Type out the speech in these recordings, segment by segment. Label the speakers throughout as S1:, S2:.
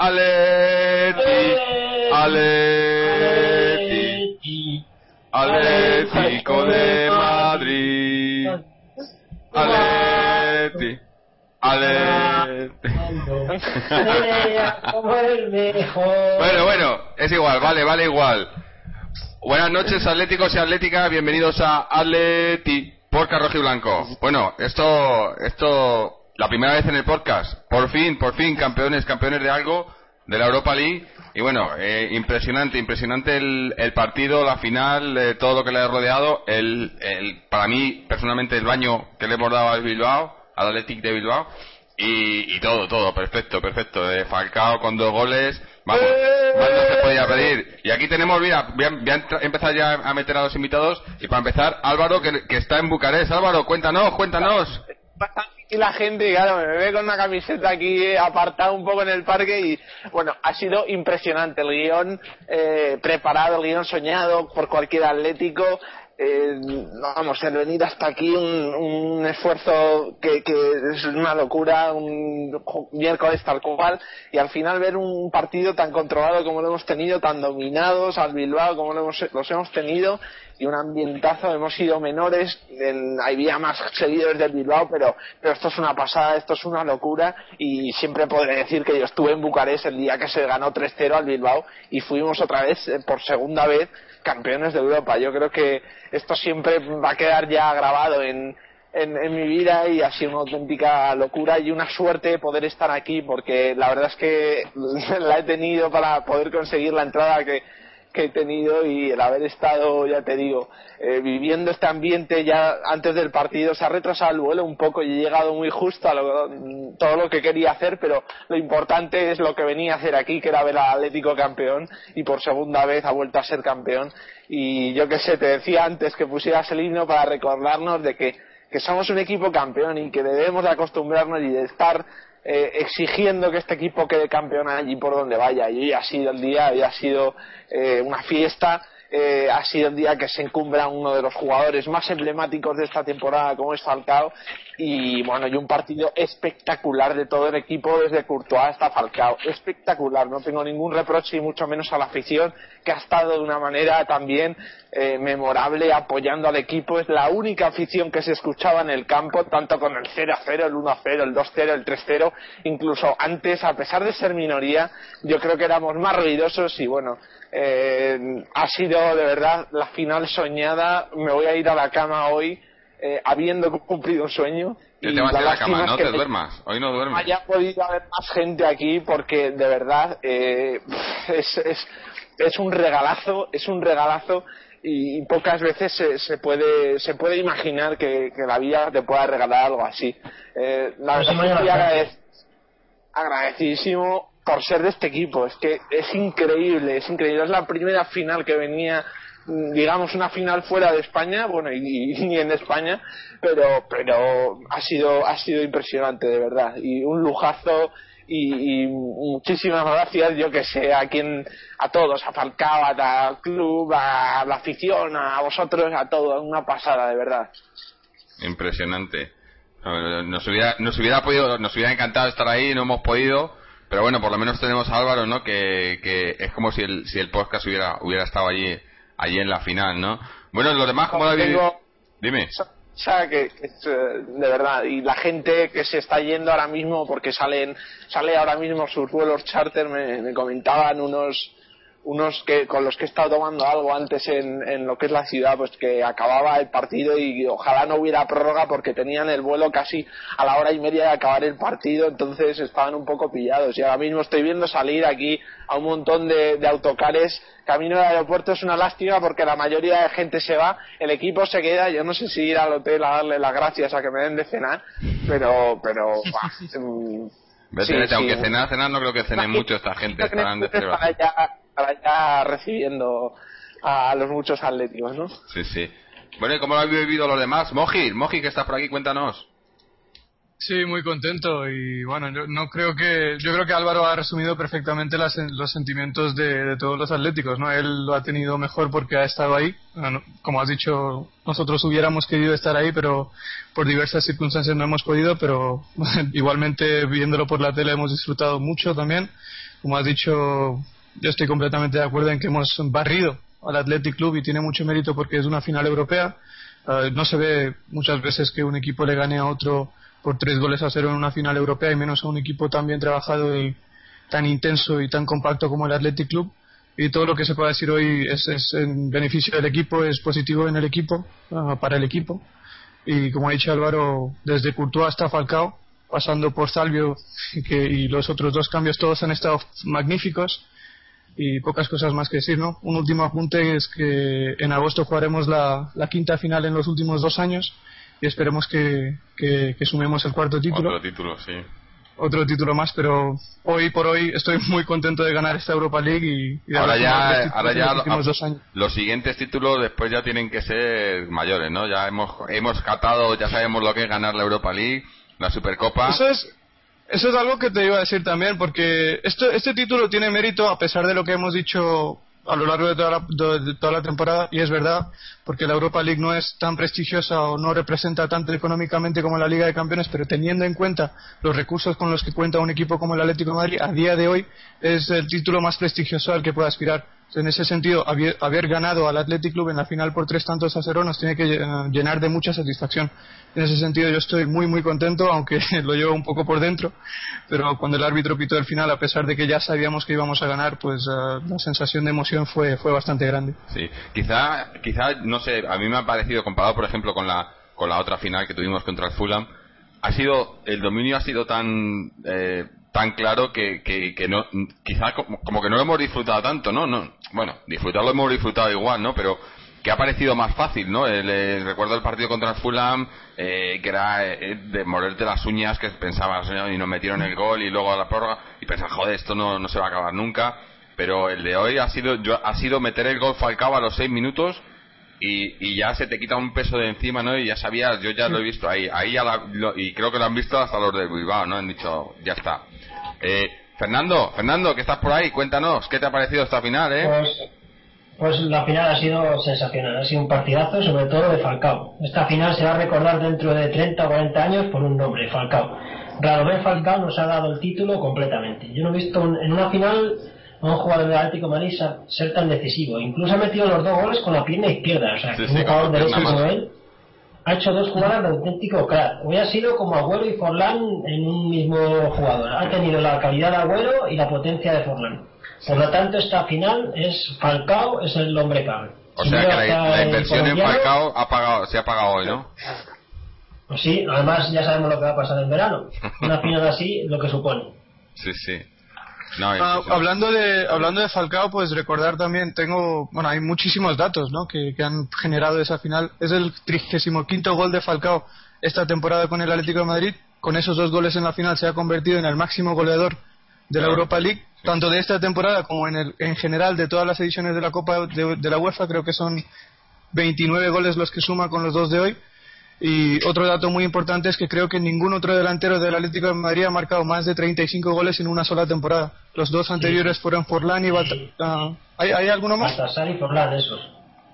S1: Aleti, Aleti, Atlético de Madrid. Aleti, Aleti. Bueno, bueno, es igual, vale, vale igual. Buenas noches, atléticos y atléticas, bienvenidos a Atleti por y Blanco. Bueno, esto, esto, la primera vez en el podcast. Por fin, por fin, campeones, campeones de algo, de la Europa League. Y bueno, eh, impresionante, impresionante el, el partido, la final, eh, todo lo que le ha rodeado. El, el, para mí, personalmente, el baño que le hemos dado al Bilbao, al Athletic de Bilbao. Y, y todo, todo, perfecto, perfecto. Eh, Falcao con dos goles. Vamos, más no se podía pedir. Y aquí tenemos, mira, voy a, voy a entra- empezar ya a meter a los invitados. Y para empezar, Álvaro, que, que está en Bucarest. Álvaro, cuéntanos, cuéntanos.
S2: Y la gente, claro, me ve con una camiseta aquí eh, apartada un poco en el parque y bueno, ha sido impresionante el guion eh, preparado, el guion soñado por cualquier atlético. Eh, vamos, el venir hasta aquí un, esfuerzo que, que es una locura, un miércoles tal cual, y al final ver un partido tan controlado como lo hemos tenido, tan dominados al Bilbao como lo hemos, los hemos tenido, y un ambientazo, hemos sido menores, en, había más seguidores del Bilbao, pero, pero esto es una pasada, esto es una locura y siempre podré decir que yo estuve en Bucarest el día que se ganó 3-0 al Bilbao y fuimos otra vez, eh, por segunda vez, campeones de Europa. Yo creo que esto siempre va a quedar ya grabado en, en, en mi vida y ha sido una auténtica locura y una suerte poder estar aquí porque la verdad es que la he tenido para poder conseguir la entrada que, que he tenido y el haber estado, ya te digo, eh, viviendo este ambiente ya antes del partido, se ha retrasado el vuelo un poco y he llegado muy justo a lo- todo lo que quería hacer, pero lo importante es lo que venía a hacer aquí, que era ver al Atlético campeón y por segunda vez ha vuelto a ser campeón. Y yo que sé, te decía antes que pusieras el himno para recordarnos de que, que somos un equipo campeón y que debemos de acostumbrarnos y de estar eh, exigiendo que este equipo quede campeón allí por donde vaya. Y ha sido el día, hoy ha sido eh, una fiesta, eh, ha sido el día que se encumbra uno de los jugadores más emblemáticos de esta temporada como es Falcao. Y bueno y un partido espectacular de todo el equipo desde Courtois hasta Falcao. Espectacular no tengo ningún reproche y mucho menos a la afición que ha estado de una manera también eh, memorable apoyando al equipo. Es la única afición que se escuchaba en el campo tanto con el 0 a 0 el 1 a 0 el 2 0 el 3 0 incluso antes a pesar de ser minoría yo creo que éramos más ruidosos y bueno eh, ha sido de verdad la final soñada me voy a ir a la cama hoy eh, habiendo cumplido un sueño y
S1: te vas a ir a la cama, no te duermas. Hoy no duermes.
S2: haya podido haber más gente aquí porque de verdad eh, es, es, es un regalazo, es un regalazo y, pocas veces se, se puede se puede imaginar que, que la vida te pueda regalar algo así. Eh, la
S3: Eso
S2: verdad es que estoy agradec- agradecidísimo por ser de este equipo. Es que es increíble, es increíble. Es la primera final que venía, mm, digamos, una final fuera de España, bueno, y, ni en España, pero, pero ha sido, ha sido impresionante, de verdad. Y un lujazo. Y, muchísimas gracias, yo que sé, a quien, a todos, a Falcao, al club, a la afición, a vosotros, a todos, una pasada, de verdad.
S1: Impresionante. No, Nos hubiera, nos hubiera podido, nos hubiera encantado estar ahí, no hemos podido, pero bueno, por lo menos tenemos a Álvaro, ¿no? Que, que es como si el, si el podcast hubiera, hubiera estado allí, allí en la final, ¿no? Bueno, los demás, ¿cómo lo
S2: Tengo-
S1: Dime.
S2: O sea, que, que es, eh, de verdad, y la gente que se está yendo ahora mismo, porque salen, sale ahora mismo sus vuelos charter, me, me comentaban unos, unos que con los que he estado tomando algo antes en, en lo que es la ciudad, pues que acababa el partido y ojalá no hubiera prórroga porque tenían el vuelo casi a la hora y media de acabar el partido, entonces estaban un poco pillados. Y ahora mismo estoy viendo salir aquí a un montón de, de autocares camino al aeropuerto. Es una lástima porque la mayoría de gente se va, el equipo se queda. Yo no sé si ir al hotel a darle las gracias a que me den de cenar, pero, pero,
S1: aunque cenar, cenar no creo que cene mucho esta gente, estarán de
S2: ya, ya recibiendo a los muchos atléticos, ¿no?
S1: Sí, sí. Bueno, ¿y cómo lo habéis vivido los demás? Moji, Moji, que estás por aquí, cuéntanos.
S3: Sí, muy contento y bueno, yo no creo que yo creo que Álvaro ha resumido perfectamente los sentimientos de, todos los atléticos, ¿no? Él lo ha tenido mejor porque ha estado ahí. como has dicho, nosotros hubiéramos querido estar ahí, pero por diversas circunstancias no hemos podido, pero igualmente viéndolo por la tele hemos disfrutado mucho también. Como has dicho, yo estoy completamente de acuerdo en que hemos barrido al Athletic Club y tiene mucho mérito porque es una final europea. Eh, no se ve muchas veces que un equipo le gane a otro por tres goles a cero en una final europea y menos a un equipo tan bien trabajado y tan intenso y tan compacto como el Athletic Club. Y todo lo que se pueda decir hoy es, en beneficio del equipo, es positivo en el equipo, ah, para el equipo. Y como ha dicho Álvaro, desde Courtois hasta Falcao, pasando por Salvio que, y los otros dos cambios, todos han estado magníficos y pocas cosas más que decir, ¿no? Un último apunte es que en agosto jugaremos la, quinta final en los últimos dos años y esperemos que, que, sumemos el cuarto título.
S1: Otro título, sí.
S3: Otro título más, pero hoy por hoy estoy muy contento de ganar esta Europa League y,
S1: ahora ya, ahora ya los, dos años. los siguientes títulos después ya tienen que ser mayores, ¿no? Ya hemos hemos catado, ya sabemos lo que es ganar la Europa League, la Supercopa.
S3: Eso es eso es algo que te iba a decir también, porque esto, este título tiene mérito a pesar de lo que hemos dicho a lo largo de toda, la, de toda la temporada, y es verdad, porque la Europa League no es tan prestigiosa o no representa tanto económicamente como la Liga de Campeones, pero teniendo en cuenta los recursos con los que cuenta un equipo como el Atlético de Madrid, a día de hoy es el título más prestigioso al que puede aspirar en ese sentido, haber, ganado al Athletic Club en la final por tres tantos a cero nos tiene que eh, llenar de mucha satisfacción. En ese sentido, yo estoy muy, muy contento, aunque lo llevo un poco por dentro. Pero cuando el árbitro pitó el final, a pesar de que ya sabíamos que íbamos a ganar, pues eh, la sensación de emoción fue, fue bastante grande.
S1: Sí, quizá, quizá, no sé, a mí me ha parecido, comparado por ejemplo con la, con la otra final que tuvimos contra el Fulham, ha sido, el dominio ha sido tan. Eh, tan claro que, que, no, quizá como, que no lo hemos disfrutado tanto, ¿no? no Bueno, disfrutarlo hemos disfrutado igual, ¿no? Pero que ha parecido más fácil, ¿no? El, recuerdo el partido contra el Fulham, eh, que era eh, de morderte las uñas, que pensabas, y nos metieron el gol y luego a la prórroga, y pensabas, joder, esto no, no se va a acabar nunca. Pero el de hoy ha sido, yo, ha sido meter el gol Falcao a los seis minutos y, y, ya se te quita un peso de encima, ¿no? Y ya sabías, yo ya lo he visto ahí, ahí ya y creo que lo han visto hasta los de Bilbao, ¿no? Han dicho, ya está. Eh, Fernando, Fernando, que estás por ahí, cuéntanos, ¿qué te ha parecido esta final, eh?
S4: Pues, pues, la final ha sido sensacional, ha sido un partidazo, sobre todo de Falcao. Esta final se va a recordar dentro de 30 o 40 años por un nombre, Falcao. Radamel Falcao nos ha dado el título completamente. Yo no he visto en una final a un jugador de Atlético Madrid ser tan decisivo. Incluso ha metido los dos goles con la pierna izquierda. O sea, un jugador derecho como él ha hecho dos jugadas de auténtico crack. Hoy ha sido como Agüero y Forlán en un mismo jugador. Ha tenido la calidad de Agüero y la potencia de Forlán. Por lo tanto, esta final es Falcao, es el hombre clave.
S1: O sea que la, inversión en Falcao ha pagado, se ha pagado hoy, ¿no?
S4: Pues sí, además ya sabemos lo que va a pasar en verano. Una final así, lo que supone.
S1: Sí, sí.
S3: Ah, hablando de hablando de Falcao, pues recordar también, tengo, bueno, hay muchísimos datos, ¿no? Que, han generado esa final. Es el 35 gol de Falcao esta temporada con el Atlético de Madrid. Con esos dos goles en la final se ha convertido en el máximo goleador de la Europa League, tanto de esta temporada como en, el, en general de todas las ediciones de la Copa de, de la UEFA. Creo que son 29 goles los que suma con los dos de hoy. Y otro dato muy importante es que creo que ningún otro delantero del Atlético de Madrid ha marcado más de 35 goles en una sola temporada. Los dos anteriores fueron Forlán y uh, ¿hay, ¿hay, alguno más?
S4: Baltasar y Forlán, esos.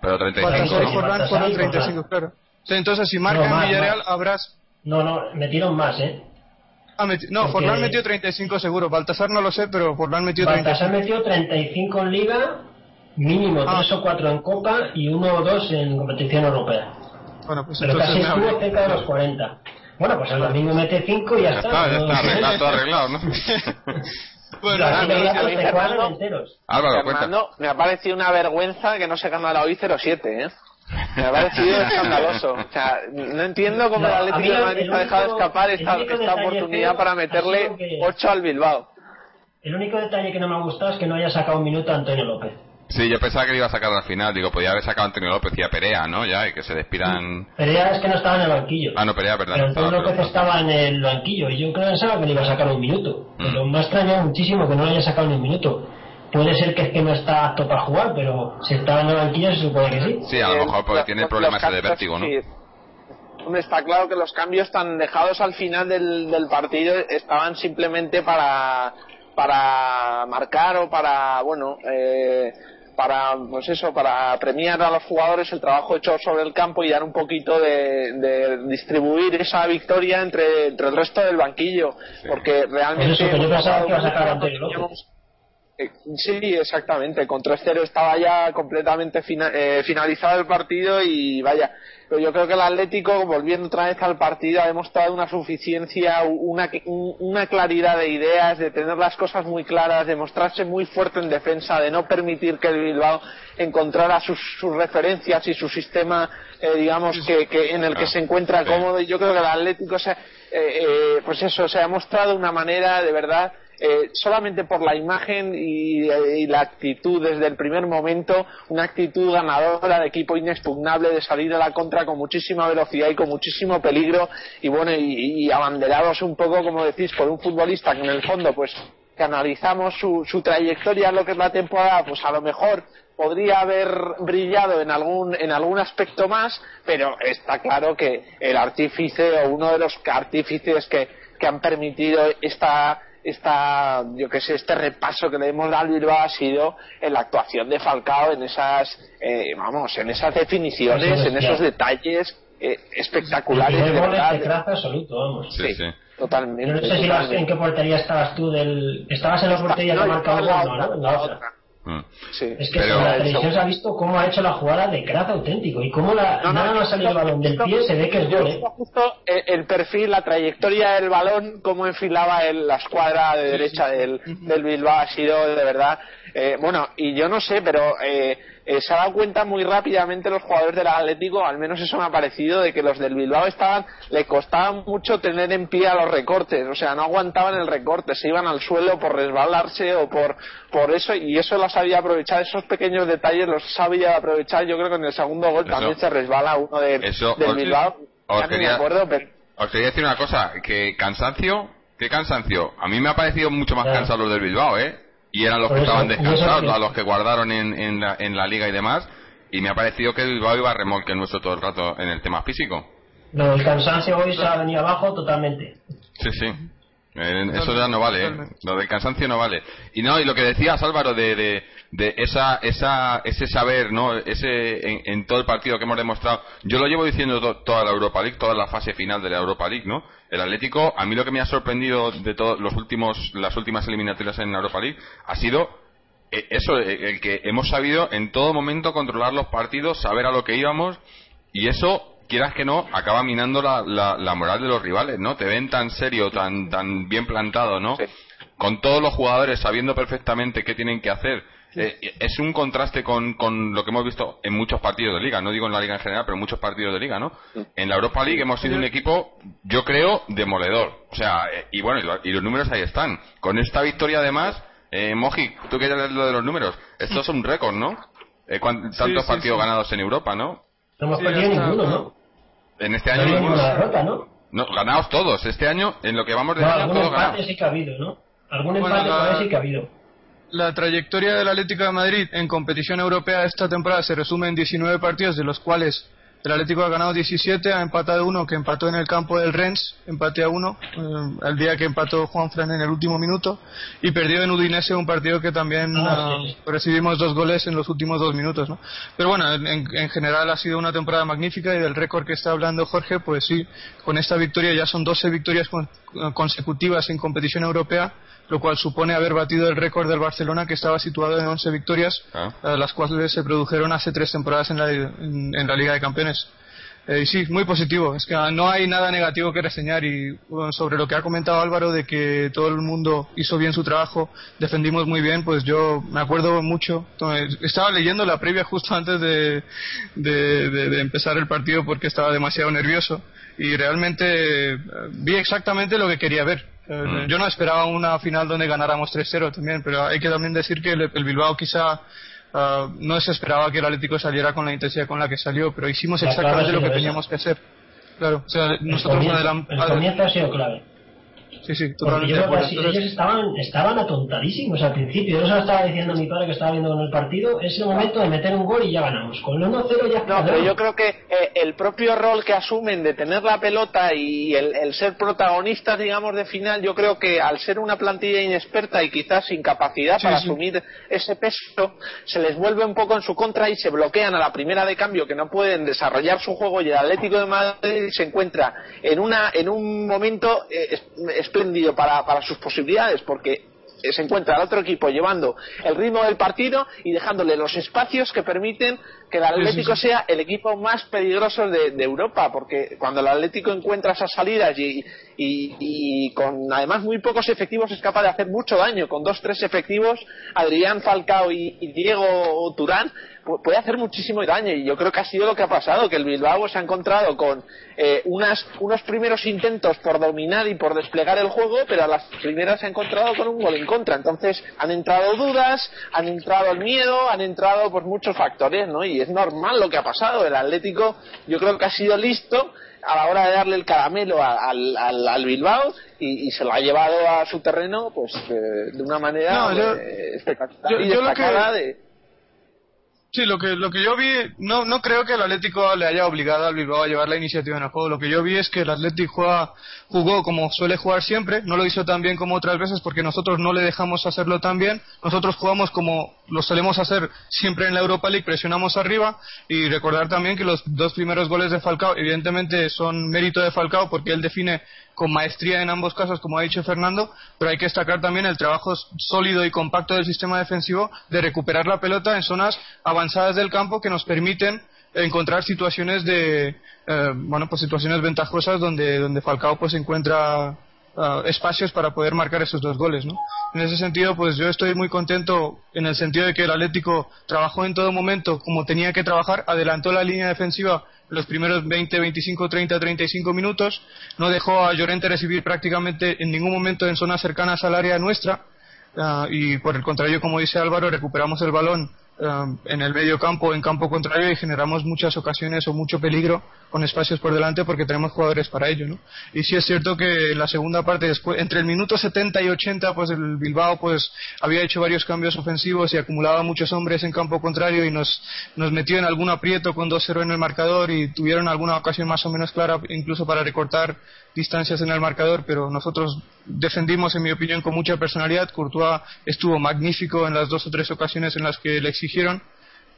S1: Pero 35. Baltasar
S3: y Forlán fueron 35, claro. entonces, si marca en Villarreal, habrás.
S4: No, no, metieron más, ¿eh?
S3: Ah, no, Forlán metió 35 seguro. Baltasar no lo sé, pero Forlán metió
S4: 35. Baltasar metió 35 en Liga, mínimo 3 ah. o 4 en Copa y 1 o 2 en competición europea.
S3: Bueno, pues
S4: Pero casi estuvo cerca de los 40. Bueno, pues el domingo mete 5 y ya,
S1: está. Ya está, está arreglado, todo arreglado, ¿no?
S2: bueno,
S1: Álvaro,
S2: me ha parecido una vergüenza que no se ganara hoy 0-7, ¿eh? Me ha parecido escandaloso. O sea, no entiendo cómo el Atlético de Madrid ha dejado escapar esta, esta oportunidad para meterle 8 al Bilbao.
S4: El único detalle que no me ha gustado es que no haya sacado un minuto a Antonio López.
S1: Sí, yo pensaba que le iba a sacar al final. Digo, podía haber sacado a Antonio López y a Perea, ¿no? Ya, y que se despidan.
S4: Perea es que no estaba en el banquillo.
S1: Ah, no, Perea, perdón.
S4: Pero Antonio López estaba en el banquillo y yo creo pensaba que le iba a sacar un minuto. Mm. Pero me ha extrañado muchísimo que no le haya sacado ni un minuto. Puede ser que es que no está apto para jugar, pero si estaba en el banquillo se supone que sí.
S1: Sí, a lo mejor porque tiene problemas de vértigo, ¿no?
S2: está claro que los cambios tan dejados al final del, del partido estaban simplemente para para marcar o para bueno eh, para pues eso para premiar a los jugadores el trabajo hecho sobre el campo y dar un poquito de, distribuir esa victoria entre, entre, el resto del banquillo porque realmente Sí, exactamente. Con 3-0 estaba ya completamente eh, finalizado el partido y vaya. Pero yo creo que el Atlético, volviendo otra vez al partido, ha demostrado una suficiencia, una, una claridad de ideas, de tener las cosas muy claras, de mostrarse muy fuerte en defensa, de no permitir que el Bilbao encontrara sus, sus referencias y su sistema, eh, digamos, que, que, en el que se encuentra cómodo. Y yo creo que el Atlético, se, eh, pues eso, se ha mostrado una manera de verdad eh, solamente por la imagen y, la actitud desde el primer momento, una actitud ganadora de equipo inexpugnable de salir a la contra con muchísima velocidad y con muchísimo peligro y bueno, y, abanderados un poco, como decís, por un futbolista que en el fondo, pues, que analizamos su, su trayectoria lo que es la temporada, pues a lo mejor podría haber brillado en algún en algún aspecto más, pero está claro que el artífice o uno de los artífices que, que han permitido esta esta, yo que sé, este repaso que le hemos dado al Bilbao ha sido en la actuación de Falcao en esas, eh, vamos, en esas definiciones, en esos detalles eh, espectaculares.
S4: de verdad. absoluto, vamos.
S1: Sí, sí.
S2: Totalmente.
S4: no sé si en qué portería estabas tú del. Estabas en la portería que marcaba ¿no? La otra. Mm. Es que en la televisión se ha visto cómo ha hecho la jugada de crack auténtico y cómo la, nada más salido el balón del pie se ve que es gol. ¿eh?
S2: Justo el, perfil, la trayectoria del balón, cómo enfilaba en la escuadra de derecha del, del Bilbao ha sido de verdad. Eh, bueno, y yo no sé, pero eh, eh, se ha dado cuenta muy rápidamente los jugadores del Atlético, al menos eso me ha parecido, de que los del Bilbao estaban, le costaba mucho tener en pie a los recortes, o sea, no aguantaban el recorte, se iban al suelo por resbalarse o por, por eso, y eso lo sabía aprovechar, esos pequeños detalles los sabía aprovechar, yo creo que en el segundo gol también se resbala uno de, del Bilbao.
S1: Os quería, os quería decir una cosa, que cansancio, ¿qué cansancio? A mí me ha parecido mucho más cansado los del Bilbao, ¿eh? Y eran los que estaban descansados, a los que guardaron en, en, la, en la liga y demás. Y me ha parecido que el Bilbao iba a remolque nuestro todo el rato en el tema físico.
S4: No, el cansancio hoy se ha venido abajo totalmente.
S1: Sí, sí. Eh, eso ya no vale, ¿eh? lo del cansancio no vale. Y no, y lo que decías Álvaro de, de, de esa, esa, ese saber, ¿no? Ese, en, en, todo el partido que hemos demostrado, yo lo llevo diciendo toda la Europa League, toda la fase final de la Europa League, ¿no? El Atlético, a mí lo que me ha sorprendido de todos los últimos, las últimas eliminatorias en la Europa League ha sido eh, eso, el que hemos sabido en todo momento controlar los partidos, saber a lo que íbamos y eso quieras que no, acaba minando la, la, moral de los rivales, ¿no? Te ven tan serio, tan, tan bien plantado, ¿no? Con todos los jugadores sabiendo perfectamente qué tienen que hacer. Eh, es un contraste con, con, lo que hemos visto en muchos partidos de liga, no digo en la liga en general, pero en muchos partidos de liga, ¿no? En la Europa League hemos sido un equipo, yo creo, demoledor. O sea, eh, y bueno, y, los números ahí están. Con esta victoria además, eh, Moji, tú que eres lo de los números, esto es un récord, ¿no? Eh, tantos partidos ganados en Europa, ¿no?
S4: No hemos perdido ninguno, ¿no?
S1: En este año
S4: ninguno. derrota, ¿no?
S1: No, ganados todos. Este año, en lo que vamos de no, año,
S4: todos ganados. sí que ha habido, ¿no? Algún empate la, sí que ha habido.
S3: La trayectoria del Atlético de Madrid en competición europea esta temporada se resume en 19 partidos, de los cuales el Atlético ha ganado 17, ha empatado uno que empató en el campo del Rennes, empate a uno, eh, el día que empató Juan Fran en el último minuto, y perdió en Udinese un partido que también ah, ah, recibimos dos goles en los últimos dos minutos. ¿no? Pero bueno, en, general ha sido una temporada magnífica y del récord que está hablando Jorge, pues sí, con esta victoria ya son 12 victorias consecutivas en competición europea lo cual supone haber batido el récord del Barcelona que estaba situado en 11 victorias, ah. las cuales se produjeron hace tres temporadas en la, en, la Liga de Campeones. Eh, sí, muy positivo. Es que no hay nada negativo que reseñar y sobre lo que ha comentado Álvaro de que todo el mundo hizo bien su trabajo, defendimos muy bien, pues yo me acuerdo mucho. Estaba leyendo la previa justo antes de, de, empezar el partido porque estaba demasiado nervioso y realmente eh, vi exactamente lo que quería ver. Eh, mm. Yo no esperaba una final donde ganáramos 3-0 también, pero hay que también decir que el Bilbao quizá Ah, no se esperaba que el Atlético saliera con la intensidad con la que salió, pero hicimos exactamente lo que teníamos que hacer. Claro, o sea, nosotros
S4: adelantamos. El comienzo ha sido clave.
S3: Sí, sí,
S4: totalmente. ellos estaban, estaban atontadísimos al principio. Yo se lo estaba diciendo a mi padre que estaba viendo con el partido. Es el momento de meter un gol y ya ganamos. Con el 1-0 ya
S2: No, pero yo creo que eh, el propio rol que asumen de tener la pelota y el, ser protagonistas, digamos, de final, yo creo que al ser una plantilla inexperta y quizás sin capacidad para asumir ese peso, se les vuelve un poco en su contra y se bloquean a la primera de cambio que no pueden desarrollar su juego y el Atlético de Madrid se encuentra en, una, en un momento eh, espléndido para, para sus posibilidades, porque se encuentra el otro equipo llevando el ritmo del partido y dejándole los espacios que permiten que el Atlético sea el equipo más peligroso de, Europa, porque cuando el Atlético encuentra esas salidas y, y, con además muy pocos efectivos es capaz de hacer mucho daño, con dos, tres efectivos, Adrián Falcao y, Diego Turán puede hacer muchísimo daño y yo creo que ha sido lo que ha pasado, que el Bilbao se ha encontrado con eh, unas, unos primeros intentos por dominar y por desplegar el juego, pero a las primeras se ha encontrado con un gol en contra. Entonces han entrado dudas, han entrado el miedo, han entrado pues muchos factores, ¿no? Y es normal lo que ha pasado. El Atlético yo creo que ha sido listo a la hora de darle el caramelo al, al, Bilbao y, se lo ha llevado a su terreno pues eh, de una manera eh, espectacular y destacada de
S3: Sí, lo que, lo que yo vi, no, no creo que el Atlético le haya obligado al Bilbao a llevar la iniciativa en el juego. Lo que yo vi es que el Atlético jugó como suele jugar siempre, no lo hizo tan bien como otras veces porque nosotros no le dejamos hacerlo tan bien. Nosotros jugamos como lo solemos hacer siempre en la Europa League, presionamos arriba y recordar también que los dos primeros goles de Falcao evidentemente son mérito de Falcao porque él define con maestría en ambos casos, como ha dicho Fernando, pero hay que destacar también el trabajo sólido y compacto del sistema defensivo de recuperar la pelota en zonas avanzadas del campo que nos permiten encontrar situaciones de eh, bueno pues situaciones ventajosas donde donde Falcao pues encuentra eh, espacios para poder marcar esos dos goles ¿no? en ese sentido pues yo estoy muy contento en el sentido de que el Atlético trabajó en todo momento como tenía que trabajar adelantó la línea defensiva los primeros 20, 25, 30, 35 minutos. No dejó a Llorente recibir prácticamente en ningún momento en zonas cercanas al área nuestra. Ah, y por el contrario, como dice Álvaro, recuperamos el balón Um, en el medio campo, en campo contrario y generamos muchas ocasiones o mucho peligro con espacios por delante porque tenemos jugadores para ello, ¿no? Y sí es cierto que en la segunda parte, después, entre el minuto 70 y 80, pues el Bilbao pues había hecho varios cambios ofensivos y acumulaba muchos hombres en campo contrario y nos, nos metió en algún aprieto con 2-0 en el marcador y tuvieron alguna ocasión más o menos clara incluso para recortar distancias en el marcador, pero nosotros defendimos, en mi opinión, con mucha personalidad. Courtois estuvo magnífico en las dos o tres ocasiones en las que le exigieron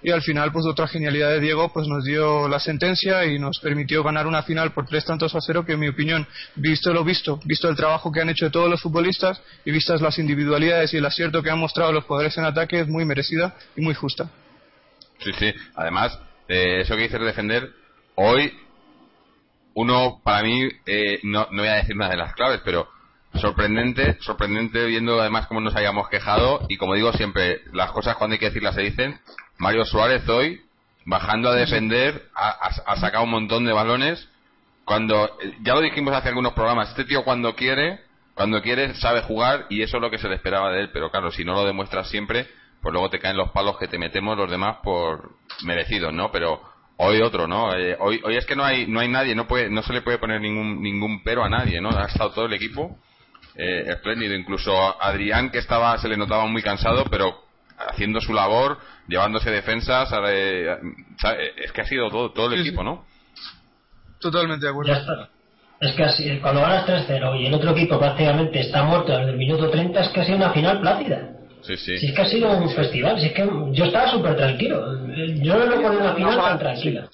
S3: y al final, pues otra genialidad de Diego, pues nos dio la sentencia y nos permitió ganar una final por tres tantos a cero, que en mi opinión, visto lo visto, visto el trabajo que han hecho todos los futbolistas y vistas las individualidades y el acierto que han mostrado los jugadores en ataque, es muy merecida y muy justa.
S1: Sí, sí. Además, eh, eso que dices defender, hoy uno, para mí, eh, no, no voy a decir una de las claves, pero sorprendente, sorprendente viendo además cómo nos hayamos quejado y como digo siempre, las cosas cuando hay que decirlas se dicen. Mario Suárez hoy, bajando a defender, ha, sacado un montón de balones. Cuando, ya lo dijimos hace algunos programas, este tío cuando quiere, cuando quiere sabe jugar y eso es lo que se le esperaba de él, pero claro, si no lo demuestras siempre, pues luego te caen los palos que te metemos los demás por merecidos, ¿no? Pero Hoy otro, ¿no? Eh, hoy, hoy es que no hay, no hay nadie, no puede, no se le puede poner ningún, ningún pero a nadie, ¿no? Ha estado todo el equipo eh, espléndido, incluso Adrián que estaba, se le notaba muy cansado, pero haciendo su labor, llevándose defensas, es que ha sido todo, todo el equipo, ¿no?
S3: Totalmente de acuerdo.
S4: Es que así, cuando ganas 3-0 y el otro equipo prácticamente está muerto desde el minuto 30, es que ha sido una final plácida.
S1: Sí, sí.
S4: Si es que ha sido un festival, si es que yo estaba súper tranquilo. Yo no recuerdo una final tan tranquila.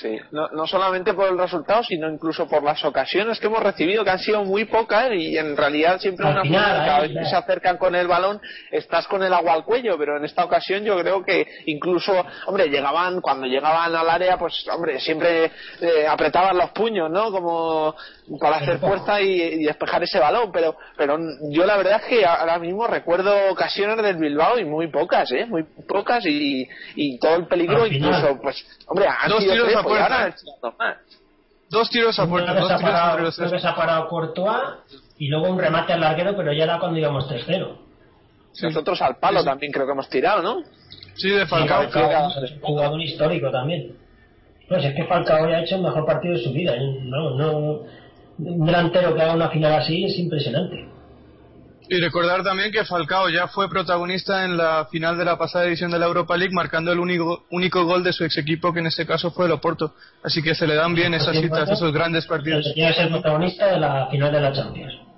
S2: Sí, no, no solamente por el resultado, sino incluso por las ocasiones que hemos recibido, que han sido muy pocas y en realidad siempre
S4: Al
S2: una
S4: final,
S2: cada vez que se acercan con el balón estás con el agua al cuello, pero en esta ocasión yo creo que incluso, hombre, llegaban, cuando llegaban al área, pues hombre, siempre eh, apretaban los puños, ¿no? Como para hacer fuerza y, y despejar ese balón, pero pero yo la verdad es que ahora mismo recuerdo ocasiones del Bilbao y muy pocas, ¿eh? Muy pocas y, y todo el peligro
S4: Al final.
S2: incluso, pues, hombre, han
S3: Dos
S2: sido
S3: tiros
S2: tres,
S3: a
S2: pues,
S3: puerta,
S2: ahora.
S3: Dos tiros a puerta, dos tiros
S4: parado,
S3: los
S4: creo que se ha parado Courtois y luego un remate al larguero, pero ya era cuando íbamos 3-0.
S3: Sí.
S2: Nosotros al palo también creo que hemos tirado, ¿no?
S3: Sí, de Falcao.
S4: Y Falcao es un jugador histórico también. No, si es que Falcao ya ha hecho el mejor partido de su vida. ¿eh? No, no, un delantero que haga una final así es impresionante.
S3: Y recordar también que Falcao ya fue protagonista en la final de la pasada edición de la Europa League, marcando el único, único gol de su ex equipo, que en este caso fue el Oporto. Así que se le dan bien esas citas, esos grandes partidos.
S4: Tiene que ser protagonista de la final de la Champions.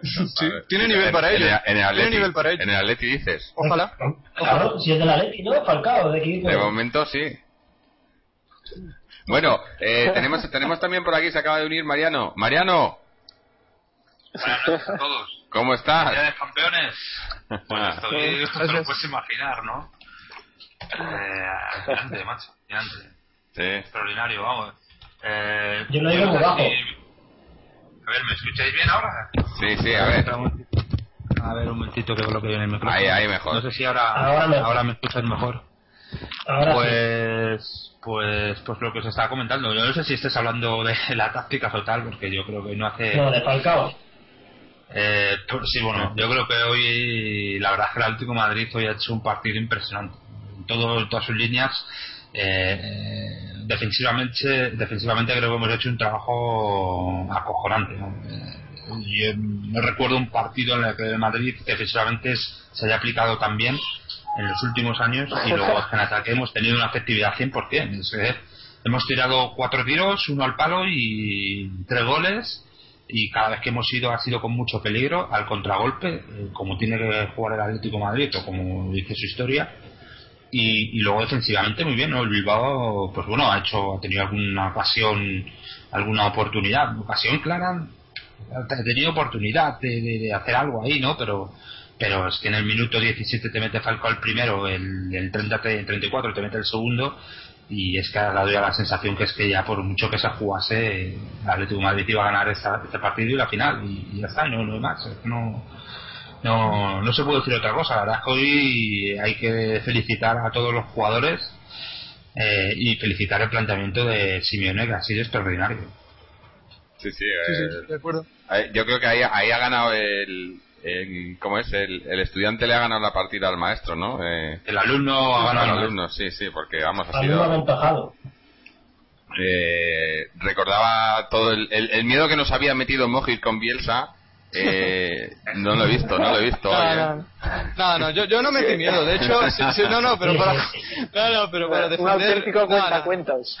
S3: Sí, tiene nivel para ello.
S1: el- En el
S3: Tiene nivel para ello.
S1: en el Atleti dices.
S3: Ojalá.
S4: Claro, si es del Atleti, ¿no? Falcao, de equipo.
S1: De momento sí. Bueno, eh, tenemos, tenemos también por aquí, se acaba de unir Mariano. Mariano,
S5: Buenas noches a todos.
S1: ¿cómo
S5: Día
S1: estás?
S5: de campeones. Estoy, esto te lo puedes imaginar, ¿no? Eh, alucinante, macho. alucinante.
S1: Sí.
S5: Extraordinario, vamos. Eh,
S4: Yo lo digo
S5: no
S4: muy bajo.
S5: A ver, ¿me escucháis bien ahora?
S1: Sí, sí, a ver.
S5: A ver, un momentito que coloque bien el micrófono.
S1: Ahí, ahí mejor.
S5: No sé si ahora,
S4: Ahora
S5: ahora me escuchas mejor.
S4: Ahora sí.
S5: Pues, pues, pues lo que os estaba comentando. Yo no sé si estés hablando de la táctica o tal, porque yo creo que no hace.
S4: No, de Falcao.
S5: Eh, pues sí, bueno, yo creo que hoy la verdad es que el Atlético de Madrid hoy ha hecho un partido impresionante. En, todo, en todas sus líneas, eh, eh, defensivamente, defensivamente creo que hemos hecho un trabajo acojonante. ¿no? Eh, yo no recuerdo un partido en el que el Madrid defensivamente se haya aplicado tan bien en los últimos años y luego en ataque hemos tenido una efectividad 100%. Es hemos tirado cuatro tiros, uno al palo y tres goles y cada vez que hemos ido ha sido con mucho peligro al contragolpe, eh, como tiene que jugar el Atlético de Madrid o como dice su historia. Y, y luego defensivamente muy bien, ¿no? El Bilbao, pues bueno, ha hecho, ha tenido alguna ocasión, alguna oportunidad, ocasión clara, ha tenido oportunidad de, de- de hacer algo ahí, ¿no? Pero, pero es que en el minuto 17 te mete Falcao el primero, el, el 30, te- 34 te mete el segundo, y es que ahora doy a la sensación que es que ya por mucho que se jugase, el Atlético de Madrid iba a ganar esta- este partido y la final, y, y ya está, y no, no hay más, es que no, no, no se puede decir otra cosa. La verdad es que hoy hay que felicitar a todos los jugadores eh, y felicitar el planteamiento de Simeone, que ha sido extraordinario.
S1: Sí, sí. Eh,
S3: sí, de acuerdo.
S1: ahí- yo creo que ahí, ahí ha ganado el, el- ¿Cómo es? El, el estudiante le ha ganado la partida al maestro, ¿no? Eh,
S5: El alumno ha
S1: al
S5: ganado.
S1: alumno, sí, sí, porque vamos, ha sido...
S4: aventajado.
S1: Eh, recordaba todo el, el, el miedo que nos había metido Mojit con Bielsa. Eh, no lo he visto, no lo he visto. hoy,
S3: No,
S1: ¿eh?
S3: no, no, no, yo, yo no metí miedo. De hecho, sí, sí, no, no, pero para, no, no, pero para
S2: Un
S3: defender.
S2: auténtico
S3: no, no,
S2: cuentacuentos.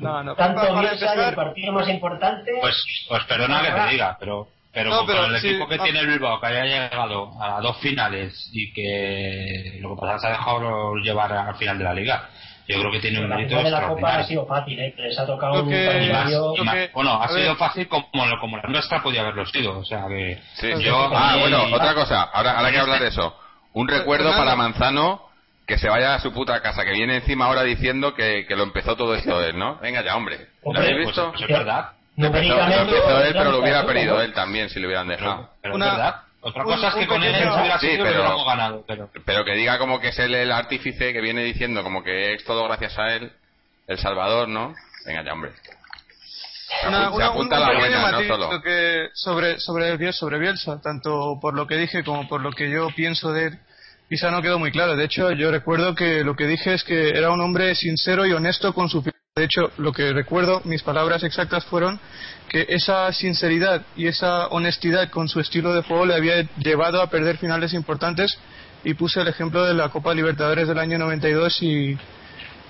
S3: no, no, para,
S4: Tanto
S3: para
S4: Bielsa y el
S3: empezar,
S4: partido más importante.
S5: Pues, pues perdona que te diga, pero, pero,
S3: No, pero
S5: con el
S3: sí,
S5: equipo que
S3: no.
S5: tiene el Bilbao, que haya llegado a dos finales y que lo que pasa es que se ha dejado llevar al final de la liga, yo creo que tiene un
S4: la
S5: mérito
S4: de la Copa ha sido fácil, ¿eh? que les ha tocado un
S3: que-
S5: bueno, ha sido
S3: ver.
S5: fácil como, como la nuestra podía haberlo sido, o sea que
S1: Sí.
S5: yo
S1: Ah,
S5: y-
S1: bueno, otra cosa, ahora, ahora hay que hablar de eso. Un recuerdo
S3: Fernando.
S1: para Manzano que se vaya a su puta casa, que viene encima ahora diciendo que, que lo empezó todo esto él, ¿no? Venga ya, hombre. ¿Lo habéis
S5: pues,
S1: visto?
S5: pues es verdad,
S1: Lo empezó, lo
S4: Numéricamente,
S1: empezó él, pero lo hubiera perdido
S4: ¿no?
S1: él también si lo hubieran dejado.
S5: pero
S3: Una-
S5: es verdad. Otra
S3: un-
S5: cosa es
S3: un
S5: que con él
S3: pequeño-
S5: hubiera
S1: Sí,
S5: sido
S1: pero-
S5: que hubiéramos ganado, pero
S1: Pero que diga como que es él el artífice que viene diciendo como que es todo gracias a él, el Salvador, ¿no? Venga ya, hombre. Se
S3: Una- una- un
S1: la buena, no
S3: que sobre sobre sobre Bielsa, tanto por lo que dije como por lo que yo pienso de él, quizá no quedó muy claro. De hecho, yo recuerdo que lo que dije es que era un hombre sincero y honesto con su de hecho, lo que recuerdo, mis palabras exactas fueron que esa sinceridad y esa honestidad con su estilo de juego le había llevado a perder finales importantes y puse el ejemplo de la Copa Libertadores del año 92 y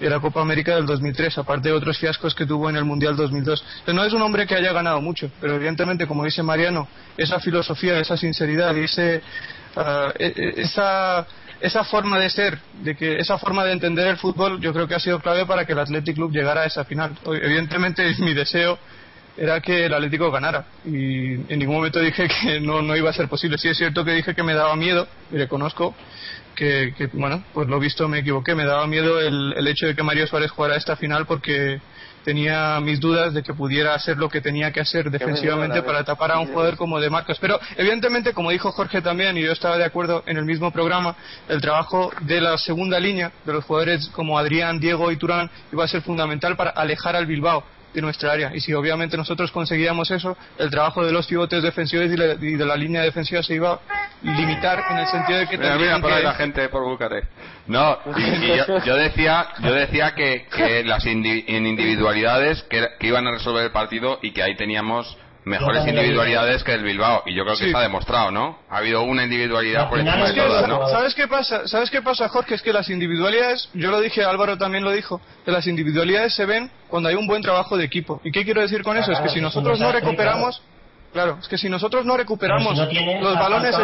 S3: de la Copa América del 2003, aparte de otros fiascos que tuvo en el Mundial 2002. Entonces, no es un hombre que haya ganado mucho, pero evidentemente, como dice Mariano, esa filosofía, esa sinceridad y ah, e- e- esa esa forma de ser, de que esa forma de entender el fútbol, yo creo que ha sido clave para que el Athletic Club llegara a esa final. Evidentemente, mi deseo era que el Atlético ganara y en ningún momento dije que no, no iba a ser posible. Sí es cierto que dije que me daba miedo y reconozco que, que bueno, pues lo visto me equivoqué. Me daba miedo el, el hecho de que Mario Suárez jugara esta final porque tenía mis dudas de que pudiera hacer lo que tenía que hacer defensivamente para tapar a un jugador como de Marcos. Pero evidentemente, como dijo Jorge también, y yo estaba de acuerdo en el mismo programa, el trabajo de la segunda línea, de los jugadores como Adrián, Diego y Turán, iba a ser fundamental para alejar al Bilbao de nuestra área. Y si obviamente nosotros conseguíamos eso, el trabajo de los pivotes defensivos y, de la línea defensiva se iba a limitar en el sentido de que...
S1: Mira, mira por la gente por Bucarest. No, yo, decía, yo decía que, que las individualidades que, que iban a resolver el partido y que ahí teníamos mejores individualidades que el Bilbao y yo creo que se ha demostrado, ¿no? Ha habido una individualidad por encima de todas, ¿no?
S3: ¿Sabes qué pasa? ¿Sabes qué pasa, Jorge? Es que las individualidades, yo lo dije, Álvaro también lo dijo, que las individualidades se ven cuando hay un buen trabajo de equipo. ¿Y qué quiero decir con eso? Es que si nosotros no recuperamos, claro, es que si nosotros no recuperamos los balones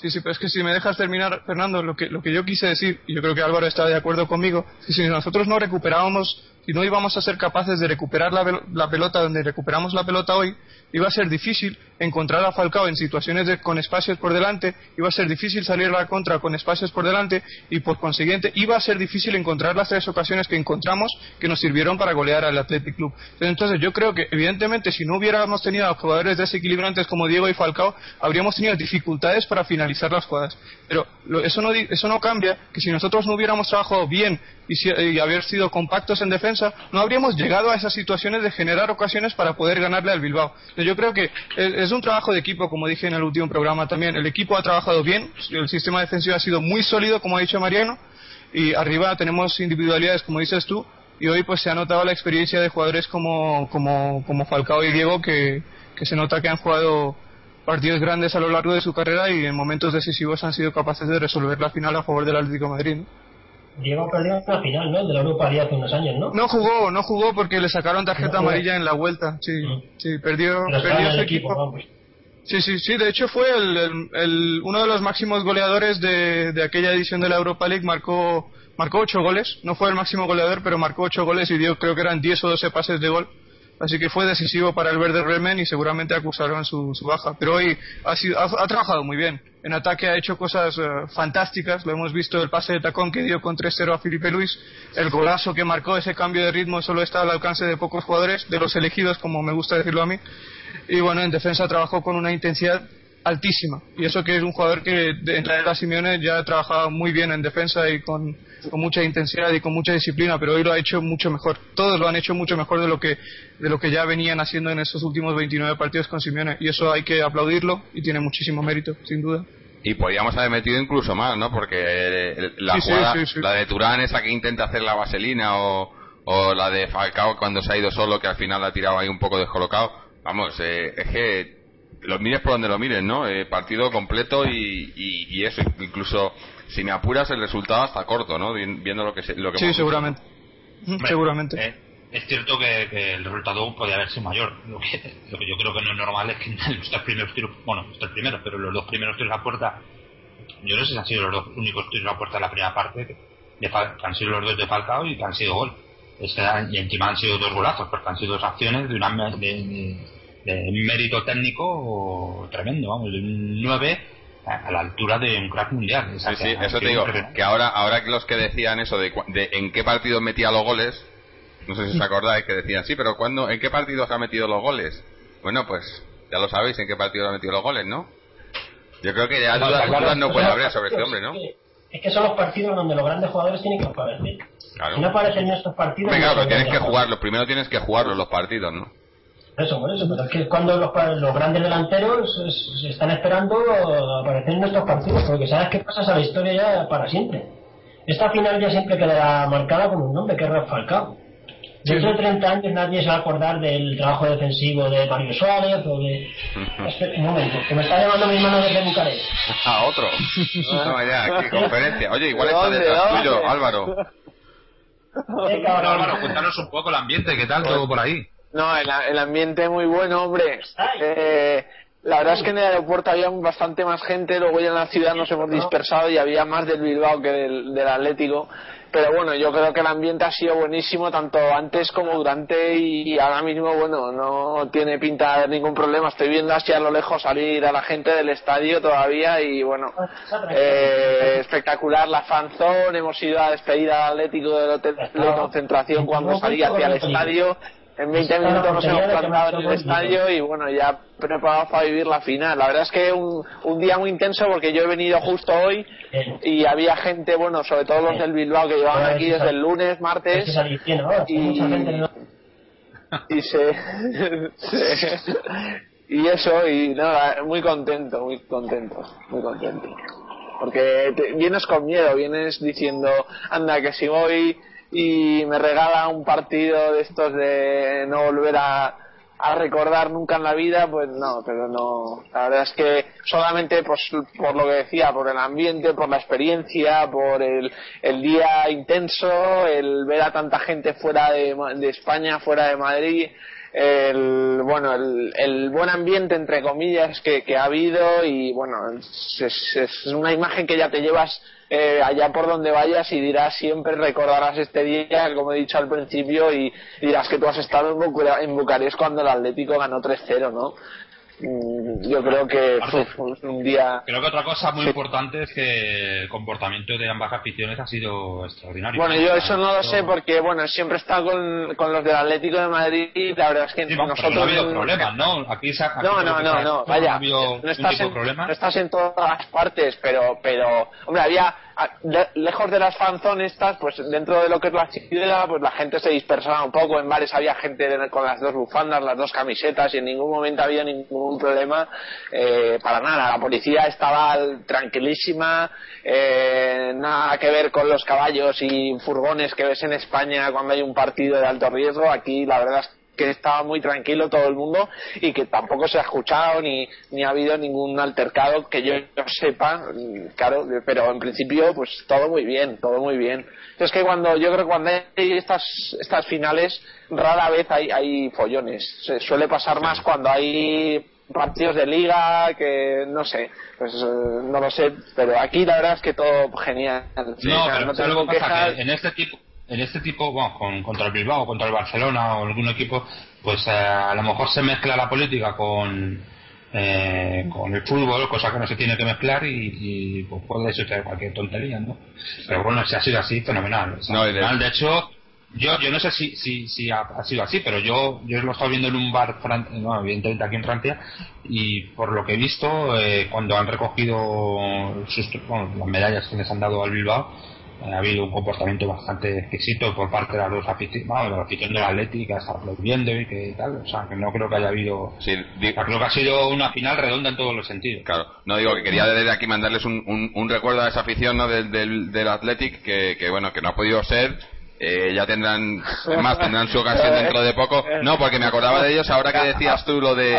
S3: Sí, sí, pero es que si me dejas terminar, Fernando, lo que, lo que yo quise decir, y yo creo que Álvaro está de acuerdo conmigo, es que si nosotros no recuperábamos y no íbamos a ser capaces de recuperar la, pelota donde recuperamos la pelota hoy, iba a ser difícil encontrar a Falcao en situaciones de, con espacios por delante, iba a ser difícil salir a la contra con espacios por delante y por consiguiente iba a ser difícil encontrar las tres ocasiones que encontramos que nos sirvieron para golear al Athletic Club. Entonces yo creo que evidentemente si no hubiéramos tenido a jugadores desequilibrantes como Diego y Falcao, habríamos tenido dificultades para finalizar las jugadas. Pero eso, no, eso no cambia que si nosotros no hubiéramos trabajado bien y, haber sido compactos en defensa, no habríamos llegado a esas situaciones de generar ocasiones para poder ganarle al Bilbao. Yo creo que es un trabajo de equipo, como dije en el último programa también. El equipo ha trabajado bien, el sistema defensivo ha sido muy sólido, como ha dicho Mariano, y arriba tenemos individualidades, como dices tú, y hoy pues se ha notado la experiencia de jugadores como, como, como Falcao y Diego, que, se nota que han jugado partidos grandes a lo largo de su carrera y en momentos decisivos han sido capaces de resolver la final a favor del Atlético Madrid.
S4: Diego perdió la final, ¿no? De la Europa hace unos años, ¿no?
S3: No jugó, no jugó porque le sacaron tarjeta amarilla en la vuelta. Sí, mm. sí, perdió, perdió su equipo. Sí, sí, sí. De hecho fue el, el, uno de los máximos goleadores de, de aquella edición de la Europa League. Marcó marcó ocho goles. No fue el máximo goleador, pero marcó ocho goles y dio creo que eran 10 o 12 pases de gol. Así que fue decisivo para el Verde Remen y seguramente acusaron su, su baja. Pero hoy ha, sido, ha, trabajado muy bien. En ataque ha hecho cosas eh, fantásticas. Lo hemos visto el pase de tacón que dio con 3-0 a Felipe Luis. El golazo que marcó ese cambio de ritmo solo está al alcance de pocos jugadores, de los elegidos, como me gusta decirlo a mí. Y bueno, en defensa trabajó con una intensidad altísima. Y eso que es un jugador que en la era Simeone ya ha trabajado muy bien en defensa y con, con, mucha intensidad y con mucha disciplina, pero hoy lo ha hecho mucho mejor. Todos lo han hecho mucho mejor de lo que, de lo que ya venían haciendo en estos últimos 29 partidos con Simeone. Y eso hay que aplaudirlo y tiene muchísimo mérito, sin duda.
S1: Y podríamos haber metido incluso más, ¿no? Porque la jugada, la de Turán, esa que intenta hacer la vaselina, o, o la de Falcao cuando se ha ido solo, que al final la ha tirado ahí un poco descolocado. Vamos, eh, es que lo mires por donde lo mires, ¿no? Eh, partido completo y, y, eso, incluso si me apuras el resultado está corto, ¿no? Viendo lo que lo que
S3: Sí, seguramente. seguramente.
S5: Eh, es cierto que, el resultado podría haber sido mayor. Lo que, lo que yo creo que no es normal es que los tres primeros tiros, bueno, los primeros, pero los dos primeros tiros a puerta, yo no sé si han sido los dos únicos tiros a puerta de la primera parte, que, han sido los dos de Falcao y que han sido gol. y encima han sido dos golazos, porque han sido dos acciones de una de, un mérito técnico tremendo, vamos, de un 9 a la altura de un crack mundial.
S1: Sí, sí, eso te digo, que ahora, ahora que los que decían eso de, en qué partido metía los goles, no sé si os acordáis que decían, sí, pero ¿cuándo, ¿en qué partidos ha metido los goles? Bueno, pues ya lo sabéis en qué partido ha metido los goles, ¿no? Yo creo que ya dudas, no puede haber sobre este hombre, ¿no?
S4: Es que son los partidos donde los grandes jugadores tienen que aparecer. Si no aparecen en estos partidos...
S1: Venga, pero tienes que jugarlos, primero tienes que jugarlos los partidos, ¿no?
S4: Eso, por eso, pero es que cuando los, los grandes delanteros se están esperando aparecer en estos partidos, porque sabes qué pasa a la historia ya para siempre. Esta final ya siempre quedará marcada con un nombre, que es Falcao. Dentro de 30 años nadie se va a acordar del trabajo defensivo de Mario Suárez o de... un momento, que me está llamando mi hermano desde Bucarest.
S1: Ah, otro. no, ya, qué conferencia. Oye, igual está detrás tuyo, Álvaro.
S5: Álvaro, cuéntanos un poco el ambiente, ¿qué tal todo por ahí?
S2: No, el, el ambiente muy bueno, hombre. Eh, la verdad es que en el aeropuerto había bastante más gente, luego ya en la ciudad nos hemos dispersado y había más del Bilbao que del, del Atlético. Pero bueno, yo creo que el ambiente ha sido buenísimo tanto antes como durante y ahora mismo, bueno, no tiene pinta de haber ningún problema. Estoy viendo así a lo lejos salir a la gente del estadio todavía y bueno, eh, espectacular la fanzone. Hemos ido a despedir al Atlético del hotel de concentración cuando salía hacia el estadio en 20 minutos nos hemos plantado en el estadio y bueno, ya preparados para vivir la final. La verdad es que un, un día muy intenso porque yo he venido justo hoy y había gente, bueno, sobre todo los del Bilbao que llevaban aquí desde el lunes, martes y, y se, y eso y nada, muy contento, muy contento, muy contento. Porque vienes con miedo, vienes diciendo, anda, que si voy y me regala un partido de estos de no volver a, a recordar nunca en la vida, pues no, pero no. La verdad es que solamente pues, por lo que decía, por el ambiente, por la experiencia, por el, el día intenso, el ver a tanta gente fuera de, de España, fuera de Madrid, el bueno el, el buen ambiente entre comillas que, ha habido y bueno es, es una imagen que ya te llevas eh, allá por donde vayas y dirás siempre recordarás este día, como he dicho al principio, y dirás que tú has estado en, Bucarest cuando el Atlético ganó 3-0, ¿no? Mm, yo creo que fue un día.
S5: Creo que otra cosa muy importante es que el comportamiento de ambas aficiones ha sido extraordinario.
S2: Bueno, yo eso no lo sé porque, bueno, siempre he estado con, con los del Atlético de Madrid y la verdad es que nosotros.
S5: no ha habido problemas, ¿no? Aquí,
S2: no, no, no, no, vaya. No, estás en, no estás en todas las partes, pero, pero, hombre, había lejos de las fanzones estas, pues dentro de lo que es la ciudad, pues la gente se dispersaba un poco. En bares había gente con las dos bufandas, las dos camisetas y en ningún momento había ningún problema eh, para nada. La policía estaba tranquilísima, eh, nada que ver con los caballos y furgones que ves en España cuando hay un partido de alto riesgo. Aquí la verdad es que estaba muy tranquilo todo el mundo y que tampoco se ha escuchado ni, ni ha habido ningún altercado que yo sepa, claro, pero en principio pues todo muy bien, todo muy bien. Es que cuando, yo creo que cuando hay estas, estas finales, rara vez hay, hay follones. Se suele pasar más cuando hay partidos de liga que no sé pues eh, no lo sé pero aquí la verdad es que todo genial
S5: no, pero no tengo que en este tipo en este tipo, bueno, con, contra el Bilbao, contra el Barcelona o algún equipo, pues eh, a lo mejor se mezcla la política con, eh, con el fútbol, cosa que no se tiene que mezclar y, pues puede suceder cualquier tontería, ¿no? Pero bueno, si ha sido así, fenomenal. No, de... hecho, yo yo no sé si si, si ha, sido así, pero yo yo lo he estado viendo en un bar, no, evidentemente aquí en Francia, y por lo que he visto, eh, cuando han recogido sus, las medallas que les han dado al Bilbao, ha habido un comportamiento bastante exquisito por parte de los aficionados, de la afición de la Atlética, está aplaudiendo y que tal, o sea, que no creo que haya habido, sí, creo que ha sido una final redonda en todos los sentidos.
S1: Claro, no digo que quería desde aquí mandarles un, un, recuerdo a esa afición ¿no? del, del, del Athletic que, que, bueno, que no ha podido ser, eh, ya tendrán más tendrán su ocasión dentro de poco no porque me acordaba de ellos ahora que decías tú lo de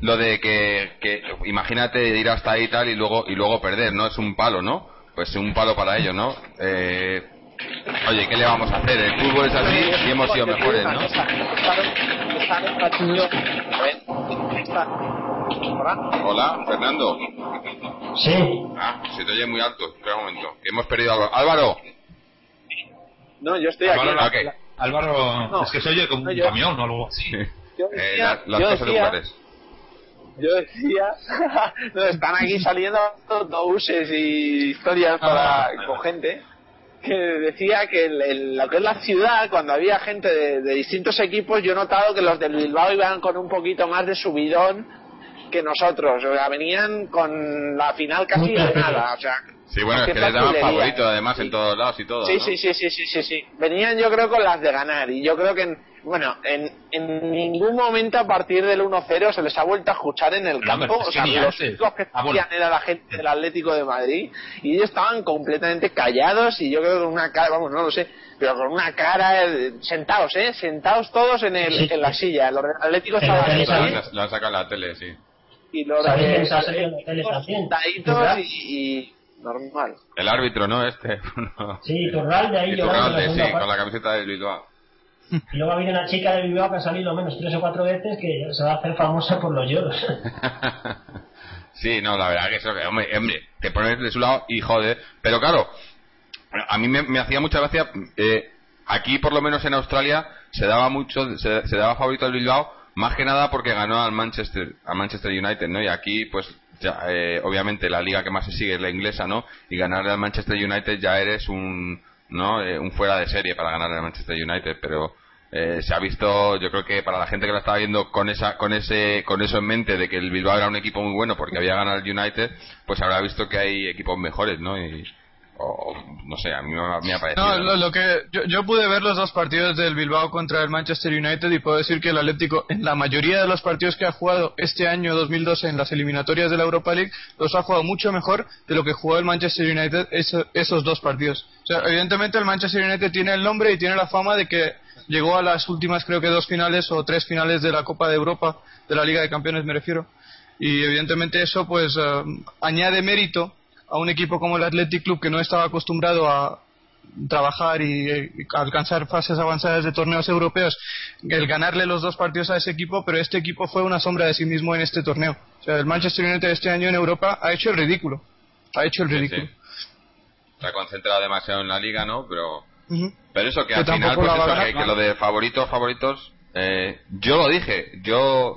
S1: lo de que, que imagínate ir hasta ahí y tal y luego y luego perder no es un palo no pues un palo para ellos, ¿no? Eh, oye, ¿qué le vamos a hacer? El fútbol es así y hemos sido mejores, ¿no? Hola, Fernando.
S4: Sí.
S1: Ah, se te oye muy alto. Espera un momento. Hemos perdido a Álvaro.
S2: No, yo estoy aquí.
S5: Álvaro, es que se oye como un camión o algo así.
S1: Eh, las cosas lugares
S2: yo decía, no, están aquí saliendo autobuses y historias para, ah, con gente, que decía que en, lo que es la ciudad, cuando había gente de, distintos equipos, yo he notado que los del Bilbao iban con un poquito más de subidón que nosotros, o sea, venían con la final casi de nada, o sea,
S1: Sí, bueno, es que les daban favorito además en todos lados y todo.
S2: Sí, sí, sí, sí, sí, sí, sí. Venían yo creo con las de ganar. Y yo creo que bueno, en, en ningún momento a partir del 1-0 se les ha vuelto a escuchar en el campo. o sea, los únicos que ah, era la gente del Atlético de Madrid y ellos estaban completamente callados y yo creo que con una cara, vamos, no lo sé, pero con una cara eh, sentados, ¿eh? Sentados todos en, el, en la silla. Los Atléticos estaban...
S1: La han sacado la tele, sí.
S2: Y los de sentaditos y, y normal.
S1: El árbitro, ¿no? Este.
S4: Sí, Turralde ahí.
S1: Turralde, sí, con la camiseta de Bilbao.
S4: Y luego ha habido una chica de Bilbao que ha salido menos tres o cuatro veces que se va a hacer famosa por los lloros.
S1: Sí, no, la verdad que eso, hombre, te pones de su lado y joder. Pero claro, a mí me, hacía mucha gracia. Eh, aquí, por lo menos en Australia, se daba mucho, se, daba favorito al Bilbao, más que nada porque ganó al Manchester, al Manchester United, ¿no? Y aquí, pues, ya, eh, obviamente la liga que más se sigue es la inglesa, ¿no? Y ganarle al Manchester United ya eres un, ¿no? Eh, un fuera de serie para ganarle al Manchester United, pero eh, se ha visto, yo creo que para la gente que lo estaba viendo con esa, con ese, con eso en mente de que el Bilbao era un equipo muy bueno porque había ganado el United, pues habrá visto que hay equipos mejores, ¿no? Y, o, no sé, a mí me, ha.
S3: No, lo, que yo, pude ver los dos partidos del Bilbao contra el Manchester United y puedo decir que el Atlético en la mayoría de los partidos que ha jugado este año 2012 en las eliminatorias de la Europa League los ha jugado mucho mejor de lo que jugó el Manchester United esos dos partidos. O sea, evidentemente el Manchester United tiene el nombre y tiene la fama de que llegó a las últimas creo que dos finales o tres finales de la Copa de Europa, de la Liga de Campeones me refiero. Y evidentemente eso pues eh, añade mérito a un equipo como el Athletic Club que no estaba acostumbrado a trabajar y, alcanzar fases avanzadas de torneos europeos, el ganarle los dos partidos a ese equipo, pero este equipo fue una sombra de sí mismo en este torneo. O sea, el Manchester United este año en Europa ha hecho el ridículo. Ha hecho el ridículo.
S1: Se ha concentrado demasiado en la liga, ¿no? Pero pero eso que al final, pues que, lo de favoritos, favoritos, eh, yo lo dije, yo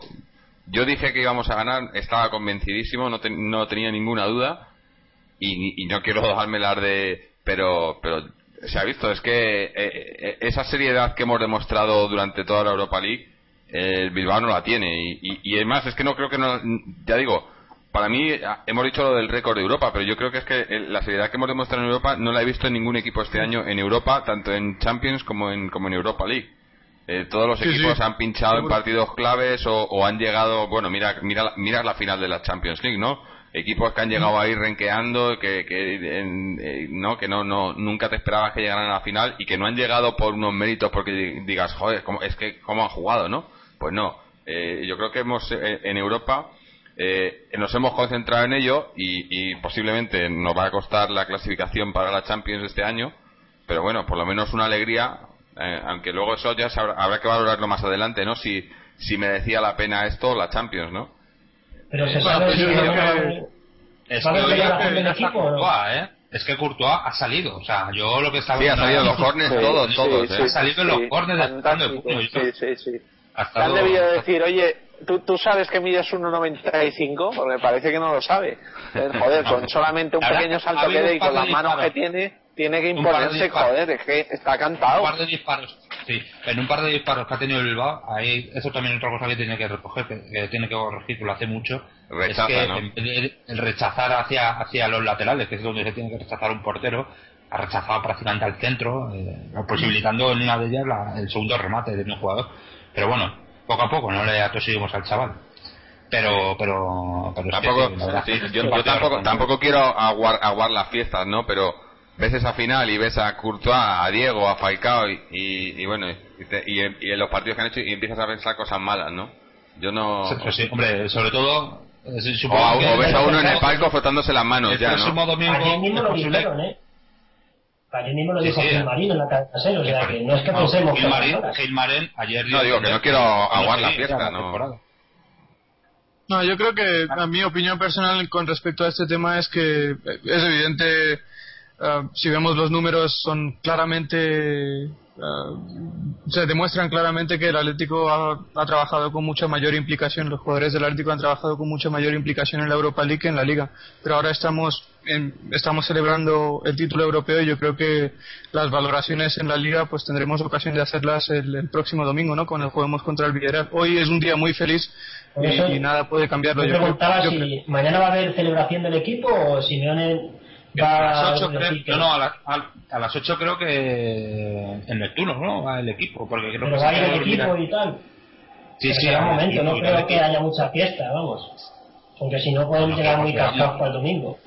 S1: yo dije que íbamos a ganar, estaba convencidísimo, no, no tenía ninguna duda y, no quiero dejármelas de... Pero, pero se ha visto, es que eh, eh, esa seriedad que hemos demostrado durante toda la Europa League, el Bilbao no la tiene y, y, y además es que no creo que no, ya digo, para mí, ah, hemos dicho lo del récord de Europa, pero yo creo que es que la seriedad que hemos demostrado en Europa no la he visto en ningún equipo este año en Europa, tanto en Champions como en, como en Europa League. Eh, todos los equipos han pinchado en partidos claves o, han llegado, bueno, mira, mira, mira la final de la Champions League, ¿no? Equipos que han llegado ahí renqueando, que, que, eh, no, que no, no, nunca te esperabas que llegaran a la final y que no han llegado por unos méritos porque digas, joder, es que cómo han jugado, ¿no? Pues no. Eh, yo creo que hemos en Europa eh, nos hemos concentrado en ello y, posiblemente nos va a costar la clasificación para la Champions este año, pero bueno, por lo menos una alegría, eh, aunque luego eso ya habrá, que valorarlo más adelante, ¿no? Si, si merecía la pena esto la Champions, ¿no?
S4: Pero se sabe si
S5: es que equipo, ¿eh? Es que Courtois ha salido, o sea, yo lo que estaba...
S1: Sí, ha salido los corners, todos, todos,
S5: ¿eh? Ha salido los corners
S2: de Sí, sí, sí. Han debido decir, oye, ¿Tú, ¿Tú, sabes que mides 1,95? Porque parece que no lo sabe. Eh, joder, con solamente un pequeño salto que dé y con las manos que tiene, tiene que imponerse, joder, es que está cantado.
S5: Un par de disparos, sí, en un par de disparos que ha tenido Bilbao, ahí, eso también es otra cosa que tiene que recoger, que, tiene que corregir, que lo hace mucho.
S1: Rechaza, es
S5: que el rechazar hacia, hacia los laterales, que es donde se tiene que rechazar un portero, ha rechazado prácticamente al centro, eh, posibilitando en una de ellas el segundo remate de un jugador. Pero bueno, poco a poco, no le atosigamos al chaval. Pero, pero,
S1: tampoco, yo, tampoco, tampoco quiero aguar, aguar las fiestas, ¿no? Pero ves esa final y ves a Courtois, a Diego, a Falcao y, y, bueno, y, en los partidos que han hecho y empiezas a pensar cosas malas, ¿no? Yo no.
S5: Sí, hombre, sobre todo.
S1: Eh, o, ves a uno en el palco frotándose las manos ya, ¿no?
S4: Ayer mismo lo dijeron, ¿eh? Ayer mismo lo dijo Gilmarín en la casera, o sea que no es que pensemos
S5: Gilmarín, ayer
S1: No, digo que no quiero aguar la fiesta, no.
S3: No, yo creo que a mi opinión personal con respecto a este tema es que es evidente, uh, si vemos los números, son claramente Uh, se demuestran claramente que el Atlético ha, trabajado con mucha mayor implicación, los jugadores del Atlético han trabajado con mucha mayor implicación en la Europa League que en la Liga. Pero ahora estamos, estamos celebrando el título europeo y yo creo que las valoraciones en la Liga pues tendremos ocasión de hacerlas el, próximo domingo, ¿no? Cuando juguemos contra el Villarreal. Hoy es un día muy feliz y, nada puede cambiarlo.
S4: Yo, preguntaba si mañana va a haber celebración del equipo o si Simeone
S5: a las 8 creo, no, a, las 8 creo que en Neptuno, ¿no? Va el equipo, porque creo
S4: Pero
S5: que
S4: va a ir el equipo y tal.
S5: Sí, sí.
S4: un momento, no creo que haya mucha fiesta, vamos. Porque si no pueden llegar muy cascados para el domingo.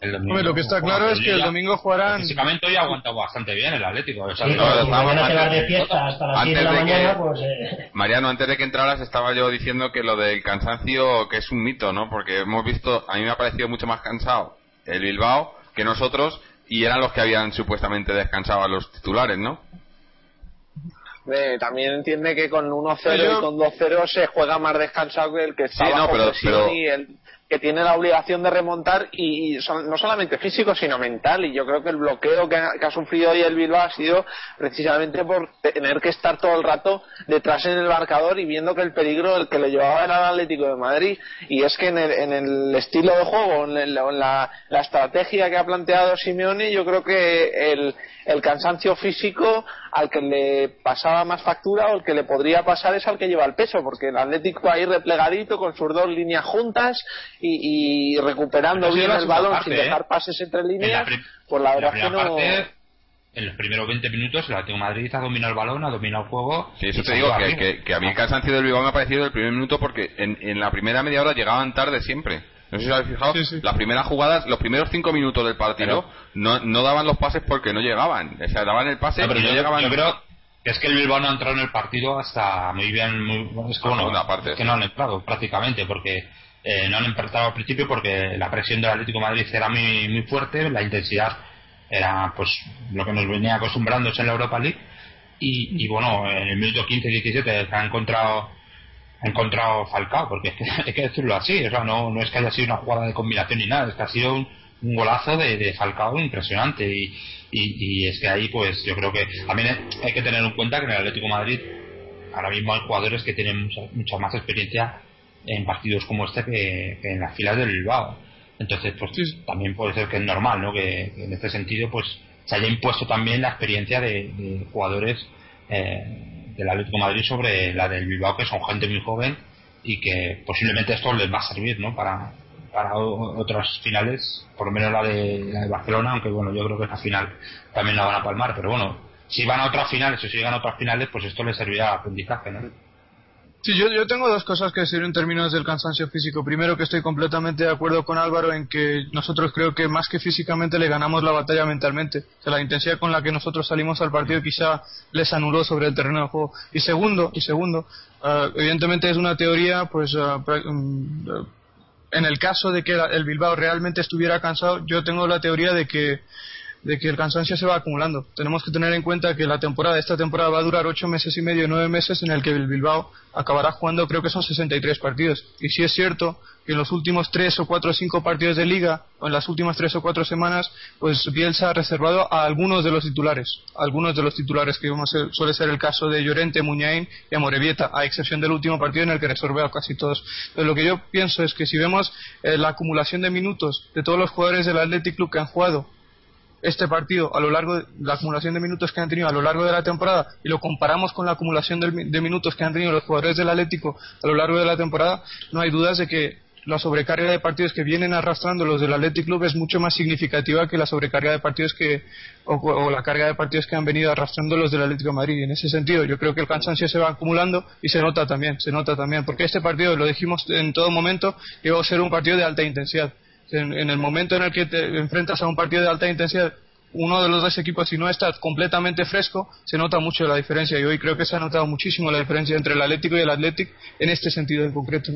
S3: El domingo. Hombre, lo que está claro es que el domingo jugarán.
S5: Físicamente hoy ha aguantado bastante bien el Atlético. O
S4: sea, sí, no, va de fiesta hasta las 10 de la mañana, pues. Eh.
S1: Mariano, antes de que entraras, estaba yo diciendo que lo del cansancio, que es un mito, ¿no? Porque hemos visto, a mí me ha parecido mucho más cansado el Bilbao que nosotros y eran los que habían supuestamente descansado a los titulares, ¿no?
S2: también entiende que con 1-0 y con 2-0 se juega más descansado que el que estaba
S1: sí, no, pero,
S2: y el que tiene la obligación de remontar y, no solamente físico sino mental. Y yo creo que el bloqueo que ha, sufrido hoy el Bilbao ha sido precisamente por tener que estar todo el rato detrás en el marcador y viendo que el peligro el que le llevaba era el Atlético de Madrid. Y es que en el, estilo de juego en, la, la, estrategia que ha planteado Simeone yo creo que el, el cansancio físico al que le pasaba más factura o el que le podría pasar es al que lleva el peso, porque el Atlético ahí replegadito con sus dos líneas juntas y, recuperando bien el balón sin dejar ¿eh? pases entre líneas, pues la verdad que no.
S5: en los primeros 20 minutos el Atlético Madrid ha dominado el balón, ha dominado el juego.
S1: Sí, eso te digo, que, a mí el cansancio del Bilbao me ha parecido el primer minuto porque en, en la primera media hora llegaban tarde siempre. No sé si os habéis fijado, las primeras jugadas, los primeros cinco minutos del partido, no, no daban los pases porque no llegaban. O sea, daban el pase pero yo, llegaban.
S5: Yo creo es que el Bilbao no ha entrado en el partido hasta muy bien. Muy, es que, bueno, parte, que no han entrado prácticamente porque eh, no han empezado al principio porque la presión del Atlético de Madrid era muy, muy fuerte, la intensidad era pues lo que nos venía acostumbrándose en la Europa League. Y, y bueno, en el minuto 15-17 se ha encontrado encontrado Falcao, porque hay que decirlo así, o sea, no, no es que haya sido una jugada de combinación ni nada, es que ha sido un, golazo de, de, Falcao impresionante y, y, es que ahí pues yo creo que también hay que tener en cuenta que en el Atlético Madrid ahora mismo hay jugadores que tienen mucha, más experiencia en partidos como este que, en las filas del Bilbao entonces pues también puede ser que es normal ¿no? que, en este sentido pues se haya impuesto también la experiencia de, jugadores eh, del Atlético Madrid sobre la del Bilbao, que son gente muy joven y que posiblemente esto les va a servir ¿no? para, para otras finales, por lo menos la de, la de Barcelona, aunque bueno, yo creo que esa final también la van a palmar, pero bueno, si van a otras finales o si llegan a otras finales, pues esto les servirá de aprendizaje. ¿no?
S3: Sí, yo, yo tengo dos cosas que decir en términos del cansancio físico. Primero, que estoy completamente de acuerdo con Álvaro en que nosotros creo que más que físicamente le ganamos la batalla mentalmente. O la intensidad con la que nosotros salimos al partido quizá les anuló sobre el terreno de juego. Y segundo, y segundo, ah, evidentemente es una teoría, pues, mm, en el caso de que el Bilbao realmente estuviera cansado, yo tengo la teoría de que de que el cansancio se va acumulando. Tenemos que tener en cuenta que la temporada, esta temporada va a durar ocho meses y medio, nueve meses, en el que el Bilbao acabará jugando, creo que son 63 partidos. Y si es cierto que en los últimos tres o cuatro o cinco partidos de liga, o en las últimas tres o cuatro semanas, pues Bielsa ha reservado a algunos de los titulares, algunos de los titulares que suele ser el caso de Llorente, Muñain y Amorebieta, a excepción del último partido en el que resolvió a casi todos. Pero lo que yo pienso es que si vemos eh, la acumulación de minutos de todos los jugadores del Athletic Club que han jugado este partido a lo largo de la acumulación de minutos que han tenido a lo largo de la temporada y lo comparamos con la acumulación de, minutos que han tenido los jugadores del Atlético a lo largo de la temporada, no hay dudas de que la sobrecarga de partidos que vienen arrastrando los del Athletic Club es mucho más significativa que la sobrecarga de partidos que o, la carga de partidos que han venido arrastrando los del Atlético Madrid. Y en ese sentido, yo creo que el cansancio se va acumulando y se nota también, se nota también, porque este partido lo dijimos en todo momento que iba a ser un partido de alta intensidad en, el momento en el que te enfrentas a un partido de alta intensidad, uno de los dos equipos, si no está completamente fresco, se nota mucho la diferencia. Y hoy creo que se ha notado muchísimo la diferencia entre el Atlético y el Athletic en este sentido en concreto.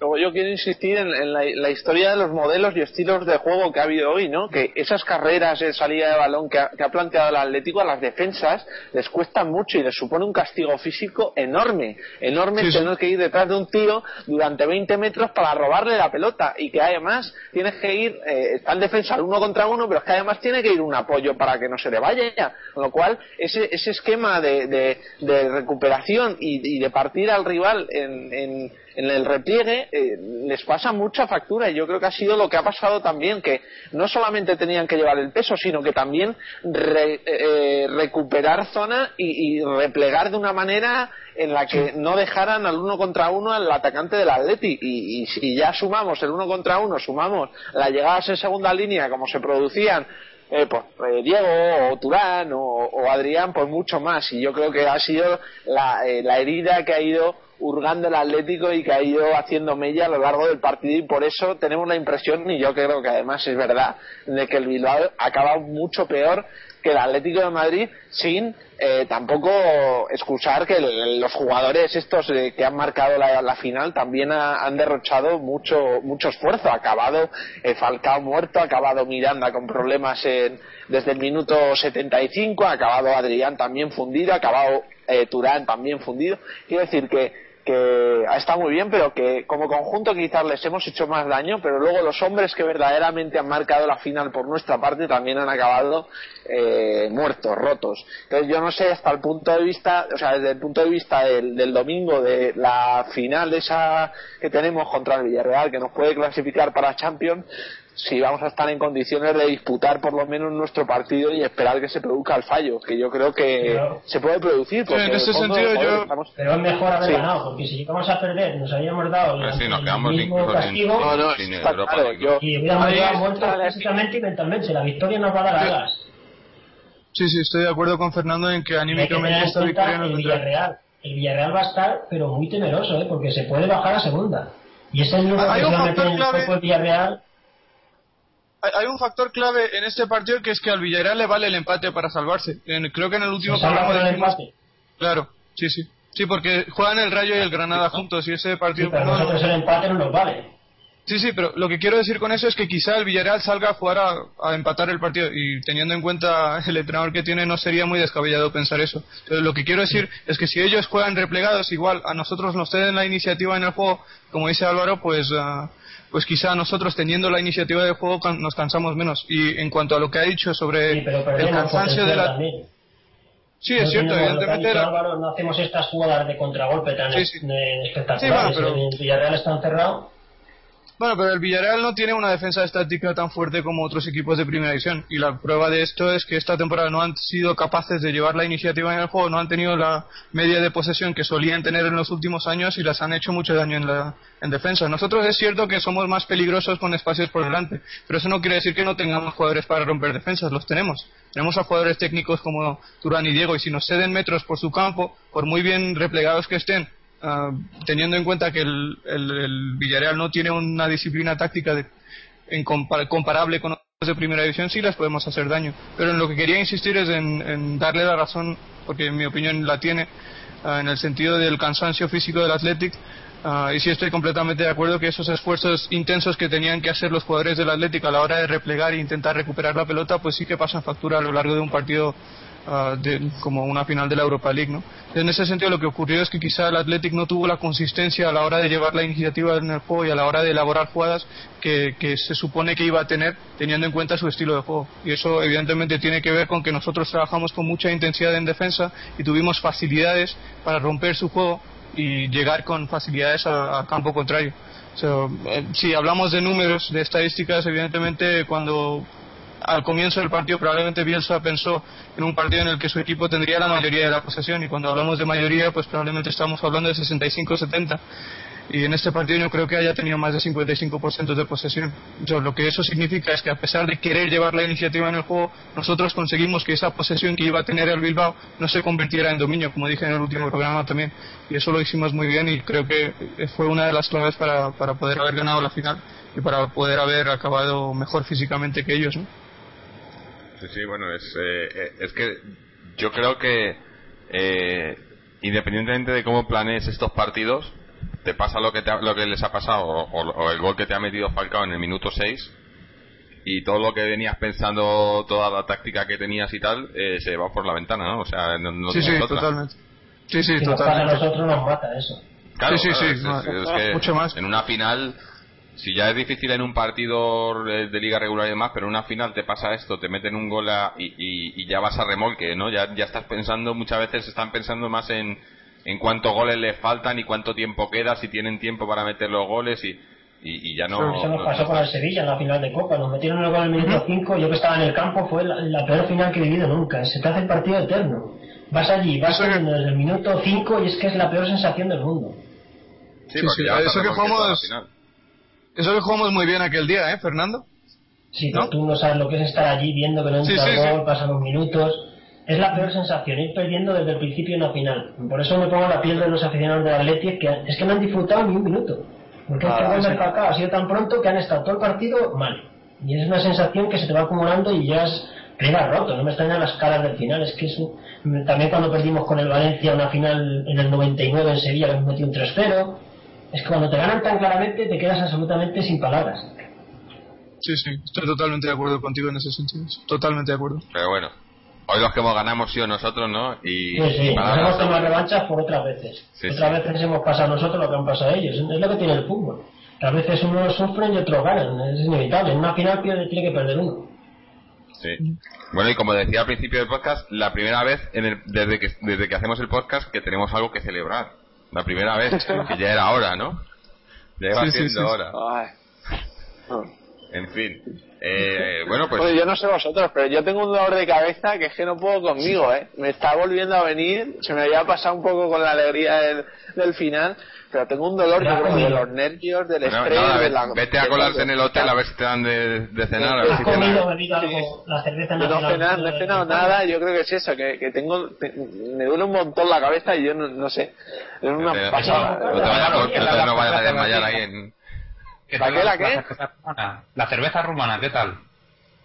S2: Luego yo quiero insistir en, la, historia de los modelos y estilos de juego que ha habido hoy, ¿no? Que esas carreras de salida de balón que ha, planteado el Atlético a las defensas les cuesta mucho y les supone un castigo físico enorme, enorme tener que ir detrás de un tío durante 20 metros para robarle la pelota y que además tienes que ir, eh, está en defensa uno contra uno, pero es que además tiene que ir un apoyo para que no se le vaya, con lo cual ese, ese esquema de, recuperación y, de partir al rival en en el repliegue eh, les pasa mucha factura y yo creo que ha sido lo que ha pasado también, que no solamente tenían que llevar el peso, sino que también eh, recuperar zona y, replegar de una manera en la que no dejaran al uno contra uno al atacante del Atleti y, si ya sumamos el uno contra uno, sumamos las llegadas en segunda línea como se producían eh, pues, Diego o Turán o, Adrián, pues mucho más. Y yo creo que ha sido la, la herida que ha ido hurgando el Atlético y que ha ido haciendo mella a lo largo del partido y por eso tenemos la impresión, y yo creo que además es verdad, de que el Bilbao ha acabado mucho peor que el Atlético de Madrid sin eh, tampoco excusar que los jugadores estos eh, que han marcado la, final también han derrochado mucho mucho esfuerzo. Ha acabado eh, Falcao muerto, ha acabado Miranda con problemas desde el minuto 75, ha acabado Adrián también fundido, ha acabado Turán también fundido. Quiero decir que que estado muy bien, pero que como conjunto quizás les hemos hecho más daño, pero luego los hombres que verdaderamente han marcado la final por nuestra parte también han acabado eh, muertos, rotos. Entonces yo no sé hasta el punto de vista, o sea, desde el punto de vista del, del domingo de la final esa que tenemos contra el Villarreal, que nos puede clasificar para Champions, si vamos a estar en condiciones de disputar por lo menos nuestro partido y esperar que se produzca el fallo, que yo creo que se puede producir.
S3: Porque en ese sentido yo...
S4: Pero es mejor haber ganado, porque si llegamos a perder, nos habíamos dado el,
S1: sí, nos quedamos
S4: mismo castigo
S1: no, no, sin Europa,
S2: claro, yo...
S4: y hubiéramos llegado muertos físicamente y mentalmente. La victoria nos va a dar alas.
S3: Sí, sí, estoy de acuerdo con Fernando en que anímicamente esta victoria nos
S4: el. Villarreal. El Villarreal va a estar, pero muy temeroso, ¿eh? porque se puede bajar a segunda. Y ese es lo
S3: Hay
S4: que se va a meter el Villarreal.
S3: Hay, un factor clave en este partido que es que al Villarreal le vale el empate para salvarse. En- creo que en el último programa
S4: con el
S3: dijimos-
S4: empate.
S3: Claro, sí, sí. Sí, porque juegan el Rayo y el Granada juntos y ese
S4: Sí,
S3: partido...
S4: pero
S3: no-
S4: nosotros el empate no nos vale.
S3: Sí, sí, pero lo que quiero decir con eso es que quizá el Villarreal salga a jugar a, a empatar el partido y teniendo en cuenta el entrenador que tiene no sería muy descabellado pensar eso. Entonces, lo que quiero decir es que si ellos juegan replegados, igual a nosotros nos ceden la iniciativa en el juego, como dice Álvaro, pues ah, pues quizá nosotros teniendo la iniciativa de juego can- nos cansamos menos. Y en cuanto a lo que ha dicho sobre
S4: Sí, pero
S3: el cansancio de la...
S4: también.
S3: Sí, es
S4: No
S3: cierto, evidentemente...
S4: Álvaro, no hacemos estas jugadas de contragolpe tan
S3: Sí, sí.
S4: eh, espectaculares.
S3: Sí, bueno, pero-
S4: El Villarreal está encerrado.
S3: Bueno, pero el Villarreal no tiene una defensa estática tan fuerte como otros equipos de primera división. Y la prueba de esto es que esta temporada no han sido capaces de llevar la iniciativa en el juego, no han tenido la media de posesión que solían tener en los últimos años y las han hecho mucho daño en, la, en defensa. Nosotros es cierto que somos más peligrosos con espacios por delante, pero eso no quiere decir que no tengamos jugadores para romper defensas, los tenemos. Tenemos a jugadores técnicos como Turán y Diego y si nos ceden metros por su campo, por muy bien replegados que estén, Ah, teniendo en cuenta que el, el- el Villarreal no tiene una disciplina táctica de- en compa- comparable con otros de primera división, sí les podemos hacer daño. Pero en lo que quería insistir es en, darle la razón, porque en mi opinión la tiene, ah, en el sentido del cansancio físico del Athletic. ah, y sí estoy completamente de acuerdo que esos esfuerzos intensos que tenían que hacer los jugadores del Athletic a la hora de replegar e intentar recuperar la pelota, pues sí que pasan factura a lo largo de un partido ah, de- como una final de la Europa League, ¿no? En ese sentido, lo que ocurrió es que quizá el Athletic no tuvo la consistencia a la hora de llevar la iniciativa en el juego y a la hora de elaborar jugadas que, que se supone que iba a tener teniendo en cuenta su estilo de juego. Y eso, evidentemente, tiene que ver con que nosotros trabajamos con mucha intensidad en defensa y tuvimos facilidades para romper su juego y llegar con facilidades a, a campo contrario. So, eh, si hablamos de números, de estadísticas, evidentemente cuando al comienzo del partido probablemente Bielsa pensó en un partido en el que su equipo tendría la mayoría de la posesión y cuando hablamos de mayoría pues probablemente estamos hablando de 65-70 y en este partido yo creo que haya tenido más de 55% de posesión. So, lo que eso significa es que a pesar de querer llevar la iniciativa en el juego, nosotros conseguimos que esa posesión que iba a tener el Bilbao no se convirtiera en dominio, como dije en el último programa también. Y eso lo hicimos muy bien y creo que fue una de las claves para, para poder haber ganado la final y para poder haber acabado mejor físicamente que ellos. ¿no?
S1: Sí, sí, bueno, es, eh, eh, es que yo creo que eh, independientemente de cómo planees estos partidos, te pasa lo que, te ha- lo que les ha pasado o, o- o el gol que te ha metido Falcao en el minuto 6 y todo lo que venías pensando, toda la táctica que tenías y tal, eh, se va por la ventana, ¿no? O sea, no, no
S3: sí, sí,
S1: otra.
S3: totalmente. Sí, sí,
S4: Si nos pasa a
S3: totalmente.
S4: nosotros nos mata eso.
S1: Claro,
S3: Sí, sí,
S1: claro,
S3: sí,
S1: es-
S3: no,
S1: es- es que
S3: mucho más.
S1: En una final, si ya es difícil en un partido de, de liga regular y demás, pero en una final te pasa esto, te meten un gol a- y, y- y ya vas a remolque, ¿no? Ya, ya estás pensando, muchas veces están pensando más en, en cuántos goles les faltan y cuánto tiempo queda, si tienen tiempo para meter los goles y, y, y ya no.
S4: Eso nos
S1: no-
S4: pasó
S1: no
S4: con el Sevilla en la final de Copa. Nos metieron el gol en el minuto 5. Yo que estaba en el campo fue la, la peor final que he vivido nunca. Se te hace el partido eterno. Vas allí, vas desde el minuto 5 y es que es la peor sensación del mundo.
S1: Sí,
S3: Sí,
S1: porque
S3: sí,
S1: ya
S3: eso que jugamos-
S1: final.
S3: Eso que jugamos muy bien aquel día, ¿eh, Fernando?
S4: Si
S3: ¿No?
S4: tú no sabes lo que es estar allí viendo que no entra
S3: Sí,
S4: el
S3: sí,
S4: gol,
S3: sí.
S4: pasan los minutos. Es la peor sensación, ir perdiendo desde el principio en la final. Por eso me pongo la piel de los aficionados del Atleti, que es que no han disfrutado ni un minuto. Porque es que
S2: Ah,
S4: el
S2: sí.
S4: Falcao ha sido tan pronto que han estado todo el partido mal. Y es una sensación que se te va acumulando y ya es plega roto. No me extrañan las caras del final. Es que es un- también cuando perdimos con el Valencia una final en el 99 en Sevilla, que nos metió un 3-0. Es que cuando te ganan tan claramente te quedas absolutamente sin palabras.
S3: Sí, sí, estoy totalmente de acuerdo contigo en ese sentido. Totalmente de acuerdo.
S1: Pero bueno, hoy los que hemos ganado hemos sido nosotros, ¿no?
S4: Y, sí, sí, nos hemos tomado revanchas por otras veces. otras veces hemos pasado nosotros lo que han pasado ellos. Es lo que tiene el fútbol. A veces unos sufren y otros ganan. Es inevitable. En una final tiene que perder uno.
S1: Sí. Bueno, y como decía al principio del podcast, la primera vez en desde, que, desde que hacemos el podcast que tenemos algo que celebrar. La primera vez, que ya era hora, ¿no? Ya iba siendo hora. En fin. Eh, bueno, pues.
S2: yo no sé vosotros, pero yo tengo un dolor de cabeza que es que no puedo conmigo, ¿eh? Me está volviendo a venir, se me había pasado un poco con la alegría del, del final, pero tengo un dolor de los nervios, del estrés. de la,
S1: vete a colarse en el hotel a ver si te dan de, de cenar. A ver
S4: si comido, bebido algo? La cerveza no,
S2: no, no he cenado nada. Yo creo que es eso, que, que tengo. me duele un montón la cabeza y yo no, no sé. Es una pasada.
S1: No te vayas a desmayar ahí en.
S2: ¿La qué? ¿La qué?
S5: La cerveza rumana, ¿qué tal?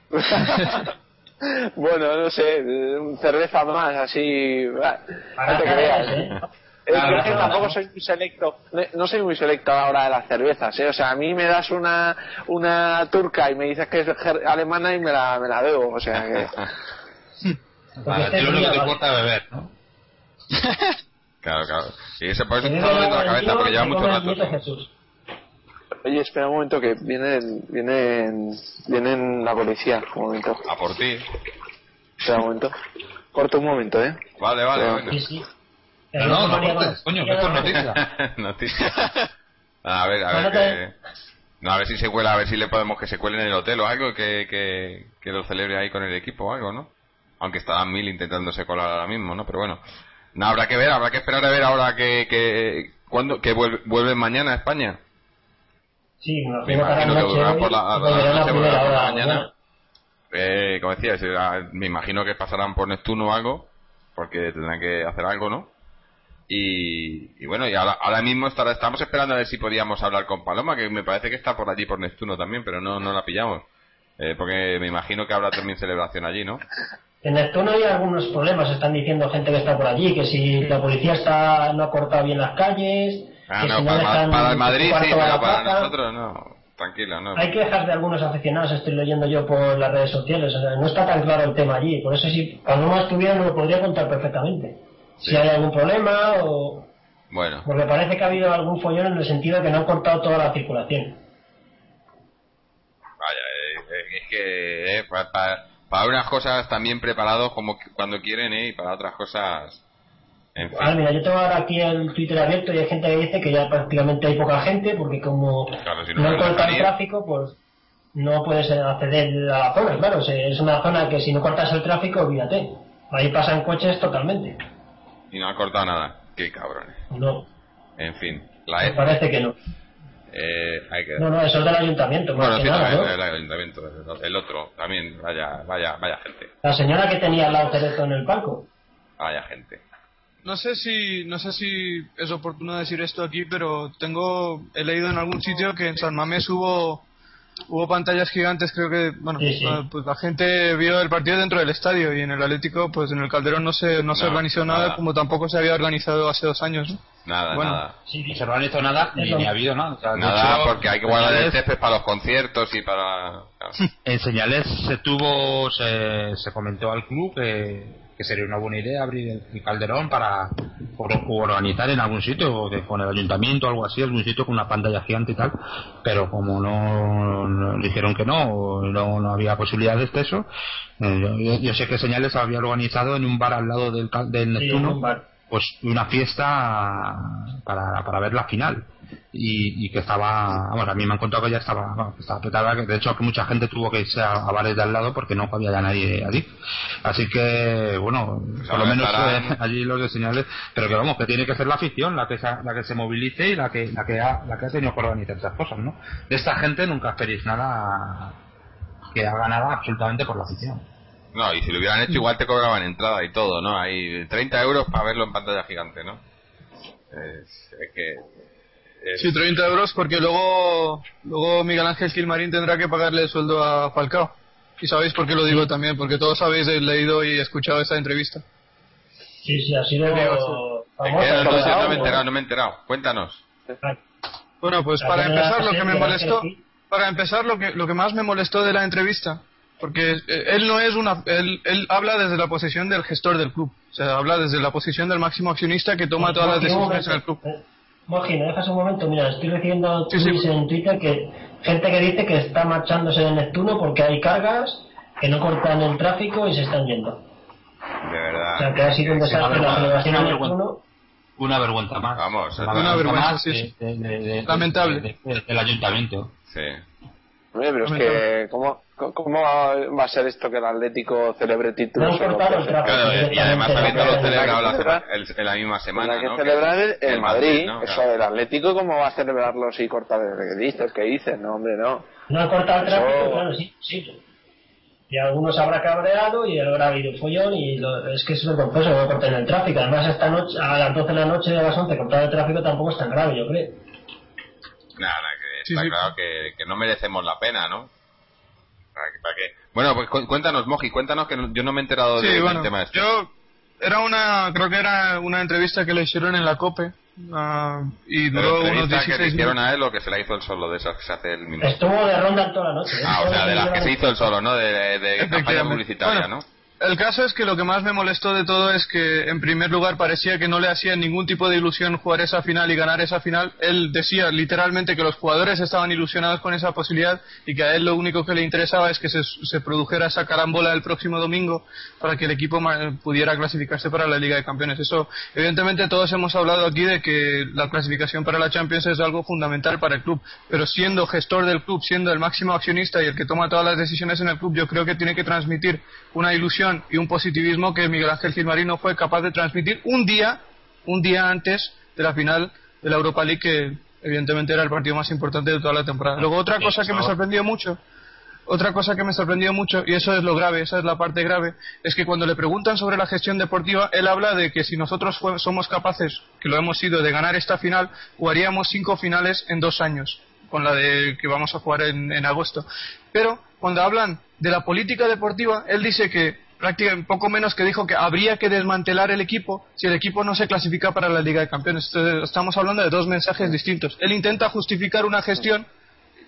S2: bueno, no sé, cerveza más, así. No te creas, ¿eh? Es que tampoco soy muy selecto, no soy muy selecto a la hora de las cervezas, ¿eh? O sea, a mí me das una, una turca y me dices que es alemana y me la, me la bebo, o sea que...
S5: vale, lo único que te importa beber, ¿no?
S1: claro, claro. Y ese por eso está la cabeza porque lleva mucho rato.
S2: Oye, espera un momento que viene, viene, viene la policía, un momento.
S1: A por ti.
S2: Espera un momento. Corto un momento, ¿eh?
S1: Vale, vale, bueno.
S5: Sí, sí. No, no, no coño, que esto es noticia.
S1: noticia. A ver, a ver que... No, a ver si se cuela, a ver si le podemos que se cuele en el hotel o algo, que, que, que lo celebre ahí con el equipo o algo, ¿no? Aunque estarán mil intentándose colar ahora mismo, ¿no? Pero bueno. No, habrá que ver, habrá que esperar a ver ahora que, que, ¿cuándo, que vuelve, vuelven mañana a España.
S4: Sí, me imagino que volverán por la, noche, por
S1: la mañana. Eh, como decía, me imagino que pasarán por Neptuno o algo, porque tendrán que hacer algo, ¿no? Y, bueno, y ahora, mismo estamos esperando a ver si podíamos hablar con Paloma, que me parece que está por allí por Neptuno también, pero no, no la pillamos. Eh, porque me imagino que habrá también celebración allí, ¿no?
S4: En Neptuno hay algunos problemas, están diciendo gente que está por allí, que si la policía está no ha cortado bien las calles.
S1: Ah, no, para, el Madrid sí, pero para nosotros no. Tranquilo, no.
S4: Hay quejas de algunos aficionados, estoy leyendo yo por las redes sociales, o sea, no está tan claro el tema allí, por eso si Paloma estuviera no lo podría contar perfectamente si hay algún problema o...
S1: Bueno.
S4: Porque parece que ha habido algún follón en el sentido de que no han cortado toda la circulación.
S1: Vaya, eh, eh, es que eh, para, para, unas cosas también preparados como cuando quieren y para otras cosas...
S4: En fin. Ah, mira, yo tengo ahora aquí el Twitter abierto y hay gente que dice que ya prácticamente hay poca gente porque como no, han cortado el tráfico, pues no puedes acceder a la zona, claro. Es una zona que si no cortas el tráfico, olvídate. Ahí pasan coches totalmente.
S1: Y no ha cortado nada. Qué cabrones.
S4: No.
S1: En fin. La
S4: e- parece que no.
S1: Eh, hay que...
S4: No, no, eso es del ayuntamiento.
S1: Bueno, sí, también el ayuntamiento. El otro también. Vaya, vaya, vaya gente.
S4: La señora que tenía lado Cerezo en el palco.
S1: Vaya gente.
S3: No sé si no sé si es oportuno decir esto aquí, pero tengo he leído en algún sitio que en San Mamés hubo hubo pantallas gigantes, creo que, bueno, ah, pues la gente vio el partido dentro del estadio y en el Atlético, pues en el Calderón no se, no, se organizó nada, como tampoco se había organizado hace dos años, ¿no?
S1: Nada, nada.
S5: no se organizó nada, ni, ha habido nada.
S1: nada, porque hay que guardar el césped para los conciertos y para...
S5: En señales se tuvo, se, se comentó al club que que sería una buena idea abrir el, Calderón para organizar en algún sitio, con el ayuntamiento o algo así, algún sitio con una pantalla gigante y tal, pero como no, dijeron que no, no, no había posibilidad de eso, eh, yo, sé que Señales había organizado en un bar al lado del, del Neptuno, pues una fiesta para, para ver la final y, que estaba, bueno, a mí me han contado que ya estaba, estaba petada, que de hecho que mucha gente tuvo que irse a, bares de al lado porque no había ya nadie allí. Así que, bueno, por lo menos eh, allí los de señales, pero que vamos, que tiene que ser la afición la que, la que se movilice y la que, la que ha, la que ha tenido que organizar estas cosas, ¿no? De esta gente nunca esperéis nada que haga nada absolutamente por la afición.
S1: No, y si lo hubieran hecho igual te cobraban entrada y todo, ¿no? Hay 30 euros para verlo en pantalla gigante, ¿no? es que
S3: Sí, 30 euros porque luego, luego Miguel Ángel Gilmarín tendrá que pagarle el sueldo a Falcao. Y sabéis por qué lo digo también, porque todos habéis leído y escuchado esa entrevista.
S4: Sí, sí, ha sido...
S1: no, me he enterado, no me he enterado. Cuéntanos.
S3: Bueno, pues para empezar lo que me molestó, para empezar lo que, lo que más me molestó de la entrevista porque eh, él no es una él, él habla desde la posición del gestor del club. O sea habla desde la posición del máximo accionista que toma todas las decisiones en el club.
S4: Eh, Moji, ¿me dejas un momento? Mira, estoy recibiendo tweets en Twitter que gente que dice que está marchándose de Neptuno porque hay cargas que no cortan el tráfico y se están yendo.
S1: De verdad.
S4: O sea, que ha sido un desastre la celebración en Neptuno.
S5: Una vergüenza más.
S1: Vamos,
S5: una,
S3: una vergüenza,
S5: más
S3: sí,
S5: de-
S3: sí.
S5: de- de- de-
S3: Lamentable.
S5: de- de- del ayuntamiento.
S1: Sí.
S2: Oye, pero es que, ¿cómo, ¿cómo va a ser esto que el Atlético celebre
S4: No
S2: títulos?
S4: el tráfico.
S1: Claro, y además habiéndolo
S4: no,
S1: celebrado la, el- en la misma semana,
S2: que
S1: ¿no?
S2: celebrar el, el Madrid.
S1: ¿no?
S2: Eso,
S1: Claro.
S2: el Atlético, ¿cómo va a celebrarlo si corta dices? ¿Qué dices? No, hombre, no.
S4: No han cortado el tráfico,
S2: Eso-
S4: claro, sí, sí. Y algunos habrá cabreado y habrá habido un follón y lo- es que es vergonzoso que no corten el tráfico. Además, esta noche, a las 12 de la noche y a las 11 cortar el tráfico tampoco es tan grave, yo creo.
S1: Nada, que
S3: Sí,
S1: está
S3: sí.
S1: claro que, que no merecemos la pena, ¿no? ¿Para qué? para qué? Bueno, pues cu- cuéntanos, Moji, cuéntanos que no- yo no me he enterado de-
S3: Sí,
S1: del
S3: bueno,
S1: tema este.
S3: yo era una, creo que era una entrevista que le hicieron en la COPE ah, y
S1: Pero
S3: duró unos
S1: entrevista que le
S3: 16
S1: hicieron
S3: minutos.
S1: a él o que se la hizo él solo, de esas que se hace el minuto.
S4: Estuvo de ronda toda la noche. ¿eh?
S1: Ah, o sea, de las que se hizo él solo, ¿no? De, de, de campaña publicitaria,
S3: Bueno,
S1: ¿no?
S3: El caso es que lo que más me molestó de todo es que, en primer lugar, parecía que no le hacía ningún tipo de ilusión jugar esa final y ganar esa final. Él decía literalmente que los jugadores estaban ilusionados con esa posibilidad y que a él lo único que le interesaba es que se, produjera esa carambola el próximo domingo para que el equipo pudiera clasificarse para la Liga de Campeones. Eso, evidentemente, todos hemos hablado aquí de que la clasificación para la Champions es algo fundamental para el club, pero siendo gestor del club, siendo el máximo accionista y el que toma todas las decisiones en el club, yo creo que tiene que transmitir una ilusión y un positivismo que Miguel Ángel Gilmarín no fue capaz de transmitir un día, un día antes de la final de la Europa League, que evidentemente era el partido más importante de toda la temporada. Luego otra cosa que me sorprendió mucho, otra cosa que me sorprendió mucho, y eso es lo grave, esa es la parte grave, es que cuando le preguntan sobre la gestión deportiva, él habla de que si nosotros somos capaces, que lo hemos sido, de ganar esta final, jugaríamos cinco finales en dos años, con la de que vamos a jugar en, en agosto. Pero cuando hablan de la política deportiva, él dice que prácticamente poco menos que dijo que habría que desmantelar el equipo si el equipo no se clasifica para la Liga de Campeones. Estamos hablando de dos mensajes distintos. Él intenta justificar una gestión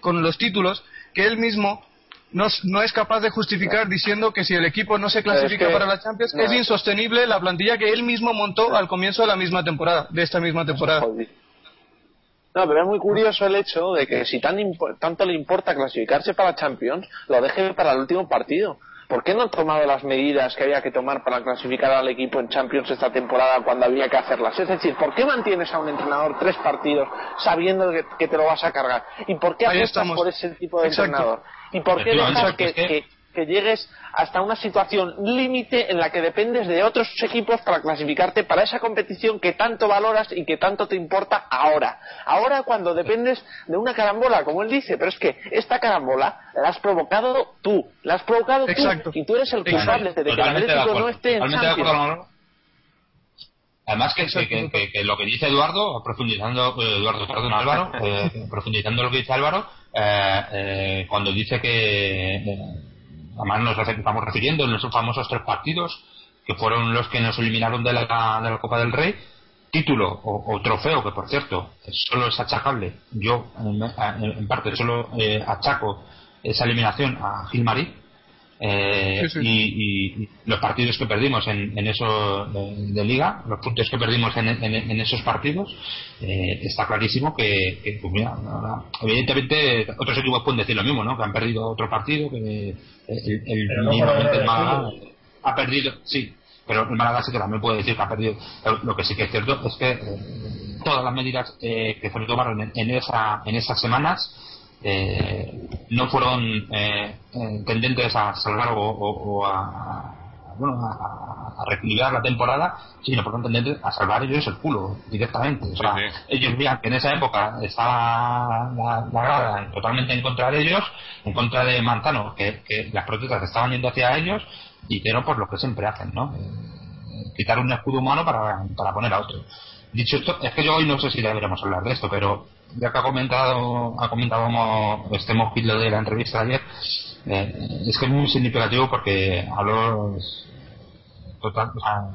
S3: con los títulos que él mismo no, no es capaz de justificar diciendo que si el equipo no se clasifica
S2: que-
S3: para la Champions
S2: no.
S3: es insostenible la plantilla que él mismo montó al comienzo de la misma temporada, de esta misma temporada.
S2: No, pero es muy curioso el hecho de que si tan tanto le importa clasificarse para Champions, lo deje para el último partido. ¿Por qué no han tomado las medidas que había que tomar para clasificar al equipo en Champions esta temporada cuando había que hacerlas? Es decir, ¿por qué mantienes a un entrenador tres partidos sabiendo que, que te lo vas a cargar? ¿Y por qué apuestas por ese tipo de
S3: Exacto.
S2: entrenador? ¿Y por qué dejas
S5: porque
S2: que,
S5: que-
S2: llegues hasta una situación límite en la que dependes de otros equipos para clasificarte para esa competición que tanto valoras y que tanto te importa ahora. Ahora cuando dependes de una carambola, como él dice, pero es que esta carambola la has provocado tú, la has provocado tú y tú eres el culpable de que el Atlético no esté en Champions.
S5: Además que, que, que- que- que lo que dice Eduardo, profundizando, eh, Eduardo, perdón, Álvaro, eh, profundizando lo que dice Álvaro, eh, eh, cuando dice que, eh, además nos estamos refiriendo en esos famosos tres partidos, que fueron los que nos eliminaron de la, de la Copa del Rey, título o, o trofeo, que por cierto, solo es achacable, yo en, en- parte solo eh, achaco esa eliminación a Gil Marí, eh,
S3: Sí, sí.
S5: Y, y- y los partidos que perdimos en, en eso de, de liga, los puntos que perdimos en, en- en esos partidos, eh, está clarísimo que, que, pues mira, ahora, evidentemente otros equipos pueden decir lo mismo, ¿no? Que han perdido otro partido, que el, el,
S4: Pero no
S5: el
S4: el
S5: Málaga ha perdido, sí, pero el Málaga sí que también puede decir que ha perdido. Lo que sí que es cierto es que eh, todas las medidas eh, que se tomaron en, en esa, en esas semanas eh, no fueron eh, eh, tendentes a salvar o, o- o a, bueno, a, a reequilibrar la temporada, sino fueron tendentes a salvar ellos el culo directamente. O sea,
S1: Sí,
S5: ellos veían que en esa época estaba la, la grada totalmente en contra de ellos, en contra de Manzano, que, que las protestas estaban yendo hacia ellos, y hicieron pues lo que siempre hacen, ¿no? Eh, quitar un escudo humano para, para poner a otro. Dicho esto, es que yo hoy no sé si deberíamos hablar de esto, pero ya que ha comentado, ha comentado este mojito de la entrevista de ayer, eh, es que es muy significativo porque habló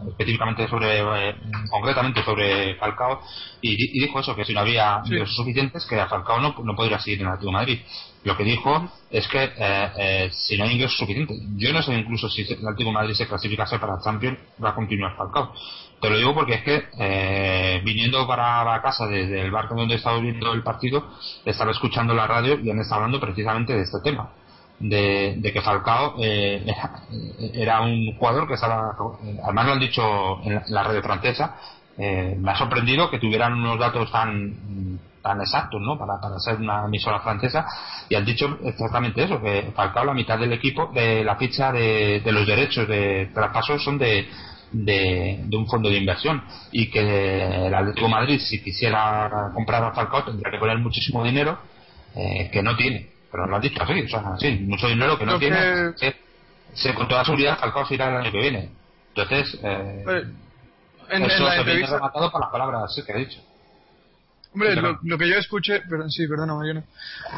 S5: específicamente sobre, eh, concretamente sobre Falcao, y, dijo eso, que si no había ingresos suficientes, que a Falcao no, no podría seguir en el Atlético de Madrid. Lo que dijo es que eh, eh, si no hay ingresos suficientes, yo no sé incluso si el Atlético de Madrid se clasificase para Champions, va a continuar Falcao. Te lo digo porque es que viniendo para casa desde el barco donde estaba viendo el partido, estaba escuchando la radio y han estado hablando precisamente de este tema de, que Falcao eh, era, un jugador que estaba, además lo han dicho en la, red francesa, eh, me ha sorprendido que tuvieran unos datos tan tan exactos ¿no? para, para ser una emisora francesa y han dicho exactamente eso que Falcao la mitad del equipo de la ficha de, los derechos de traspaso son de, de, un fondo de inversión y que el Atlético Madrid si quisiera comprar a Falcao tendría que poner muchísimo dinero eh, que no tiene pero lo han dicho así, o sea, sí, mucho dinero que no tiene, se, con toda seguridad Falcao se irá el año que viene. Entonces, eh, en, eso se viene rematado por las palabras que ha dicho.
S3: Hombre, lo, que yo escuché, perdón, sí, perdona, Mariano.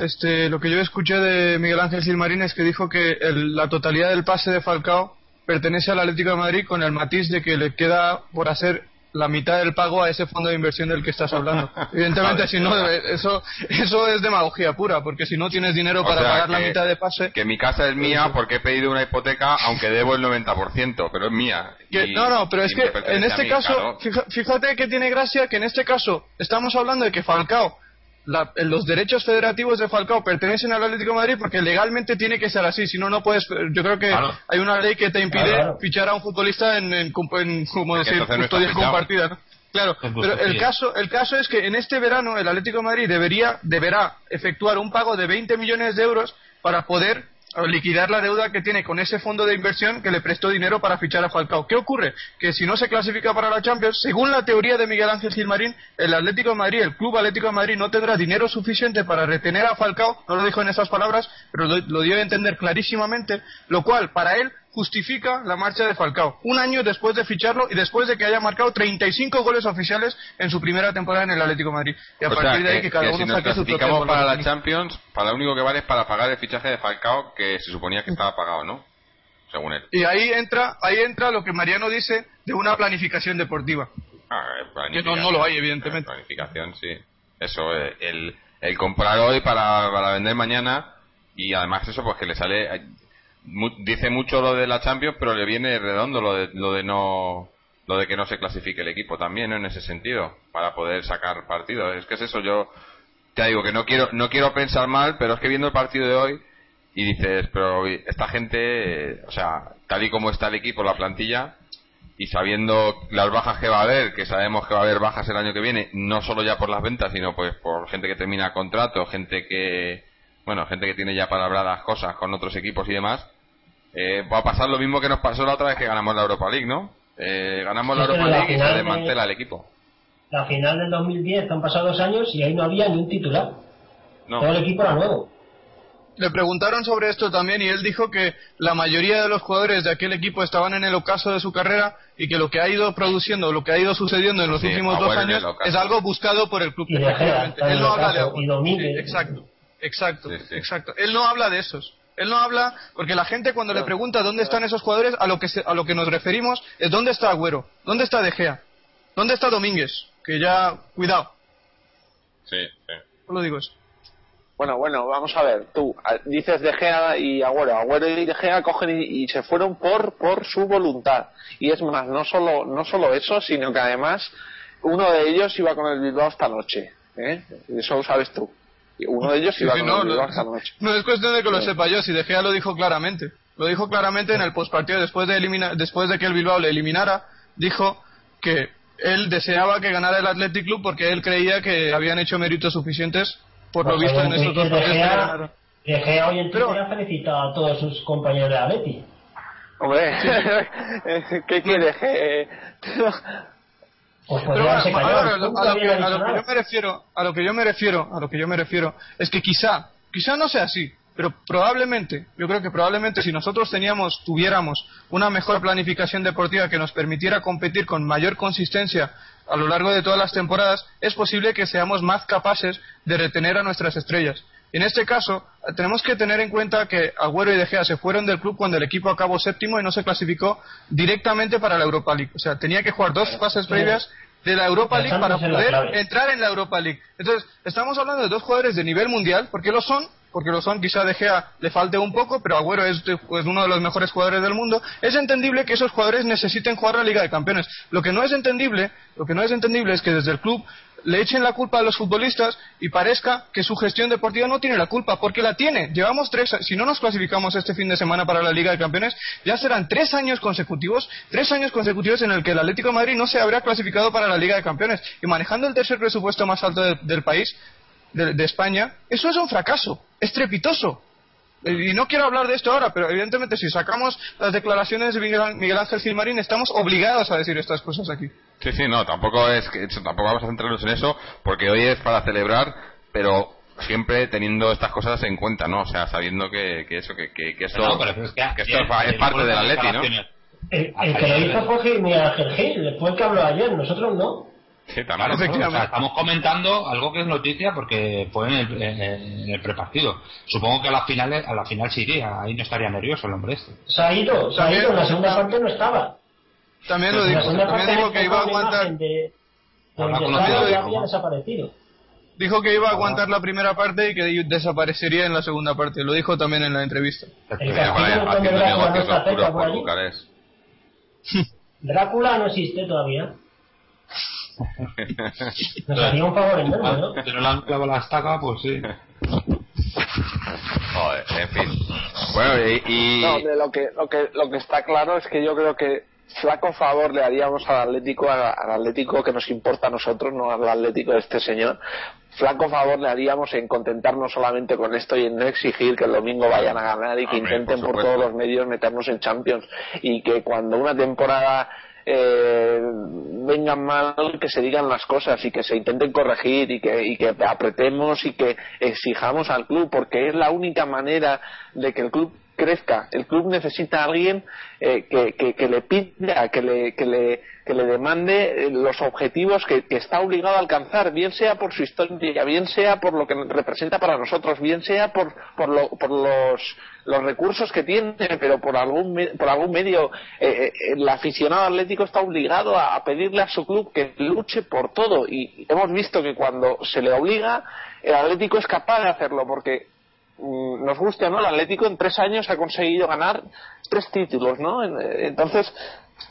S3: Este, lo que yo escuché de Miguel Ángel Silmarín es que dijo que la totalidad del pase de Falcao pertenece al Atlético de Madrid con el matiz de que le queda por hacer la mitad del pago a ese fondo de inversión del que estás hablando. Evidentemente, si no, eso, eso es demagogia pura, porque si no tienes dinero para pagar la mitad de pase.
S1: Que mi casa es mía porque he pedido una hipoteca, aunque debo el 90%, pero es mía.
S3: no, no, pero es que en este caso, fíjate que tiene gracia que en este caso estamos hablando de que Falcao los derechos federativos de Falcao pertenecen al Atlético de Madrid porque legalmente tiene que ser así, si no, no puedes. Yo creo que hay una ley que te impide fichar a un futbolista en, en, como decir, custodia compartida. Claro, pero el caso, el caso es que en este verano el Atlético de Madrid debería, deberá efectuar un pago de 20 millones de euros para poder liquidar la deuda que tiene con ese fondo de inversión que le prestó dinero para fichar a Falcao. ¿Qué ocurre? Que si no se clasifica para la Champions, según la teoría de Miguel Ángel Gilmarín, el Atlético de Madrid, el Club Atlético de Madrid no tendrá dinero suficiente para retener a Falcao, no lo dijo en esas palabras, pero lo, dio a entender clarísimamente, lo cual para él justifica la marcha de Falcao. Un año después de ficharlo y después de que haya marcado 35 goles oficiales en su primera temporada en el Atlético de Madrid. Y a partir de ahí que, cada uno
S1: si nos clasificamos para la Champions, para lo único que vale es para pagar el fichaje de Falcao que se suponía que estaba pagado, ¿no? Según él.
S3: Y ahí entra, ahí entra lo que Mariano dice de una planificación deportiva.
S1: Ah,
S3: que no, no, lo hay, evidentemente.
S1: Planificación, sí. Eso, eh, el, el comprar hoy para, para vender mañana y además eso pues que le sale dice mucho lo de la Champions, pero le viene redondo lo de, lo de no lo de que no se clasifique el equipo también en ese sentido para poder sacar partido. Es que es eso yo te digo que no quiero no quiero pensar mal pero es que viendo el partido de hoy y dices pero esta gente o sea tal y como está el equipo la plantilla y sabiendo las bajas que va a haber que sabemos que va a haber bajas el año que viene no solo ya por las ventas sino pues por gente que termina contrato gente que bueno gente que tiene ya palabradas cosas con otros equipos y demás eh, va a pasar lo mismo que nos pasó la otra vez que ganamos la Europa League, ¿no? Eh, ganamos la Europa League y se desmantela el equipo.
S4: La final del 2010 han pasado dos años y ahí no había ni un titular. Todo el equipo era nuevo.
S3: Le preguntaron sobre esto también y él dijo que la mayoría de los jugadores de aquel equipo estaban en el ocaso de su carrera y que lo que ha ido produciendo, lo que ha ido sucediendo en los últimos dos años es algo buscado por el club.
S4: él no habla de
S3: exacto, exacto, exacto. Él no habla de esos. Él no habla porque la gente cuando le pregunta dónde están esos jugadores, a lo que a lo que nos referimos es dónde está Agüero, dónde está De Gea, dónde está Domínguez, que ya cuidado.
S1: Sí, sí.
S3: lo digo eso.
S2: Bueno, bueno, vamos a ver. Tú dices De Gea y Agüero. Agüero y De Gea cogen y, se fueron por por su voluntad. Y es más, no solo no solo eso, sino que además uno de ellos iba con el Bilbao esta noche. ¿eh? Eso lo sabes tú uno de ellos iba no, no,
S3: no, es cuestión de que lo sepa yo, si De Gea lo dijo claramente. Lo dijo claramente en el postpartido después de eliminar, después de que el Bilbao le eliminara, dijo que él deseaba que ganara el Athletic Club porque él creía que habían hecho méritos suficientes por lo visto en estos dos
S4: partidos De Gea hoy en Twitter ha felicitado a todos sus compañeros de Atleti.
S2: Hombre, ¿qué quiere?
S3: Pero a, lo, que, yo me refiero, a lo que yo me refiero, a lo que yo me refiero, es que quizá, quizá no sea así, pero probablemente, yo creo que probablemente si nosotros teníamos, tuviéramos una mejor planificación deportiva que nos permitiera competir con mayor consistencia a lo largo de todas las temporadas, es posible que seamos más capaces de retener a nuestras estrellas. En este caso, tenemos que tener en cuenta que Agüero y De Gea se fueron del club cuando el equipo acabó séptimo y no se clasificó directamente para la Europa League. O sea, tenía que jugar dos fases previas de la Europa League para poder entrar en la Europa League. Entonces, estamos hablando de dos jugadores de nivel mundial, porque lo son, porque lo son, quizá De Gea le falte un poco, pero Agüero es, uno de los mejores jugadores del mundo. Es entendible que esos jugadores necesiten jugar la Liga de Campeones. Lo que no es entendible, lo que no es entendible es que desde el club le echen la culpa a los futbolistas y parezca que su gestión deportiva no tiene la culpa, porque la tiene. Llevamos tres, si no nos clasificamos este fin de semana para la Liga de Campeones, ya serán tres años consecutivos, tres años consecutivos en el que el Atlético de Madrid no se habrá clasificado para la Liga de Campeones. Y manejando el tercer presupuesto más alto del país, de, España, eso es un fracaso, estrepitoso. Y no quiero hablar de esto ahora, pero evidentemente si sacamos las declaraciones de Miguel Ángel Gilmarín, estamos obligados a decir estas cosas aquí.
S1: Sí, sí, no, tampoco es que tampoco vamos a centrarnos en eso, porque hoy es para celebrar, pero siempre teniendo estas cosas en cuenta, ¿no? O sea, sabiendo que, que eso, que, que, que esto, es, parte del Atleti, ¿no?
S4: El, que lo hizo fue Miguel Ángel Gil, después que habló ayer, nosotros no.
S5: Sí, estamos comentando algo que es noticia porque fue en el, en el prepartido. Supongo que a la final, a la final sí iría, ahí no estaría nervioso el hombre este.
S4: Se ha ido, se ha ido, en la segunda parte no estaba.
S3: También lo dijo, también dijo que iba a aguantar.
S4: desaparecido.
S3: Dijo que iba a aguantar la primera parte y que desaparecería en la segunda parte. Lo dijo también en la entrevista.
S4: Drácula no existe todavía. Nos haría un favor enorme, ¿no?
S5: Si no le han clavado la estaca, pues sí.
S1: Joder, en fin. Bueno, y...
S2: No, de lo que, lo, que, lo que está claro es que yo creo que flaco favor le haríamos al Atlético, al Atlético que nos importa a nosotros, no al Atlético de este señor, flaco favor le haríamos en contentarnos solamente con esto y en no exigir que el domingo vayan a ganar y que intenten por todos los medios meternos en Champions y que cuando una temporada eh, vengan mal que se digan las cosas y que se intenten corregir y que, y que apretemos y que exijamos al club porque es la única manera de que el club crezca. El club necesita a alguien eh, que, le pida, que le, que le, que le demande los objetivos que, está obligado a alcanzar, bien sea por su historia, bien sea por lo que representa para nosotros, bien sea por, por, lo, por los, los recursos que tiene, pero por algún, por algún medio eh, eh, el aficionado atlético está obligado a pedirle a su club que luche por todo y hemos visto que cuando se le obliga el Atlético es capaz de hacerlo porque nos guste no, el Atlético en tres años ha conseguido ganar tres títulos, ¿no? Eh, entonces,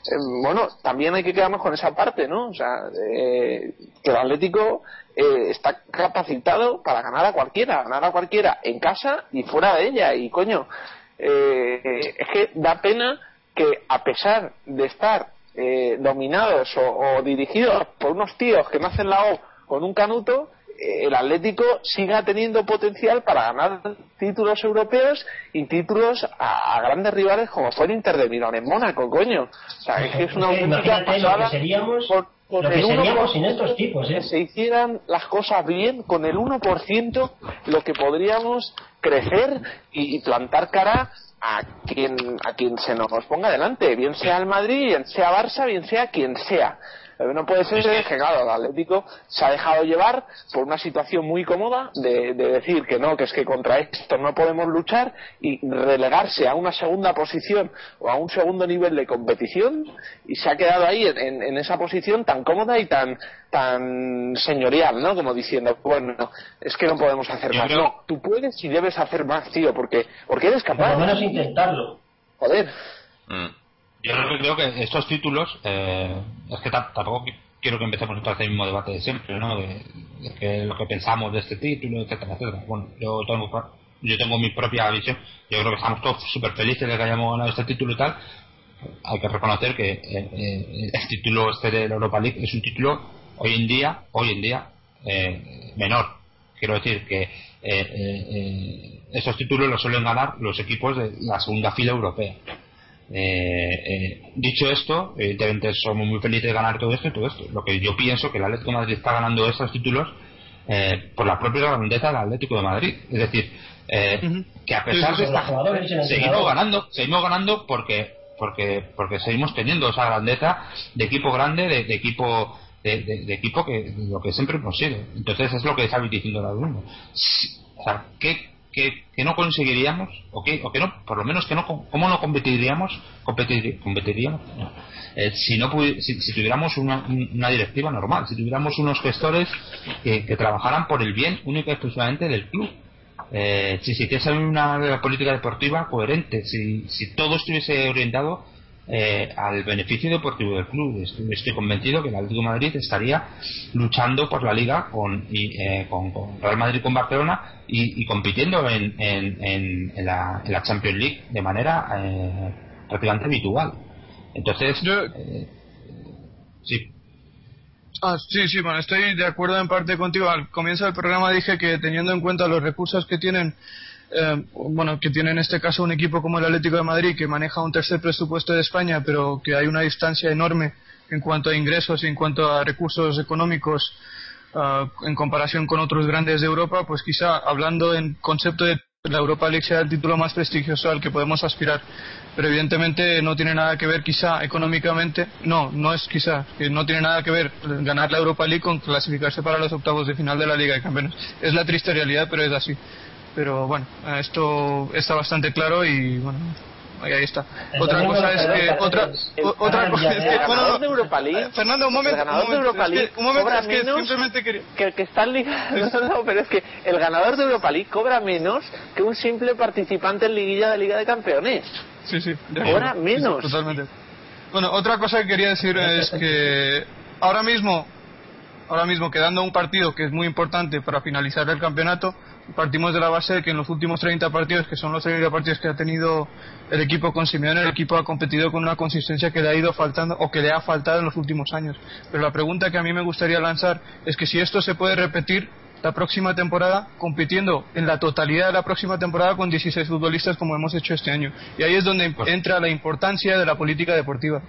S2: eh, bueno, también hay que quedarnos con esa parte, ¿no? O sea, eh, que el Atlético está capacitado para ganar a cualquiera, ganar a cualquiera en casa y fuera de ella. Y coño, es que da pena que a pesar de estar dominados o, o dirigidos por unos tíos que no hacen la O con un canuto, el Atlético siga teniendo potencial para ganar títulos europeos y títulos a, grandes rivales como fue el Inter de Milán en Mónaco, coño. O sea, es que es una
S4: auténtica pasada. seríamos, lo que seríamos sin estos tipos, ¿eh?
S2: se hicieran las cosas bien, con el 1% lo que podríamos crecer y, plantar cara a quien, a quien se nos ponga delante, bien sea el Madrid, bien sea Barça, bien sea quien sea. No puede ser que, claro, el Atlético se ha dejado llevar por una situación muy cómoda de, decir que no, que es que contra esto no podemos luchar y relegarse a una segunda posición o a un segundo nivel de competición y se ha quedado ahí en, esa posición tan cómoda y tan tan señorial, ¿no? Como diciendo, bueno, es que no podemos hacer más. No, tú puedes y debes hacer más, tío, porque, porque eres capaz.
S4: Por lo menos intentarlo.
S2: Joder.
S5: Mm. Yo creo que estos títulos, eh, es que tampoco quiero que empecemos otra vez el mismo debate de siempre, ¿no? De, que lo que pensamos de este título, etcétera, etcétera. Bueno, yo tengo, yo tengo mi propia visión. Yo creo que estamos todos súper felices de que hayamos ganado este título y tal. Hay que reconocer que eh, eh, el título este de la Europa League es un título hoy en día, hoy en día, menor. Quiero decir que estos títulos los suelen ganar los equipos de la segunda fila europea eh, eh, dicho esto, evidentemente somos muy felices de ganar todo esto y todo esto. Lo que yo pienso que el Atlético de Madrid está ganando estos títulos eh, por la propia grandeza del Atlético de Madrid. Es decir, eh, que a pesar de estar seguimos ganando, seguimos ganando porque porque porque seguimos teniendo esa grandeza de equipo grande, de, equipo de, equipo que lo que siempre hemos sido. Entonces es lo que está diciendo ahora mismo. O sea, ¿qué, qué, no conseguiríamos? ¿O, qué, o que no, por lo menos que no, cómo no competiríamos? competiríamos eh, si, no si, si, tuviéramos una, una, directiva normal, si tuviéramos unos gestores que, que trabajaran por el bien único y exclusivamente del club. Eh, si se hiciese una política deportiva coherente, si, si todo estuviese orientado eh, al beneficio deportivo del club. Estoy, convencido que el Atlético de Madrid estaría luchando por la liga con, eh, con, Real Madrid con Barcelona y, compitiendo en, en, la, Champions League de manera eh, prácticamente habitual. Entonces, sí.
S3: Ah, sí, sí, bueno, estoy de acuerdo en parte contigo. Al comienzo del programa dije que teniendo en cuenta los recursos que tienen eh, bueno, que tiene en este caso un equipo como el Atlético de Madrid que maneja un tercer presupuesto de España, pero que hay una distancia enorme en cuanto a ingresos y en cuanto a recursos económicos eh, en comparación con otros grandes de Europa, pues quizá hablando en concepto de la Europa League sea el título más prestigioso al que podemos aspirar. Pero evidentemente no tiene nada que ver quizá económicamente, no, no es quizá, que no tiene nada que ver ganar la Europa League con clasificarse para los octavos de final de la Liga de Campeones. Es la triste realidad, pero es así pero bueno, esto está bastante claro y bueno, ahí está. Otra cosa es que otra otra cosa es que
S2: bueno, de Europa League,
S3: Fernando, un momento,
S2: el ganador de Europa League
S3: un momento, es que simplemente quería...
S2: que el que está en Liga, no, pero es que el ganador de Europa League cobra menos que un simple participante en liguilla de Liga de Campeones.
S3: Sí, sí,
S2: cobra menos.
S3: totalmente. Bueno, otra cosa que quería decir es que ahora mismo ahora mismo quedando un partido que es muy importante para finalizar el campeonato, partimos de la base de que en los últimos 30 partidos, que son los 30 partidos que ha tenido el equipo con Simeone, el equipo ha competido con una consistencia que le ha ido faltando o que le ha faltado en los últimos años. Pero la pregunta que a mí me gustaría lanzar es que si esto se puede repetir la próxima temporada compitiendo en la totalidad de la próxima temporada con 16 futbolistas como hemos hecho este año. Y ahí es donde pues entra la importancia de la política deportiva.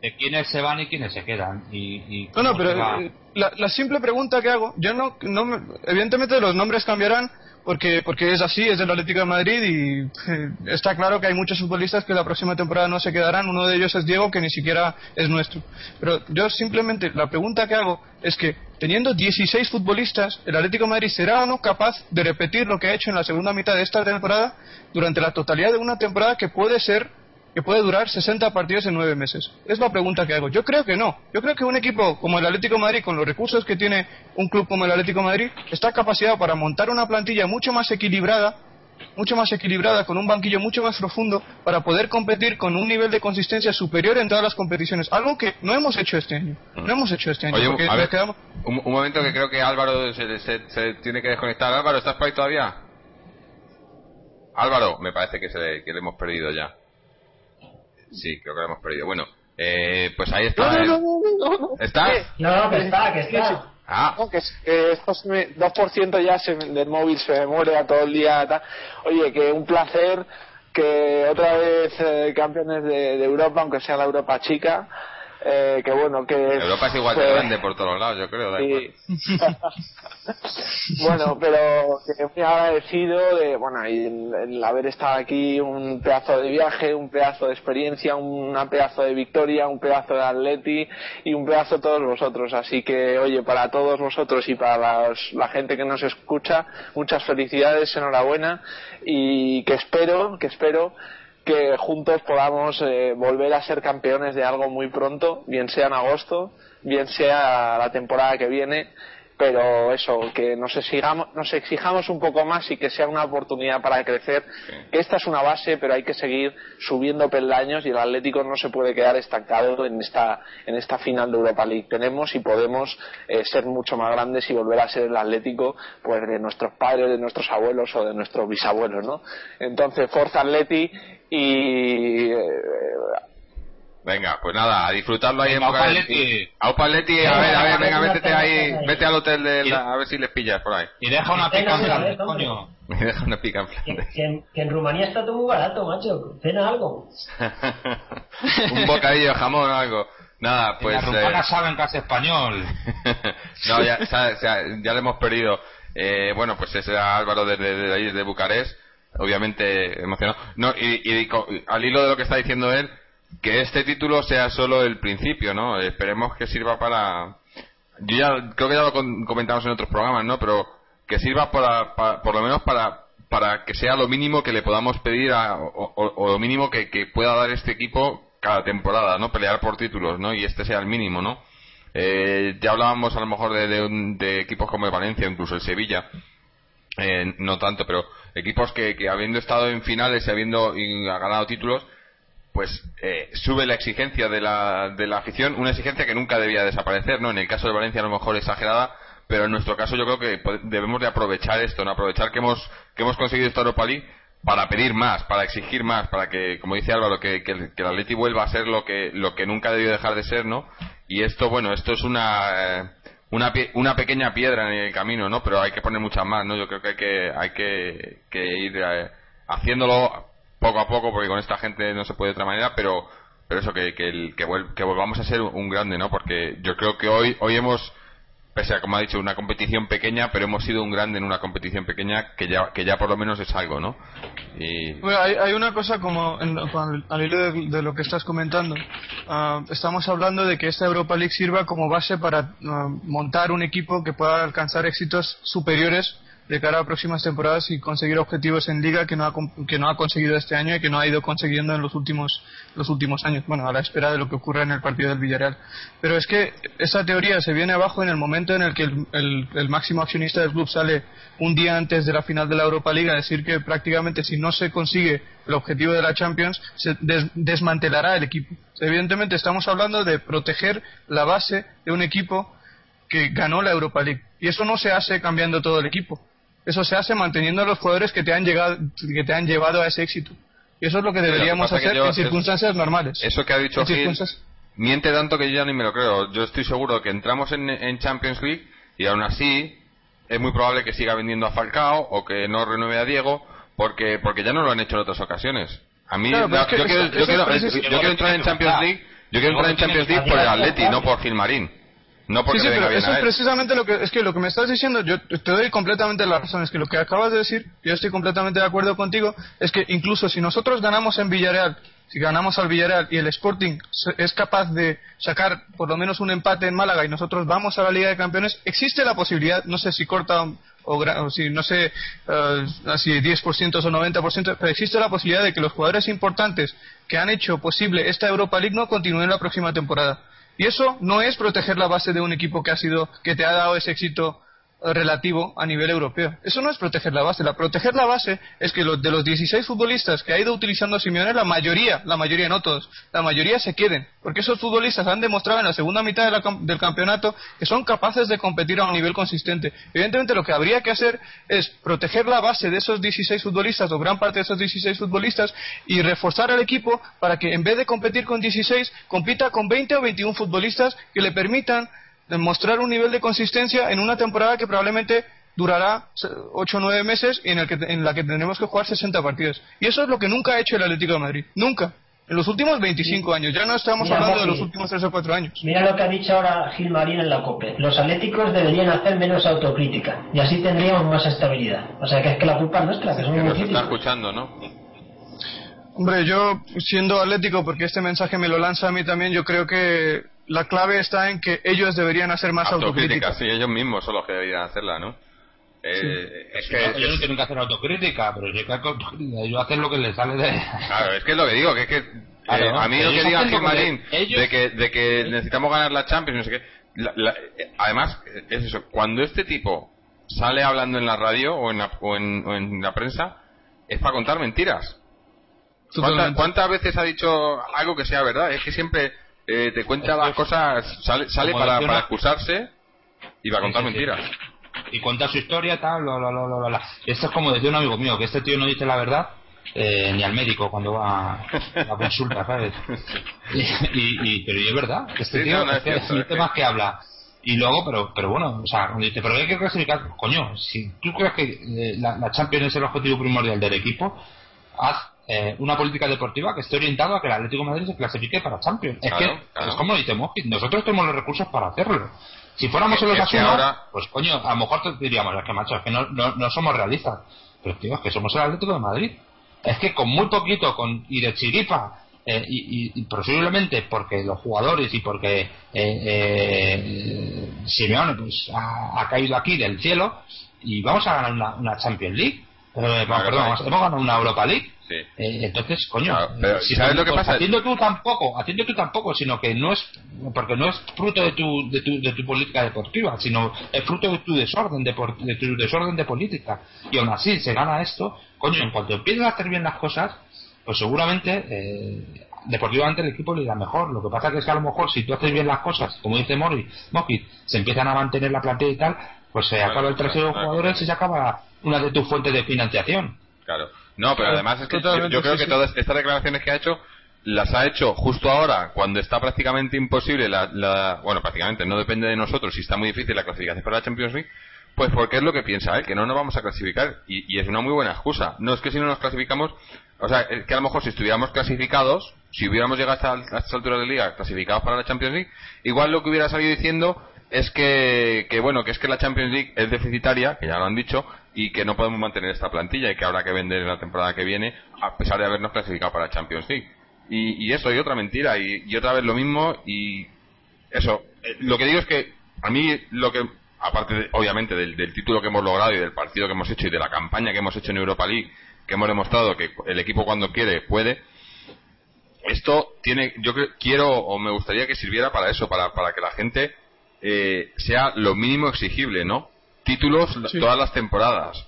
S5: De, quiénes se van y quiénes se quedan. Y,
S3: no, no, pero eh, la, simple pregunta que hago, yo no, no evidentemente los nombres cambiarán porque porque es así, es del Atlético de Madrid y eh, está claro que hay muchos futbolistas que la próxima temporada no se quedarán, uno de ellos es Diego que ni siquiera es nuestro. Pero yo simplemente la pregunta que hago es que teniendo 16 futbolistas, el Atlético de Madrid será o no capaz de repetir lo que ha hecho en la segunda mitad de esta temporada durante la totalidad de una temporada que puede ser que puede durar 60 partidos en 9 meses? Es la pregunta que hago. Yo creo que no. Yo creo que un equipo como el Atlético de Madrid, con los recursos que tiene un club como el Atlético de Madrid, está capacitado para montar una plantilla mucho más equilibrada, mucho más equilibrada, con un banquillo mucho más profundo, para poder competir con un nivel de consistencia superior en todas las competiciones. Algo que no hemos hecho este año. No hemos hecho este año.
S1: Oye, a ver, un, momento que creo que Álvaro se, tiene que desconectar. Álvaro, ¿estás por ahí todavía? Álvaro, me parece que, se que le hemos perdido ya. Sí, creo que lo hemos perdido. Bueno, eh, pues ahí está.
S2: No, no, no, no,
S1: ¿Está?
S4: No, que está, que está.
S2: Ah. No, que, que esto me, 2% ya se, del móvil se me muere a todo el día. Oye, que un placer que otra vez eh, campeones de, de Europa, aunque sea la Europa chica, eh, que bueno que
S1: Europa es igual de grande por todos lados yo creo
S2: bueno pero que muy agradecido de bueno y el, haber estado aquí un pedazo de viaje un pedazo de experiencia un pedazo de victoria un pedazo de atleti y un pedazo de todos vosotros. Así que oye para todos vosotros y para la gente que nos escucha muchas felicidades enhorabuena y que espero que espero que juntos podamos eh, volver a ser campeones de algo muy pronto, bien sea en agosto, bien sea la temporada que viene, pero eso, que nos exijamos, nos exijamos un poco más y que sea una oportunidad para crecer. Que esta es una base, pero hay que seguir subiendo peldaños y el Atlético no se puede quedar estancado en esta, en esta final de Europa League. Tenemos y podemos eh, ser mucho más grandes y volver a ser el Atlético pues de nuestros padres, de nuestros abuelos o de nuestros bisabuelos, ¿no? Entonces, Forza Atleti y eh,
S1: Venga, pues nada, a disfrutarlo ahí en Bucarest. Aupa Leti, a ver, a ver, venga, métete ahí, vete al hotel de la, a ver si les pillas por ahí.
S5: Y deja una pica en Flandes, coño.
S1: Y deja una pica en
S4: Flandes. Que, en Rumanía está todo muy barato, macho. Cena algo.
S1: Un bocadillo de jamón o algo. Nada, pues.
S5: Las rumanas eh... saben casi español.
S1: no, ya, ya, ya, le hemos perdido. Eh, bueno, pues ese era Álvaro de, de, de, de Bucarest obviamente emocionado. No, y, al hilo de lo que está diciendo él, que este título sea solo el principio, ¿no? Esperemos que sirva para yo ya creo que ya lo comentamos en otros programas, ¿no? Pero que sirva para, por lo menos para para que sea lo mínimo que le podamos pedir o, lo mínimo que, pueda dar este equipo cada temporada, ¿no? Pelear por títulos, ¿no? Y este sea el mínimo, ¿no? Eh, ya hablábamos a lo mejor de, equipos como el Valencia, incluso el Sevilla, eh, no tanto, pero equipos que, habiendo estado en finales y habiendo ganado títulos, pues eh, sube la exigencia de la, de la afición, una exigencia que nunca debía desaparecer, ¿no? En el caso de Valencia a lo mejor exagerada, pero en nuestro caso yo creo que debemos de aprovechar esto, ¿no? Aprovechar que hemos, que hemos conseguido esta Europa League para pedir más, para exigir más, para que, como dice Álvaro, que, que, el Atleti vuelva a ser lo que, lo que nunca debió dejar de ser, ¿no? Y esto, bueno, esto es una, eh, una, una pequeña piedra en el camino, ¿no? Pero hay que poner muchas más, ¿no? Yo creo que hay que, hay que, que ir eh, haciéndolo poco a poco, porque con esta gente no se puede de otra manera, pero, pero eso, que, que, que, volvamos a ser un grande, ¿no? Porque yo creo que hoy, hoy hemos, pese a, como ha dicho, una competición pequeña, pero hemos sido un grande en una competición pequeña que ya, que ya por lo menos es algo, ¿no?
S3: Y... Bueno, hay, hay una cosa como, al hilo de, lo que estás comentando, ah, estamos hablando de que esta Europa League sirva como base para ah, montar un equipo que pueda alcanzar éxitos superiores de cara a próximas temporadas y conseguir objetivos en liga que no ha, que no ha conseguido este año y que no ha ido consiguiendo en los últimos los últimos años. Bueno a la espera de lo que ocurra en el partido del Villarreal. Pero es que esa teoría se viene abajo en el momento en el que el, máximo accionista del club sale un día antes de la final de la Europa League a decir que prácticamente si no se consigue el objetivo de la Champions se desmantelará el equipo. Evidentemente estamos hablando de proteger la base de un equipo que ganó la Europa League. Y eso no se hace cambiando todo el equipo eso se hace manteniendo a los jugadores que te han llegado, que te han llevado a ese éxito. Y eso es lo que deberíamos hacer en circunstancias normales.
S1: Eso que ha dicho Gil miente tanto que yo ya ni me lo creo. Yo estoy seguro que entramos en, Champions League y aún así es muy probable que siga vendiendo a Falcao o que no renueve a Diego porque porque ya no lo han hecho en otras ocasiones. A mí yo, quiero, entrar en Champions League, yo quiero entrar en Champions League por el Atleti, no por Gilmarín. No porque sí, sí, pero
S3: eso
S1: es
S3: precisamente lo que es que lo que me estás diciendo, yo te doy completamente la razón, es que lo que acabas de decir, yo estoy completamente de acuerdo contigo, es que incluso si nosotros ganamos en Villarreal, si ganamos al Villarreal y el Sporting es capaz de sacar por lo menos un empate en Málaga y nosotros vamos a la Liga de Campeones, existe la posibilidad, no sé si corta o, si no sé uh, si 10% o 90%, pero existe la posibilidad de que los jugadores importantes que han hecho posible esta Europa League no continúen la próxima temporada. Y eso no es proteger la base de un equipo que ha sido, que te ha dado ese éxito relativo a nivel europeo. Eso no es proteger la base. La proteger la base es que los, de los 16 futbolistas que ha ido utilizando Simeone, la mayoría, la mayoría no todos, la mayoría se queden. Porque esos futbolistas han demostrado en la segunda mitad del campeonato que son capaces de competir a un nivel consistente. Evidentemente lo que habría que hacer es proteger la base de esos 16 futbolistas o gran parte de esos 16 futbolistas y reforzar al equipo para que en vez de competir con 16 compita con 20 o 21 futbolistas que le permitan demostrar un nivel de consistencia en una temporada que probablemente durará 8 o 9 meses y en, el que, en la que tendremos que jugar 60 partidos. Y eso es lo que nunca ha hecho el Atlético de Madrid. Nunca. En los últimos 25 años. Ya no estamos hablando de los últimos 3 o 4 años.
S4: Mira lo que ha dicho ahora Gil Marín en la COPE. Los atléticos deberían hacer menos autocrítica y así tendríamos más estabilidad. O sea que es que la culpa es nuestra, que somos muy
S1: está escuchando, ¿no?
S3: Hombre, yo siendo atlético, porque este mensaje me lo lanza a mí también, yo creo que la clave está en que ellos deberían hacer más autocrítica.
S1: Sí, ellos mismos son los que deberían hacerla, ¿no?
S5: Eh, es que ellos no tienen que hacer autocrítica, pero ellos hacen lo que les sale de.
S1: Claro, es que es lo que digo, que es que eh, a mí lo que diga Gil de que, de que necesitamos ganar la Champions, no sé qué. además, es eso, cuando este tipo sale hablando en la radio o en la, o en, la prensa, es para contar mentiras. ¿Cuántas veces ha dicho algo que sea verdad? Es que siempre eh, te cuenta las cosas, sale, sale para, para excusarse y va a contar mentiras.
S5: Y cuenta su historia, tal, Esto es como decía un amigo mío, que este tío no dice la verdad eh, ni al médico cuando va a consulta, ¿sabes? Y, pero y es verdad, este tío es que, más que habla. Y luego, pero pero bueno, o sea, dice, pero hay que clasificar, coño, si tú crees que eh, la, la Champions es el objetivo primordial del equipo, haz eh, una política deportiva que esté orientada a que el Atlético de Madrid se clasifique para Champions. es que es como dice nosotros tenemos los recursos para hacerlo. Si fuéramos solo Asuna, pues coño, a lo mejor te diríamos, es que macho, es que no, no, somos realistas. Pero tío, es que somos el Atlético de Madrid. Es que con muy poquito, con y de chiripa, eh, y, y, posiblemente porque los jugadores y porque eh, Simeone pues ha, caído aquí del cielo y vamos a ganar una, Champions League. Eh, perdón, hemos ganado una Europa League. Eh, entonces, coño,
S1: si sabes lo que pasa,
S5: haciendo tú tampoco, haciendo tú tampoco, sino que no es porque no es fruto de tu, de tu, de tu política deportiva, sino es fruto de tu desorden de, de tu desorden de política. Y aún así se gana esto, coño, en cuanto empiezas a hacer bien las cosas, pues seguramente eh, deportivamente el equipo le irá mejor. Lo que pasa es que a lo mejor si tú haces bien las cosas, como dice Mori, Moki, se empiezan a mantener la plantilla y tal, pues se acaba el trasero de jugadores y se acaba una de tus fuentes de financiación.
S1: Claro. No, pero además es que yo, creo que todas estas declaraciones que ha hecho las ha hecho justo ahora, cuando está prácticamente imposible, la, bueno, prácticamente no depende de nosotros si está muy difícil la clasificación para la Champions League, pues porque es lo que piensa él, que no nos vamos a clasificar. Y, es una muy buena excusa. No es que si no nos clasificamos, o sea, es que a lo mejor si estuviéramos clasificados, si hubiéramos llegado hasta, a estas alturas de liga clasificados para la Champions League, igual lo que hubiera salido diciendo es que, que, bueno, que es que la Champions League es deficitaria, que ya lo han dicho, y que no podemos mantener esta plantilla y que habrá que vender en la temporada que viene, a pesar de habernos clasificado para Champions League. Y, eso, y otra mentira, y, otra vez lo mismo, y eso. Eh, lo que digo es que a mí lo que, aparte obviamente del, del título que hemos logrado y del partido que hemos hecho y de la campaña que hemos hecho en Europa League, que hemos demostrado que el equipo cuando quiere puede, esto tiene, yo quiero o me gustaría que sirviera para eso, para, para que la gente eh, sea lo mínimo exigible, ¿no? Títulos todas las temporadas.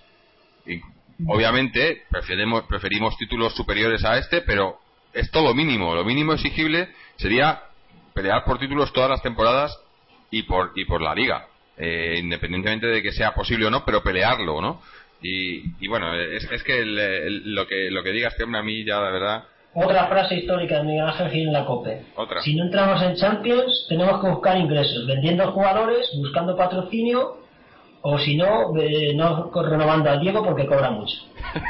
S1: Y, obviamente preferimos, preferimos títulos superiores a este, pero es todo mínimo. Lo mínimo exigible sería pelear por títulos todas las temporadas y por, y por la liga. Eh, independientemente de que sea posible o no, pero pelearlo, ¿no? Y, bueno, es, es que lo que lo que digas que a mí ya de verdad
S4: otra frase histórica de Miguel Ángel Gil en la COPE. Si no entramos en Champions, tenemos que buscar ingresos, vendiendo jugadores, buscando patrocinio, o si no, no renovando a Diego porque cobra mucho.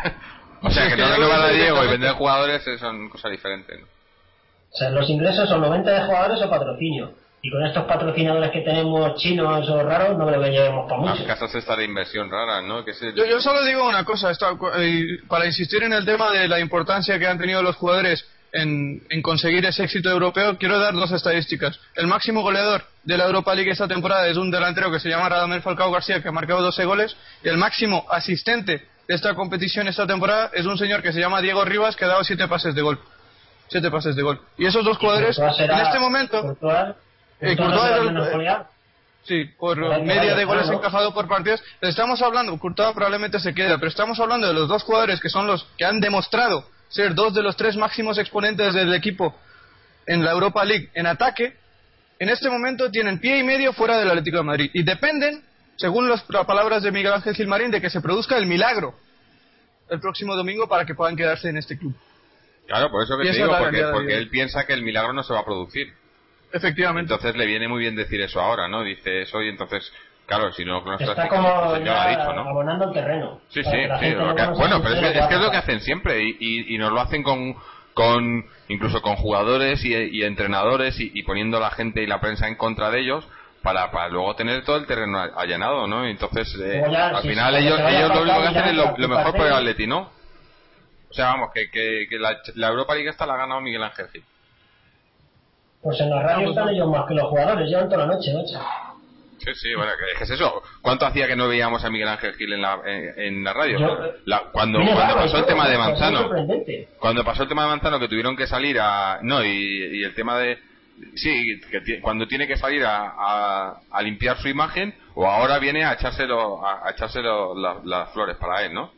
S1: o sea, que no renovar a Diego y vender jugadores son cosas diferentes.
S4: O sea, los ingresos son 90 de jugadores o patrocinio. Y con estos patrocinadores que tenemos chinos o raros, no me lo llevemos para mucho.
S1: Las casas esta de inversión rara, ¿no?
S3: yo, solo digo una cosa, eh, para insistir en el tema de la importancia que han tenido los jugadores en, conseguir ese éxito europeo, quiero dar dos estadísticas. El máximo goleador de la Europa League esta temporada es un delantero que se llama Radamel Falcao García, que ha marcado 12 goles, y el máximo asistente de esta competición esta temporada es un señor que se llama Diego Rivas, que ha dado 7 pases de gol. 7 pases de gol. Y esos dos jugadores, en este momento... Eh, sí, por media de goles encajados por partidos. Estamos hablando, Courtois probablemente se queda, pero estamos hablando de los dos jugadores que son los que han demostrado ser dos de los tres máximos exponentes del equipo en la Europa League en ataque. En este momento tienen pie y medio fuera del Atlético de Madrid y dependen, según las palabras de Miguel Ángel Gilmarín, de que se produzca el milagro el próximo domingo para que puedan quedarse en este club.
S1: Claro, por eso que te digo, porque, porque él piensa que el milagro no se va a producir.
S3: Efectivamente.
S1: Entonces le viene muy bien decir eso ahora, ¿no? Dice eso y entonces, claro, si no...
S4: Está como pues ya dicho, ¿no? abonando el terreno.
S1: Sí, sí, sí. bueno, pero es que, es lo que hacen siempre y, y, nos lo hacen con con incluso con jugadores y, entrenadores y, poniendo la gente y la prensa en contra de ellos para, para luego tener todo el terreno allanado, ¿no? Entonces, eh, al final ellos, ellos lo único que hacen es lo, mejor por el Atleti, ¿no? O sea, vamos, que, que, que la, la, Europa League esta la ha ganado Miguel Ángel Gil.
S4: Pues en la radio están ellos más que los jugadores, llevan toda la noche, noche.
S1: Sí, sí, bueno, ¿qué es eso? ¿Cuánto hacía que no veíamos a Miguel Ángel Gil en la, en, la radio? cuando, cuando pasó el tema de Manzano, cuando pasó el tema de Manzano que tuvieron que salir a, no, y, el tema de, sí, que cuando tiene que salir a, a, limpiar su imagen, o ahora viene a echárselo, a, echárselo las flores para él, ¿no?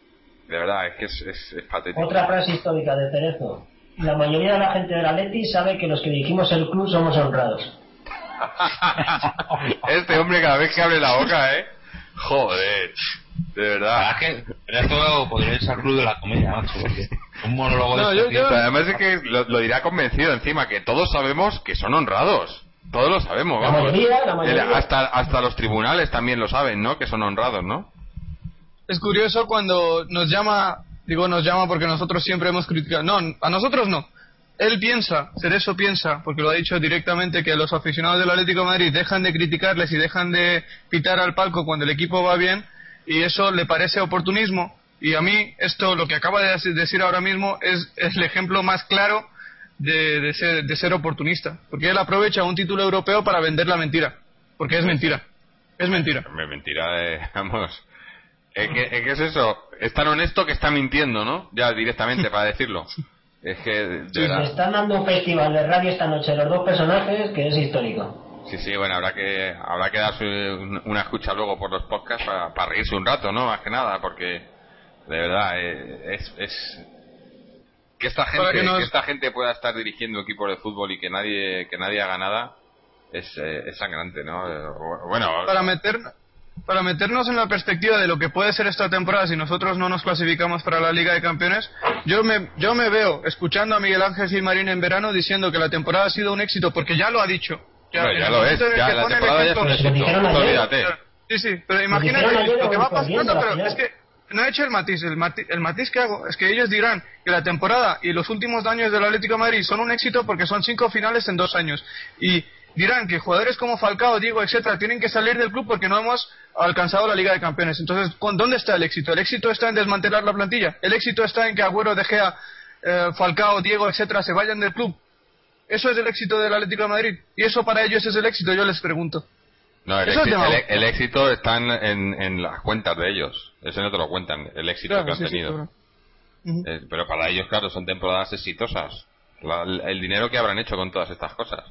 S1: De verdad, es que es, es patético.
S4: Otra frase histórica de Cerezo la mayoría de la gente de la Leti sabe que los que dirigimos el club somos honrados.
S1: este hombre cada vez que abre la boca, ¿eh? Joder, de verdad.
S5: que esto podría ser club de la comedia, macho. Un monólogo de
S1: este Además es que lo, dirá convencido encima, que todos sabemos que son honrados. Todos lo sabemos,
S4: vamos. La mayoría, la mayoría.
S1: Hasta, hasta los tribunales también lo saben, ¿no? Que son honrados, ¿no?
S3: Es curioso cuando nos llama Digo, nos llama porque nosotros siempre hemos criticado. No, a nosotros no. Él piensa, Cerezo piensa, porque lo ha dicho directamente, que los aficionados del Atlético de Madrid dejan de criticarles y dejan de pitar al palco cuando el equipo va bien, y eso le parece oportunismo. Y a mí, esto, lo que acaba de decir ahora mismo, es, el ejemplo más claro de, de, ser, de ser oportunista. Porque él aprovecha un título europeo para vender la mentira. Porque es mentira. Es mentira.
S1: Es mentira, vamos. Es que, es que es eso, es tan honesto que está mintiendo, ¿no? Ya directamente para decirlo. Es que, de
S4: Sí,
S1: verdad.
S4: se están dando un festival de radio esta noche los dos personajes que es histórico.
S1: Sí, sí, bueno, habrá que habrá que darse un- una escucha luego por los podcasts para, para reírse un rato, ¿no? Más que nada, porque de verdad eh, es, es que esta gente
S3: que nos-
S1: que esta gente pueda estar dirigiendo equipos de fútbol y que nadie que nadie haga nada es, eh, es sangrante, ¿no? Eh, Bueno,
S3: Para meter para meternos en la perspectiva de lo que puede ser esta temporada si nosotros no nos clasificamos para la Liga de Campeones, yo me, yo me veo escuchando a Miguel Ángel Gilmarín en verano diciendo que la temporada ha sido un éxito porque ya lo ha dicho.
S1: Ya lo es, ya la temporada ya es un éxito, olvídate.
S3: Sí, sí, pero imagínate lo que va pasando, pero es que no he hecho el matiz, el matiz, el matiz que hago es que ellos dirán que la temporada y los últimos años del Atlético de Madrid son un éxito porque son cinco finales en dos años y dirán que jugadores como Falcao, Diego, etcétera, tienen que salir del club porque no hemos alcanzado la Liga de Campeones. Entonces, ¿con dónde está el éxito? El éxito está en desmantelar la plantilla. El éxito está en que Agüero, De Gea, eh, Falcao, Diego, etcétera, se vayan del club. Eso es el éxito del Atlético de Madrid y eso para ellos es el éxito. Yo les pregunto.
S1: No, el, éxito, el-
S3: demagogia.
S1: el éxito está en, en, en las cuentas de ellos. Eso no te lo cuentan, el éxito
S3: Claro,
S1: que han
S3: sí, sí,
S1: tenido. Eh, pero para ellos, claro, son temporadas exitosas. La- el dinero que habrán hecho con todas estas cosas.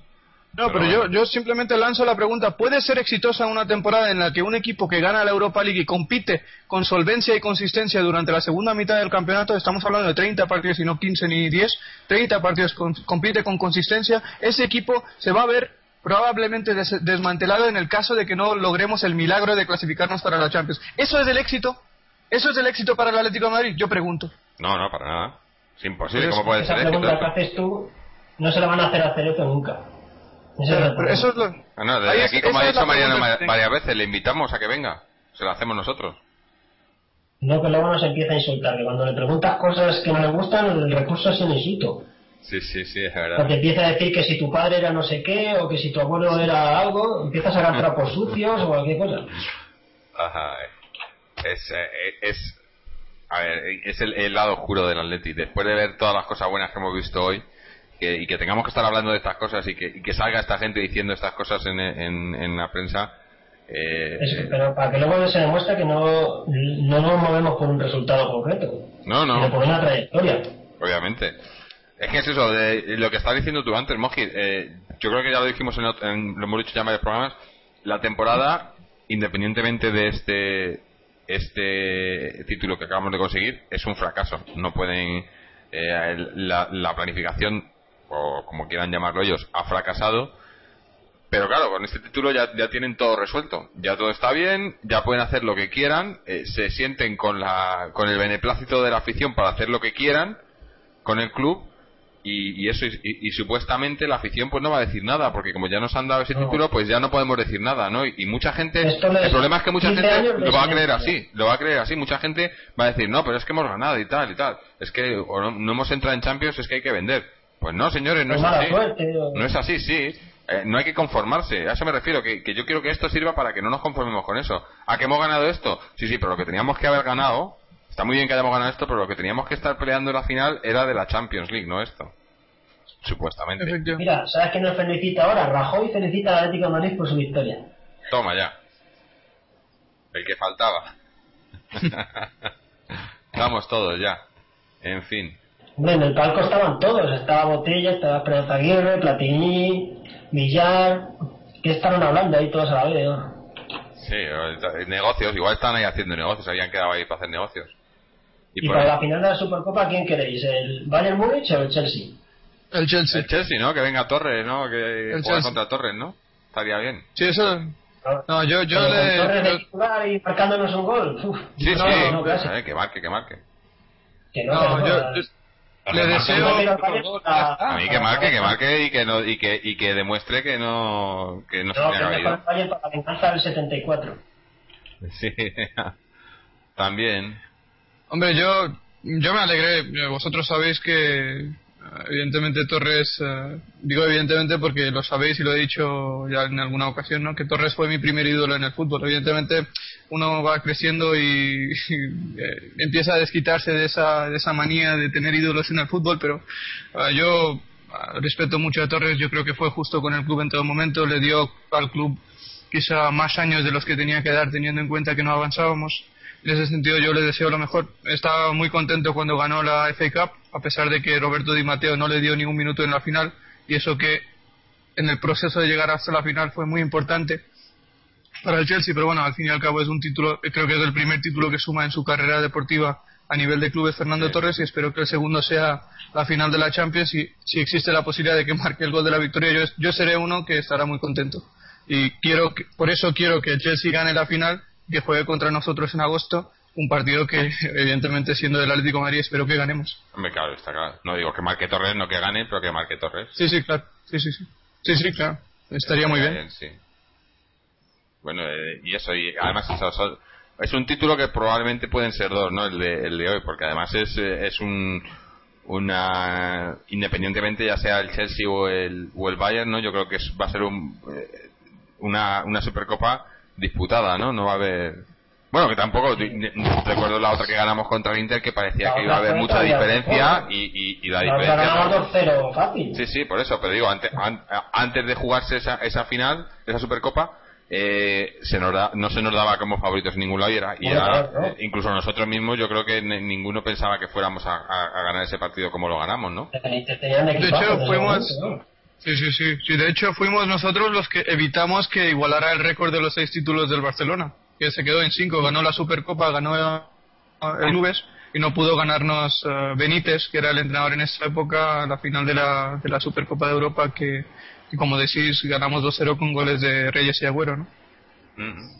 S3: No,
S1: Pero
S3: pero yo,
S1: bueno.
S3: yo simplemente lanzo la pregunta, ¿puede ser exitosa una temporada en la que un equipo que gana la Europa League y compite con solvencia y consistencia durante la segunda mitad del campeonato, estamos hablando de 30 partidos y no 15 ni 10, 30 partidos con- compite con consistencia, ese equipo se va a ver probablemente des- desmantelado en el caso de que no logremos el milagro de clasificarnos para la Champions. ¿Eso es el éxito? ¿Eso es el éxito para el Atlético de Madrid? Yo pregunto.
S1: No, no, para nada. Es imposible.
S3: Pues
S1: ¿Cómo puede
S4: Esa
S1: ser
S4: pregunta que haces tú no se la van a hacer a Cerezo nunca. Es
S3: Pero eso es lo...
S1: No, desde
S3: Ahí es-
S1: aquí, como ha
S3: es
S1: dicho Mariano varias veces, le invitamos a que venga. Se lo hacemos nosotros.
S4: No, que luego nos empieza a insultar, que cuando le preguntas cosas que no le gustan, el recurso es el insulto.
S1: Sí, sí, sí, es
S4: Porque
S1: verdad.
S4: empieza a decir que si tu padre era no sé qué, o que si tu abuelo era algo, empieza a sacar trapos sucios o cualquier cosa.
S1: Ajá, eh. Es, eh, es, a ver, es el, el lado oscuro del Atleti. Después de ver todas las cosas buenas que hemos visto hoy, que, y que tengamos que estar hablando de estas cosas y que, y que salga esta gente diciendo estas cosas en, en, en la prensa, eh,
S4: Es- pero para que luego se demuestre que no, no nos movemos por un resultado concreto,
S1: no,
S4: sino
S1: no,
S4: por una trayectoria.
S1: obviamente. Es que es eso, de lo que estás diciendo tú antes, Moji. eh, yo creo que ya lo dijimos en, lo hemos dicho ya en varios programas. La temporada, independientemente de este este título que acabamos de conseguir, es un fracaso. No pueden. eh, la, la planificación, o como quieran llamarlo ellos, ha fracasado. Pero claro, con este título ya, ya tienen todo resuelto. Ya todo está bien, ya pueden hacer lo que quieran, eh, se sienten con, la, con el beneplácito de la afición para hacer lo que quieran con el club y, y eso y, y- y supuestamente la afición pues no va a decir nada porque como ya nos han dado ese
S4: No.
S1: título pues ya no podemos decir nada no y, mucha gente el problema es que mucha
S4: 15
S1: gente lo va a creer así lo va a creer así mucha gente va a decir no pero es que hemos ganado y tal y tal es que o no, no hemos entrado en Champions es que hay que vender pues no señores no
S4: Por
S1: es así
S4: suerte,
S1: no es así sí Eh, no hay que conformarse, a eso me refiero, que, que yo quiero que esto sirva para que no nos conformemos con eso. ¿A que hemos ganado esto? Sí, sí, pero lo que teníamos que haber ganado, está muy bien que hayamos ganado esto, pero lo que teníamos que estar peleando en la final era de la Champions League, no esto. Supuestamente.
S4: Mira, ¿sabes quién nos felicita ahora? Rajoy felicita al Atlético de Madrid por su victoria.
S1: Toma ya. El que faltaba. Estamos todos ya. En fin.
S4: Hombre, en el palco estaban todos. Estaba Botella, estaba Esperanza Aguirre, Platini, Villar. ¿Qué estaban hablando ahí todos a la vez? no?
S1: Sí, eh, negocios, igual están ahí haciendo negocios, habían quedado ahí para hacer negocios.
S4: Y, para
S1: ahí-
S4: la final de la Supercopa, ¿quién queréis? ¿El Bayern Múnich o el Chelsea?
S3: El Chelsea.
S1: El Chelsea, ¿no? Que venga Torres, ¿no? Que
S3: El
S1: juegue
S3: Chelsea.
S1: contra Torres, ¿no? Estaría bien.
S3: Sí, eso... No, yo, yo
S4: Pero
S3: le...
S4: Torres de titular y marcándonos un gol. Uf,
S1: Sí,
S4: no,
S1: sí.
S4: no, no.
S1: Eh, que marque, que marque.
S4: Que no,
S3: No,
S4: que no,
S3: yo,
S4: no.
S3: yo le deseo...
S1: A mí que marque, que marque y que no y que y que demuestre que no que no, se
S4: No, mejor el
S1: ido.
S4: Bayern para venganza del 74.
S1: Sí. También.
S3: Hombre, yo, yo me alegré. Vosotros sabéis que, evidentemente, Torres, eh, digo evidentemente porque lo sabéis y lo he dicho ya en alguna ocasión, ¿no? Que Torres fue mi primer ídolo en el fútbol. Evidentemente, uno va creciendo y, eh, empieza a desquitarse de esa, de esa manía de tener ídolos en el fútbol, pero eh, yo eh, respeto mucho a Torres. Yo creo que fue justo con el club en todo momento. Le dio al club quizá más años de los que tenía que dar teniendo en cuenta que no avanzábamos. En ese sentido yo le deseo lo mejor. Estaba muy contento cuando ganó la FA Cup, a pesar de que Roberto Di Matteo no le dio ningún minuto en la final y eso que en el proceso de llegar hasta la final fue muy importante para el Chelsea, pero bueno, al fin y al cabo es un título, creo que es el primer título que suma en su carrera deportiva a nivel de clubes Fernando Torres y espero que el segundo sea la final de la Champions y si existe la posibilidad de que marque el gol de la victoria yo, yo seré uno que estará muy contento. Y quiero por eso quiero que el Chelsea gane la final que juegue contra nosotros en agosto un partido que evidentemente siendo del Atlético de Madrid espero que ganemos
S1: Hombre, claro, está claro. No digo que marque Torres, no que gane, pero que marque Torres.
S3: sí sí claro sí sí sí sí sí claro estaría muy bien
S1: sí. Bueno, eh, y eso, y además es un título que probablemente pueden ser dos, ¿no? El de, el de hoy, porque además es, eh, es un una independientemente ya sea el Chelsea o el, o el Bayern, ¿no? Yo creo que es- va a ser un, eh, una, una Supercopa disputada, ¿no? No va a haber bueno, que tampoco recuerdo la otra que ganamos contra el Inter que parecía
S4: La
S1: que iba a haber mucha diferencia y, y, y la
S4: Nos
S1: diferencia
S4: ganamos
S1: no-
S4: 2-0 fácil.
S1: Sí, sí, por eso, pero digo, antes, an- antes de jugarse esa, esa final, esa Supercopa, eh, se nos da- no se nos daba como favoritos en ningún lado y era, y era-
S4: claro, ¿no?
S1: eh, incluso nosotros mismos yo creo que ninguno pensaba que fuéramos a, a- a ganar ese partido como lo ganamos, ¿no?
S3: De hecho, fuimos-. Sí, sí, sí, sí. De hecho, fuimos nosotros los que evitamos que igualara el récord de los seis títulos del Barcelona, que se quedó en cinco. Ganó la Supercopa, ganó eh, el Nubes y no pudo ganarnos eh, Benítez, que era el entrenador en esa época, la final de la, de la Supercopa de Europa, que, que como decís, ganamos 2-0 con goles de Reyes y Agüero, ¿no?
S1: Mm.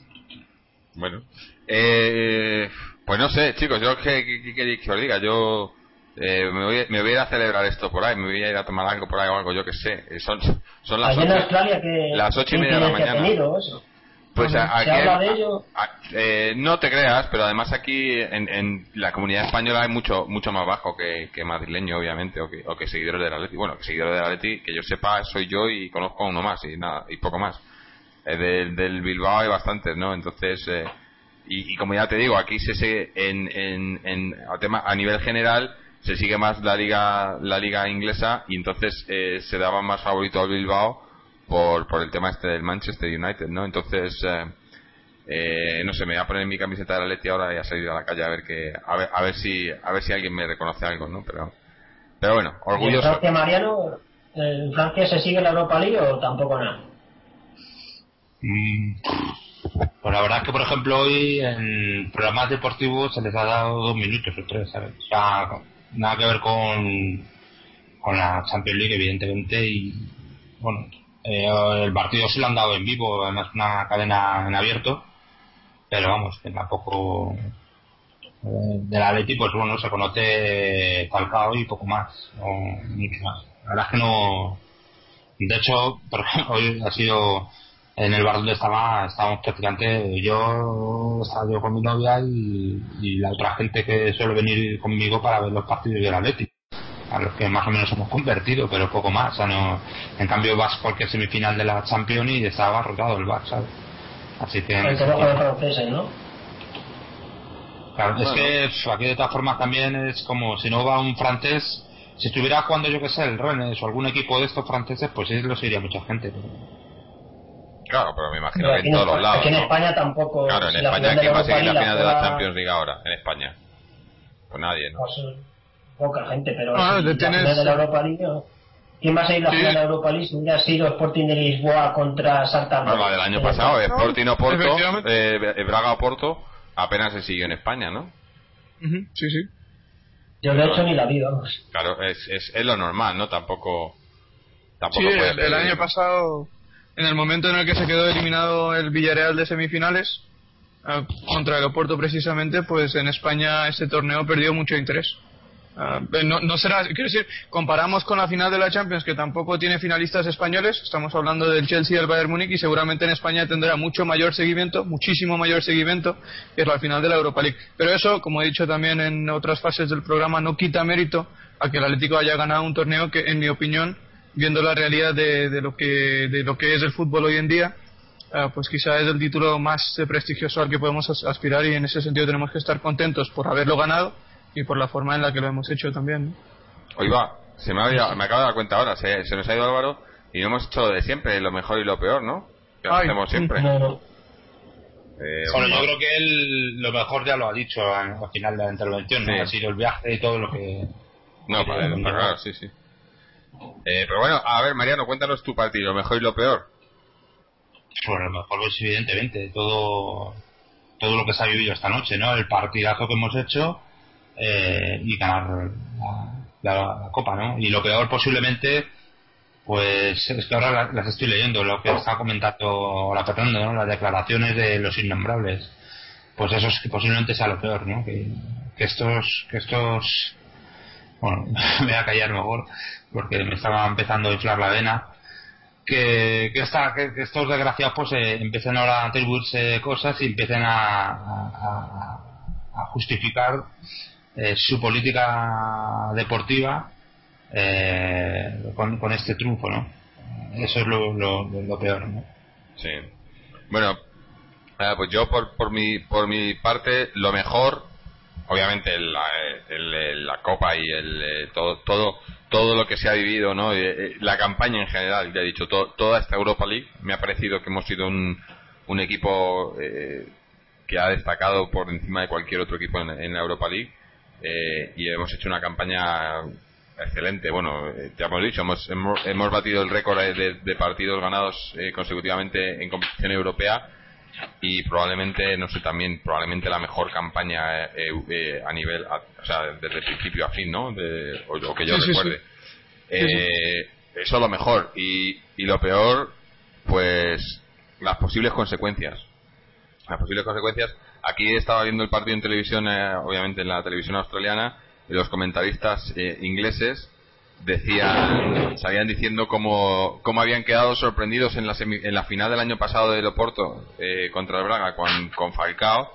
S1: Bueno, eh, pues no sé, chicos, yo que, que, que- que os diga, yo eh, me, voy, me voy a ir a celebrar esto por ahí, me voy a ir a tomar algo por ahí o algo, yo que sé. Eh, Son, son las ocho-
S4: Australia que
S1: las ocho y
S4: ¿qué
S1: media de la mañana.
S4: tenido?
S1: Pues a-
S4: ¿Se
S1: aquí a- a- eh, no te creas, pero además aquí en, en la comunidad española hay mucho mucho más bajo que, que madrileño, obviamente, o que, o que seguidores del Atleti. Bueno, que seguidores del Atleti, que yo sepa, soy yo y conozco a uno más y nada y poco más. Eh, del, del Bilbao hay bastantes, ¿no? Entonces, eh, y, y como ya te digo, aquí se en, en, en a, tema, a nivel general se sigue más la liga la liga inglesa y entonces eh, se daba más favorito al Bilbao por, por el tema este del Manchester United, ¿no? Entonces, eh, eh, no sé, me voy a poner mi camiseta de la Leti ahora y a salir a la calle a ver que a ver, a ver si a ver si alguien me reconoce algo, ¿no? Pero pero bueno,
S4: ¿Y en
S1: orgulloso.
S4: Francia, Mariano, ¿en Francia se sigue la Europa League o tampoco nada?
S5: Mm, Pues la verdad es que, por ejemplo, hoy en programas deportivos se les ha dado dos minutos o tres, ¿sabes? O sea, nada que ver con, con la Champions League, evidentemente, y bueno, eh, el partido se lo han dado en vivo, además una cadena en abierto, pero vamos, que tampoco eh, del Atleti, pues bueno, se conoce Falcao y poco más, no mucho más. La verdad es que no, de hecho, hoy ha sido en el bar donde estaba, estábamos prácticamente yo, estaba yo con mi novia y, y la otra gente que suele venir conmigo para ver los partidos del Atleti. A los que más o menos hemos convertido, pero poco más. O sea, no, en cambio vas cualquier semifinal de la Champions y estaba rotado el bar, ¿sabes? Así que...
S4: de
S5: sentido-
S4: franceses, ¿no?
S5: Claro, es que aquí de todas formas también es como si no va un francés, si estuviera jugando yo que sé, el Rennes o algún equipo de estos franceses, pues sí lo seguiría mucha gente. pero-
S1: Claro, pero me imagino
S4: Pero
S1: que en todos los lados.
S4: Aquí en
S1: ¿no?
S4: España tampoco.
S1: Claro, en
S4: si
S1: España, ¿quién va a seguir la final de la Champions League ahora? En España. Pues nadie, ¿no?
S4: pues, poca gente, pero
S3: Ah,
S4: si
S3: le
S4: la
S3: tienes-
S4: final de la Europa League. ¿no? ¿Quién va a seguir la
S3: Sí.
S4: final de la Europa League si hubiera sido Sporting de Lisboa contra Salta?
S1: Bueno, la del año pasado, Sporting o Porto,
S3: Efectivamente.
S1: eh, Braga o Porto, apenas se siguió en España, ¿no?
S3: Ujú, Sí, sí.
S4: Yo de hecho ni la vi, vamos.
S1: Claro, es, es, es lo normal, ¿no? Tampoco. Tampoco
S3: Sí, el, año pasado, en el momento en el que se quedó eliminado el Villarreal de semifinales, eh, contra el Oporto precisamente, pues en España ese torneo perdió mucho interés. Ah, no, no será, quiero decir, comparamos con la final de la Champions, que tampoco tiene finalistas españoles, estamos hablando del Chelsea y del Bayern Múnich, y seguramente en España tendrá mucho mayor seguimiento, muchísimo mayor seguimiento, que la final de la Europa League. Pero eso, como he dicho también en otras fases del programa, no quita mérito a que el Atlético haya ganado un torneo que, en mi opinión, viendo la realidad de, lo que de lo que es el fútbol hoy en día ah, pues quizá es el título más prestigioso al que podemos as- aspirar y en ese sentido tenemos que estar contentos por haberlo ganado y por la forma en la que lo hemos hecho también ¿no?
S1: Hoy va, se me, había, me acabo de dar cuenta ahora, se, se nos ha ido Álvaro y no hemos hecho lo de siempre, lo mejor y lo peor, ¿no? que hacemos siempre.
S5: Eh, bueno, yo creo que él lo mejor ya lo ha dicho al, final de la intervención, Ha sido el viaje y todo lo que...
S1: No, para, claro, sí, sí. Eh, pero bueno, a ver, Mariano, cuéntanos tu partido, lo mejor y lo peor.
S5: Bueno, lo mejor es evidentemente todo, todo lo que se ha vivido esta noche, ¿no? El partidazo que hemos hecho eh, y ganar la, Copa, ¿no? Y lo peor posiblemente pues es que ahora las estoy leyendo, lo que está comentando la Fernando, ¿no? las declaraciones de los innombrables. Pues eso es que posiblemente sea lo peor, ¿no? Que, estos, que estos, bueno, me voy a callar mejor porque me estaba empezando a inflar la vena. Que, que, que, estos desgraciados pues eh, empiecen ahora a atribuirse cosas y empiecen a justificar eh, su política deportiva eh, con, este triunfo, ¿no? Eso es lo, lo, peor, ¿no?
S1: Sí. Bueno, eh, pues yo por, por, mi, por mi parte, lo mejor, obviamente la, la Copa y el, eh, todo, todo, todo lo que se ha vivido, ¿no? la campaña en general, ya he dicho, toda esta Europa League, me ha parecido que hemos sido un, un equipo que ha destacado por encima de cualquier otro equipo en la Europa League. Y hemos hecho una campaña excelente. Bueno, eh, ya hemos dicho, hemos, hemos, batido el récord de, partidos ganados eh, consecutivamente en competición europea y probablemente, no sé, también probablemente la mejor campaña eh, a nivel, o sea, desde principio a fin, ¿no? De, o, que yo recuerde. eso es lo mejor. Y, y lo peor, pues, las posibles consecuencias. Las posibles consecuencias. Aquí estaba viendo el partido en televisión, obviamente en la televisión australiana, los comentaristas eh, ingleses decían, salían diciendo cómo, cómo, habían quedado sorprendidos en la, en la final del año pasado de Loporto eh, contra el Braga con, con Falcao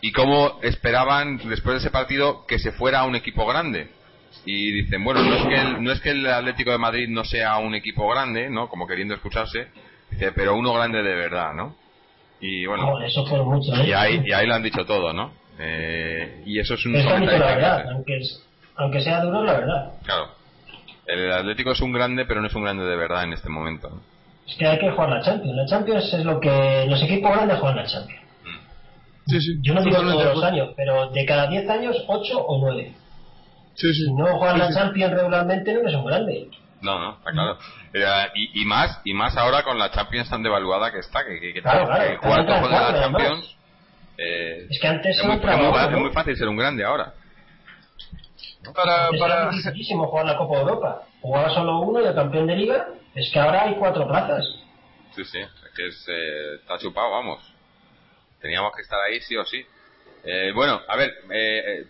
S1: y cómo esperaban después de ese partido que se fuera a un equipo grande. Y dicen, bueno, no es que el, no es que el Atlético de Madrid no sea un equipo grande, ¿no? Como queriendo escucharse, dice, pero uno grande de verdad, ¿no? Y bueno,
S4: eso fue mucho, ¿eh?
S1: y, ahí, y ahí lo han dicho todo, ¿no? Eh, y eso es un
S4: la verdad, aunque, aunque sea duro, la verdad.
S1: Claro. El Atlético es un grande, pero no es un grande de verdad en este momento.
S4: Es que hay que jugar la Champions. La Champions es lo que los equipos grandes juegan la Champions.
S3: Sí, sí.
S4: Yo no digo todos los años, pero de cada 10 años, 8 o 9.
S3: Sí, sí.
S4: Si no juegan la Champions regularmente, no son grandes.
S1: No, no, está claro. Eh, y, y, más y más ahora con la Champions tan devaluada que está, que, que, que,
S4: claro, claro,
S1: que jugar de la Champions eh,
S4: es que antes
S1: es muy, es muy, fácil ser un grande ahora.
S3: Para, para...
S4: Es muchísimo jugar la Copa de Europa. Jugaba solo uno y el campeón de liga. Es que ahora hay cuatro plazas.
S1: Sí, sí. Es que es, eh, está chupado, vamos. Teníamos que estar ahí sí o sí. Eh, bueno, a ver, eh,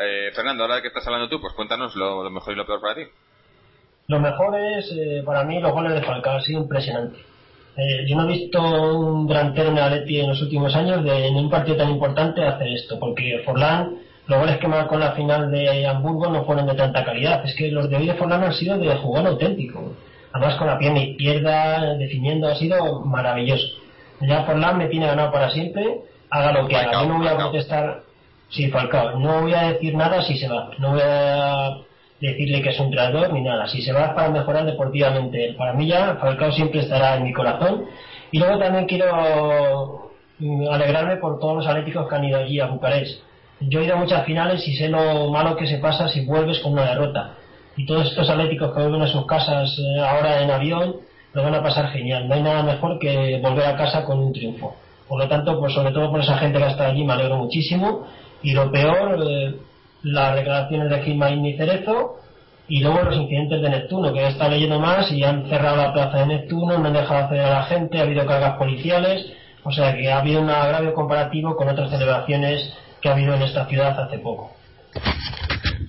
S1: eh, Fernando, ahora que estás hablando tú, pues cuéntanos lo, mejor y lo peor para ti.
S4: Lo mejor es, para mí, los goles de Falcao. Ha sido impresionante. Eh, yo no he visto un delantero en Atleti en los últimos años de, en un partido tan importante hacer esto, porque Forlán, los goles que marcó en la final de Hamburgo no fueron de tanta calidad. Es que los de hoy de Forlán han sido de jugar auténtico. Además con la pierna izquierda, definiendo, ha sido maravilloso. Ya Forlán me tiene ganado para siempre, haga lo que haga. Yo no voy a protestar, sí, Falcao, no voy a decir nada si se va. No voy a decirle que es un traidor ni nada. Si se va para mejorar deportivamente, para mí ya Falcao siempre estará en mi corazón. Y luego también quiero mm, alegrarme por todos los atléticos que han ido allí a Bucarest. Yo he ido a muchas finales y sé lo malo que se pasa si vuelves con una derrota. Y todos estos atléticos que vuelven a sus casas eh, ahora en avión lo van a pasar genial. No hay nada mejor que volver a casa con un triunfo. Por lo tanto, pues sobre todo por esa gente que está allí me alegro muchísimo. Y lo peor, eh, las declaraciones de Gilmain y Cerezo y luego los incidentes de Neptuno, que he estado leyendo más y han cerrado la plaza de Neptuno, no han dejado hacer a la gente, ha habido cargas policiales, o sea que ha habido un agravio comparativo con otras celebraciones que ha habido en esta ciudad hace poco.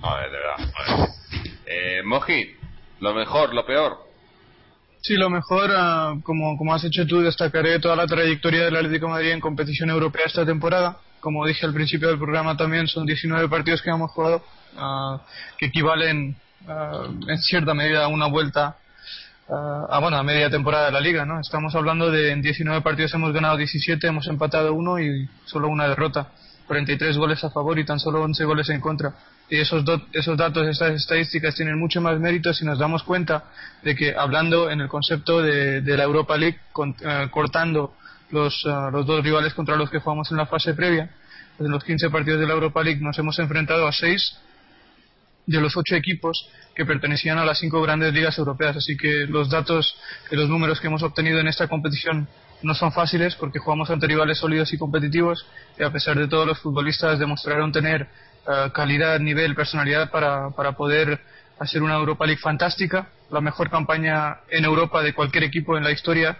S1: A ver, de verdad. Eh, Moji, lo mejor, lo peor.
S3: Sí, lo mejor, ah, como, como has hecho tú, destacaré toda la trayectoria del Atlético de Madrid en competición europea esta temporada como dije al principio del programa también, son 19 partidos que hemos jugado, ah, que equivalen ah, en cierta medida a una vuelta ah, a, bueno, a media temporada de la liga, ¿no? Estamos hablando de en 19 partidos hemos ganado 17, hemos empatado uno y solo una derrota. 43 goles a favor y tan solo 11 goles en contra. Y esos, esos datos, esas estadísticas tienen mucho más mérito si nos damos cuenta de que hablando en el concepto de, la Europa League, eh, cortando los, eh, los dos rivales contra los que jugamos en la fase previa, en los 15 partidos de la Europa League nos hemos enfrentado a 6 de los 8 equipos que pertenecían a las cinco grandes ligas europeas. Así que los datos y los números que hemos obtenido en esta competición no son fáciles porque jugamos ante rivales sólidos y competitivos y a pesar de todo los futbolistas demostraron tener eh, calidad, nivel, personalidad para, para poder hacer una Europa League fantástica, la mejor campaña en Europa de cualquier equipo en la historia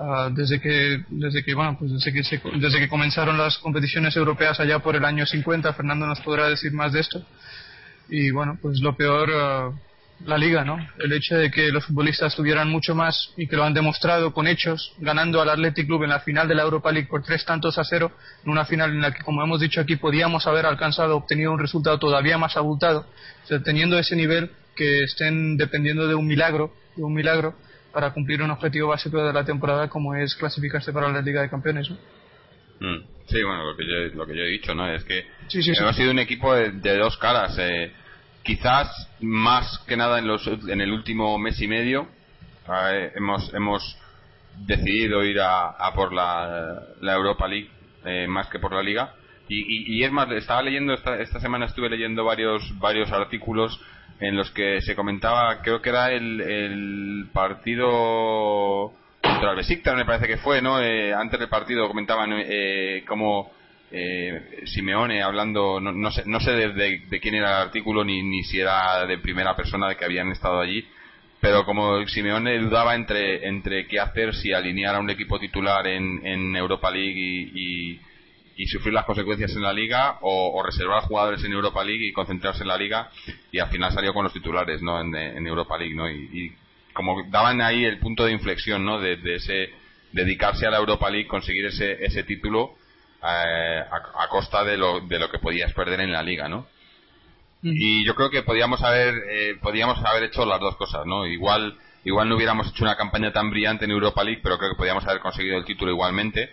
S3: eh, desde que desde que bueno pues desde que desde que comenzaron las competiciones europeas allá por el año 50 Fernando nos podrá decir más de esto y bueno pues lo peor eh, la liga, ¿no? El hecho de que los futbolistas tuvieran mucho más y que lo han demostrado con hechos, ganando al Athletic Club en la final de la Europa League por tres tantos a cero, en una final en la que, como hemos dicho aquí, podíamos haber alcanzado, obtenido un resultado todavía más abultado, teniendo ese nivel que estén dependiendo de un milagro, de un milagro, para cumplir un objetivo básico de la temporada como es clasificarse para la Liga de Campeones,
S1: mm. Sí, bueno, lo que yo, lo que yo he dicho, ¿no? Es que hemos sido un equipo de, de dos caras. Eh, quizás más que nada en, los, en el último mes y medio eh, hemos, hemos decidido ir a, por la, Europa League eh, más que por la Liga. Y, y, es más, estaba leyendo, esta, esta semana estuve leyendo varios, varios artículos en los que se comentaba, creo que era el, el partido contra el Besiktas, me parece que fue, ¿no? Eh, antes del partido comentaban eh, cómo eh, Simeone hablando, no, no, sé, no sé de, quién era el artículo ni, ni si era de primera persona de que habían estado allí, pero como Simeone dudaba entre, entre qué hacer, si alinear a un equipo titular en, en Europa League y, y, sufrir las consecuencias en la liga o, reservar jugadores en Europa League y concentrarse en la liga y al final salió con los titulares no en, en Europa League no y, como daban ahí el punto de inflexión no de, de, ese dedicarse a la Europa League conseguir ese, ese título eh, a, costa de lo, de lo que podías perder en la liga, ¿no? Y yo creo que podíamos haber eh, podíamos haber hecho las dos cosas, ¿no? Igual igual no hubiéramos hecho una campaña tan brillante en Europa League, pero creo que podíamos haber conseguido el título igualmente,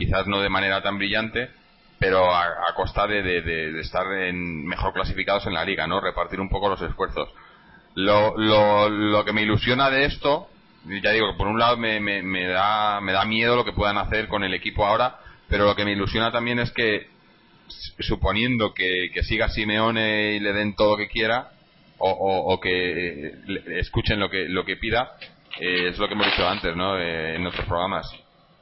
S1: quizás no de manera tan brillante, pero a, costa de, de, estar en, mejor clasificados en la liga, ¿no? Repartir un poco los esfuerzos. Lo, lo, lo que me ilusiona de esto, ya digo, por un lado me, me, me, da, me da miedo lo que puedan hacer con el equipo ahora, pero lo que me ilusiona también es que, suponiendo que, siga Simeone y le den todo lo que quiera, o, que escuchen lo que, lo que pida, eh, es lo que hemos dicho antes, ¿no? Eh, en otros programas.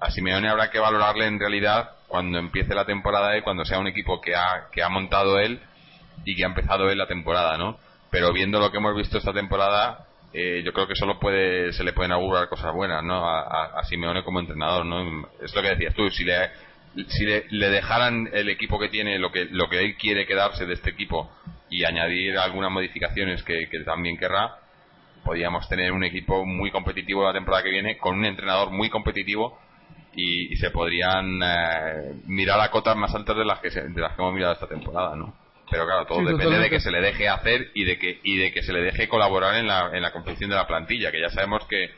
S1: A Simeone habrá que valorarle en realidad cuando empiece la temporada y cuando sea un equipo que ha, que ha montado él y que ha empezado él la temporada, ¿no? Pero viendo lo que hemos visto esta temporada, eh, yo creo que solo puede se le pueden augurar cosas buenas, ¿no? A, Simeone como entrenador, ¿no? Es lo que decías tú, si le si le, dejaran el equipo que tiene lo que lo que él quiere quedarse de este equipo y añadir algunas modificaciones que, también querrá podríamos tener un equipo muy competitivo la temporada que viene con un entrenador muy competitivo y, se podrían eh, mirar a cotas más altas de las que de las que hemos mirado esta temporada no pero claro todo depende de que se le deje hacer y de que y de que se le deje colaborar en la en la confección de la plantilla que ya sabemos que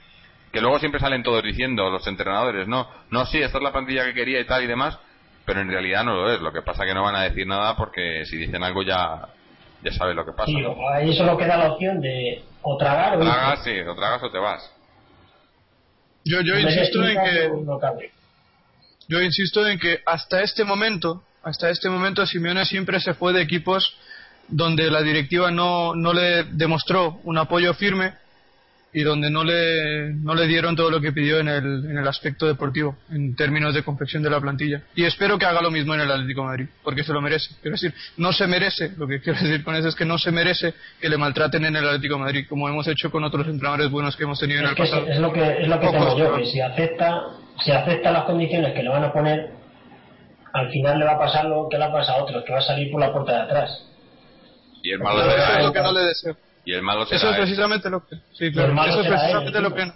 S1: que luego siempre salen todos diciendo los entrenadores, no, no, sí, esta es la plantilla que quería y tal y demás, pero en realidad no lo es. Lo que pasa que no van a decir nada porque si dicen algo ya, ya sabes lo que pasa.
S4: Sí, ahí solo queda la opción de o tragar o
S1: tragas, sí, o tragas o te vas.
S3: Yo, yo insisto en que yo insisto en que hasta este momento, hasta este momento Simeone siempre se fue de equipos donde la directiva no, no le demostró un apoyo firme y donde no le, no le dieron todo lo que pidió en el, en el aspecto deportivo, en términos de confección de la plantilla. Y espero que haga lo mismo en el Atlético de Madrid, porque se lo merece. Quiero decir, no se merece, lo que quiero decir con eso es que no se merece que le maltraten en el Atlético de Madrid, como hemos hecho con otros entrenadores buenos que hemos tenido en el pasado.
S4: Es lo que, es lo que tengo yo, que si acepta, si acepta las condiciones que le van a poner, al final le va a pasar lo que le ha pasado a otros, que va a salir por la puerta de atrás.
S1: Y el malo
S3: es lo que no le deseo.
S1: Y el malo será
S3: Eso es precisamente lo que. Sí, claro. Eso es precisamente lo que no.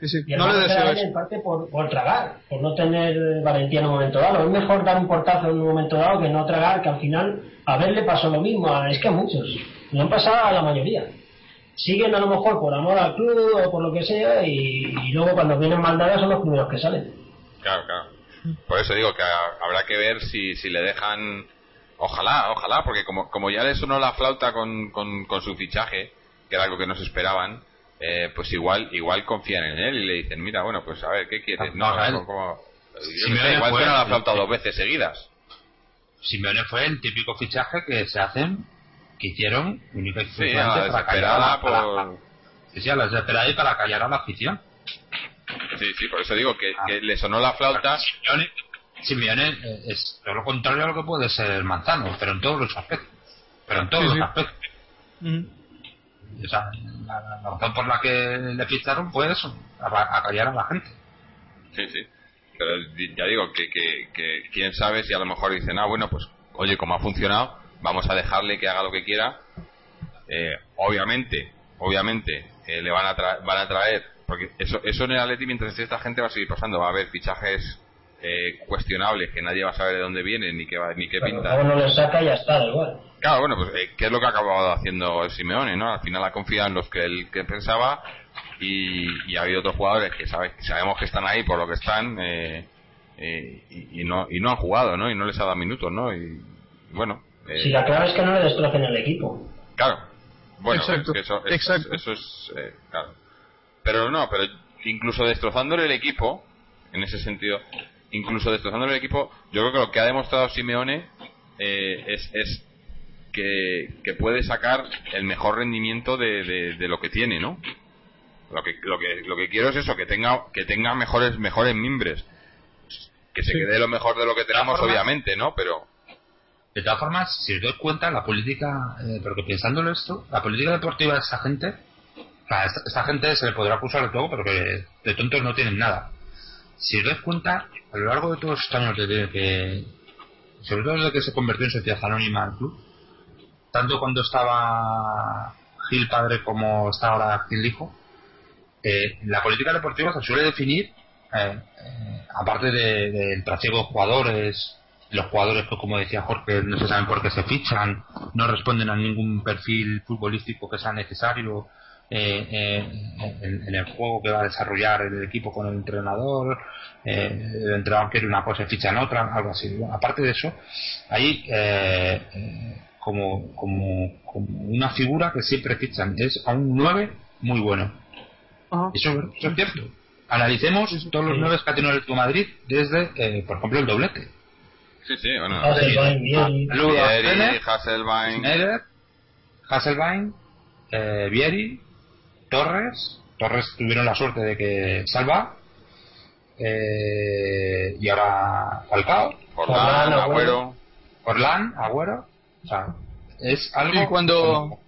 S3: Sí, sí. no le deseo eso.
S4: En parte por, por tragar, por no tener valentía en un momento dado. Es mejor dar un portazo en un momento dado que no tragar, que al final a ver le pasó lo mismo. Es que a muchos. Le han pasado a la mayoría. Siguen a lo mejor por amor al club o por lo que sea y, luego cuando vienen maldadas son los primeros que salen.
S1: Claro, claro. Por eso digo que habrá que ver si, si le dejan. Ojalá, ojalá, porque como, como ya le sonó la flauta con, con, con su fichaje, que era algo que no se esperaban, eh, pues igual igual confían en él y le dicen, mira, bueno, pues a ver, ¿qué quieres? No, no, como, igual suena la flauta dos veces seguidas.
S5: Simeone fue el típico fichaje que se hacen, que hicieron única
S1: sí, para callar por...
S5: sí, sí, a la desesperada y para callar a la afición.
S1: Sí, sí, por eso digo que, ah. le sonó la flauta.
S5: Simeone, eh, es todo lo contrario a lo que puede ser Manzano, pero en todos los aspectos. Pero en todos los aspectos. O sea, la, razón por la que le ficharon fue eso, a, callar a la gente.
S1: Sí, sí. Pero ya digo que, que, quién sabe si a lo mejor dicen, ah, bueno, pues oye, como ha funcionado, vamos a dejarle que haga lo que quiera. Eh, obviamente, obviamente, eh, le van a, van a traer, porque eso, eso en el Atleti mientras esté esta gente va a seguir pasando, va a haber fichajes eh, cuestionables que nadie va a saber de dónde vienen ni qué, ni qué pinta.
S4: no le saca y ya está, igual.
S1: Claro, bueno, pues eh, ¿qué es lo que ha acabado haciendo Simeone, no? Al final ha confiado en los que él que pensaba y, ha habido otros jugadores que sabe, sabemos que están ahí por lo que están eh, eh, y, no y no han jugado, ¿no? Y no les ha dado minutos, ¿no? Y bueno.
S4: si la clave es que no le destrocen el equipo.
S1: Claro. Bueno, exacto, eso, eso es claro. Pero no, pero incluso destrozándole el equipo, en ese sentido, incluso destrozándole el equipo, yo creo que lo que ha demostrado Simeone es, es que, puede sacar el mejor rendimiento de, de, lo que tiene, ¿no? Lo que, lo que, lo que quiero es eso, que tenga, que tenga mejores, mejores mimbres. Que se quede lo mejor de lo que tenemos, obviamente, ¿no? Pero.
S5: De todas formas, si os doy cuenta, la política, eh, porque pensándolo esto, la política deportiva de esa gente, esta, gente se le podrá acusar de todo, pero que de tontos no tienen nada. Si os dais cuenta, a lo largo de todos estos años de que, sobre todo desde que se convirtió en sociedad anónima al club, tanto cuando estaba Gil padre como está ahora Gil hijo, eh, la política deportiva se suele definir, eh, eh, aparte del de, trasiego de jugadores, los jugadores que, como decía Jorge, no se saben por qué se fichan, no responden a ningún perfil futbolístico que sea necesario en, el juego que va a desarrollar el equipo con el entrenador, el entrenador quiere una cosa y fichan otra, algo así. aparte de eso, ahí como, como, una figura que siempre fichan. Es a un 9 muy bueno. Eso, es cierto. Analicemos todos los 9 que ha tenido el Atlético Madrid desde, eh, por ejemplo, el doblete.
S1: Sí, sí, bueno.
S4: Hasselbein,
S1: Hasselbein,
S5: Hasselbein, eh, Vieri, Torres. Torres tuvieron la suerte de que salva. Eh, y ahora Falcao.
S1: Orlán, Agüero.
S5: Orlán, Agüero. O sea, es algo.
S3: cuando.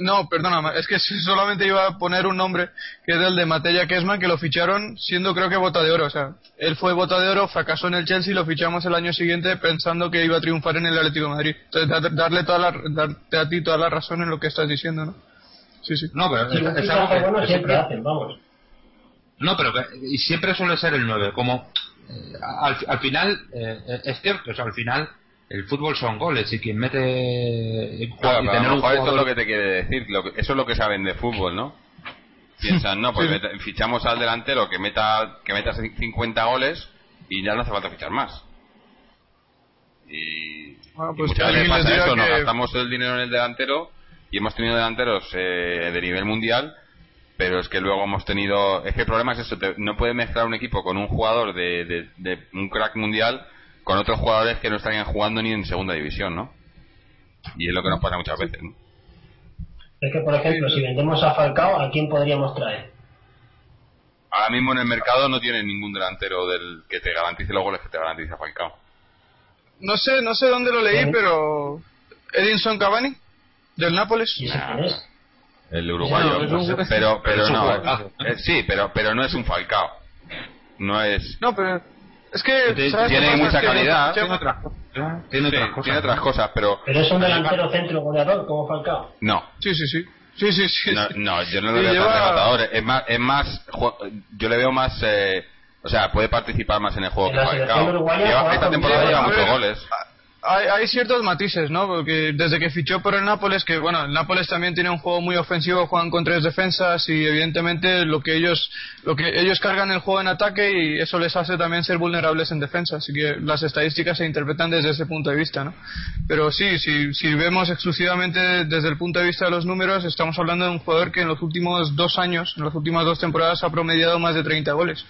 S3: No, perdona, es que solamente iba a poner un nombre que es el de Matella Kesman, que lo ficharon siendo creo que bota de oro. O sea, él fue bota de oro, fracasó en el Chelsea y lo fichamos el año siguiente pensando que iba a triunfar en el Atlético de Madrid. Entonces, darle toda la, darte a ti toda la razón en lo que estás diciendo, ¿no? Sí, sí.
S5: No, pero es, algo que, siempre hacen, vamos. No, pero y siempre suele ser el 9. Como eh, al, al, final, eh, es cierto, o sea, al final el fútbol son goles y quien mete
S1: claro, y tener a esto es lo que te quiere decir eso es lo que saben de fútbol no piensan no pues fichamos al delantero que meta que meta 50 goles y ya no hace falta fichar más y, pues muchas veces pasa eso nos gastamos el dinero en el delantero y hemos tenido delanteros eh, de nivel mundial pero es que luego hemos tenido es que el problema es eso no puede mezclar un equipo con un jugador de, de un crack mundial con otros jugadores que no estarían jugando ni en segunda división, ¿no? Y es lo que nos pasa muchas veces. ¿no?
S4: Es que, por ejemplo, si vendemos a Falcao, ¿a quién podríamos traer?
S1: Ahora mismo en el mercado no tiene ningún delantero del que te garantice los goles que te garantiza Falcao.
S3: No sé, no sé dónde lo leí, pero Edinson Cavani del Nápoles.
S1: El uruguayo, pero pero no, sí, pero pero no es un Falcao. No es.
S3: No, pero es que
S1: tiene mucha calidad.
S5: Tiene, otras,
S1: tiene, otras cosas, pero.
S4: Pero es un delantero centro goleador como Falcao.
S1: No.
S3: Sí, sí, sí. Sí, sí, sí.
S1: No, yo no lo veo tan rematador. Es más, es más, yo le veo más. Eh, o sea, puede participar más en el juego que Falcao. esta temporada lleva muchos goles.
S3: Hay, ciertos matices, ¿no? Porque desde que fichó por el Nápoles, que bueno, el Nápoles también tiene un juego muy ofensivo, juegan con tres defensas y evidentemente lo que ellos lo que ellos cargan el juego en ataque y eso les hace también ser vulnerables en defensa, así que las estadísticas se interpretan desde ese punto de vista, ¿no? Pero sí, si, si vemos exclusivamente desde el punto de vista de los números, estamos hablando de un jugador que en los últimos dos años, en las últimas dos temporadas ha promediado más de 30 goles.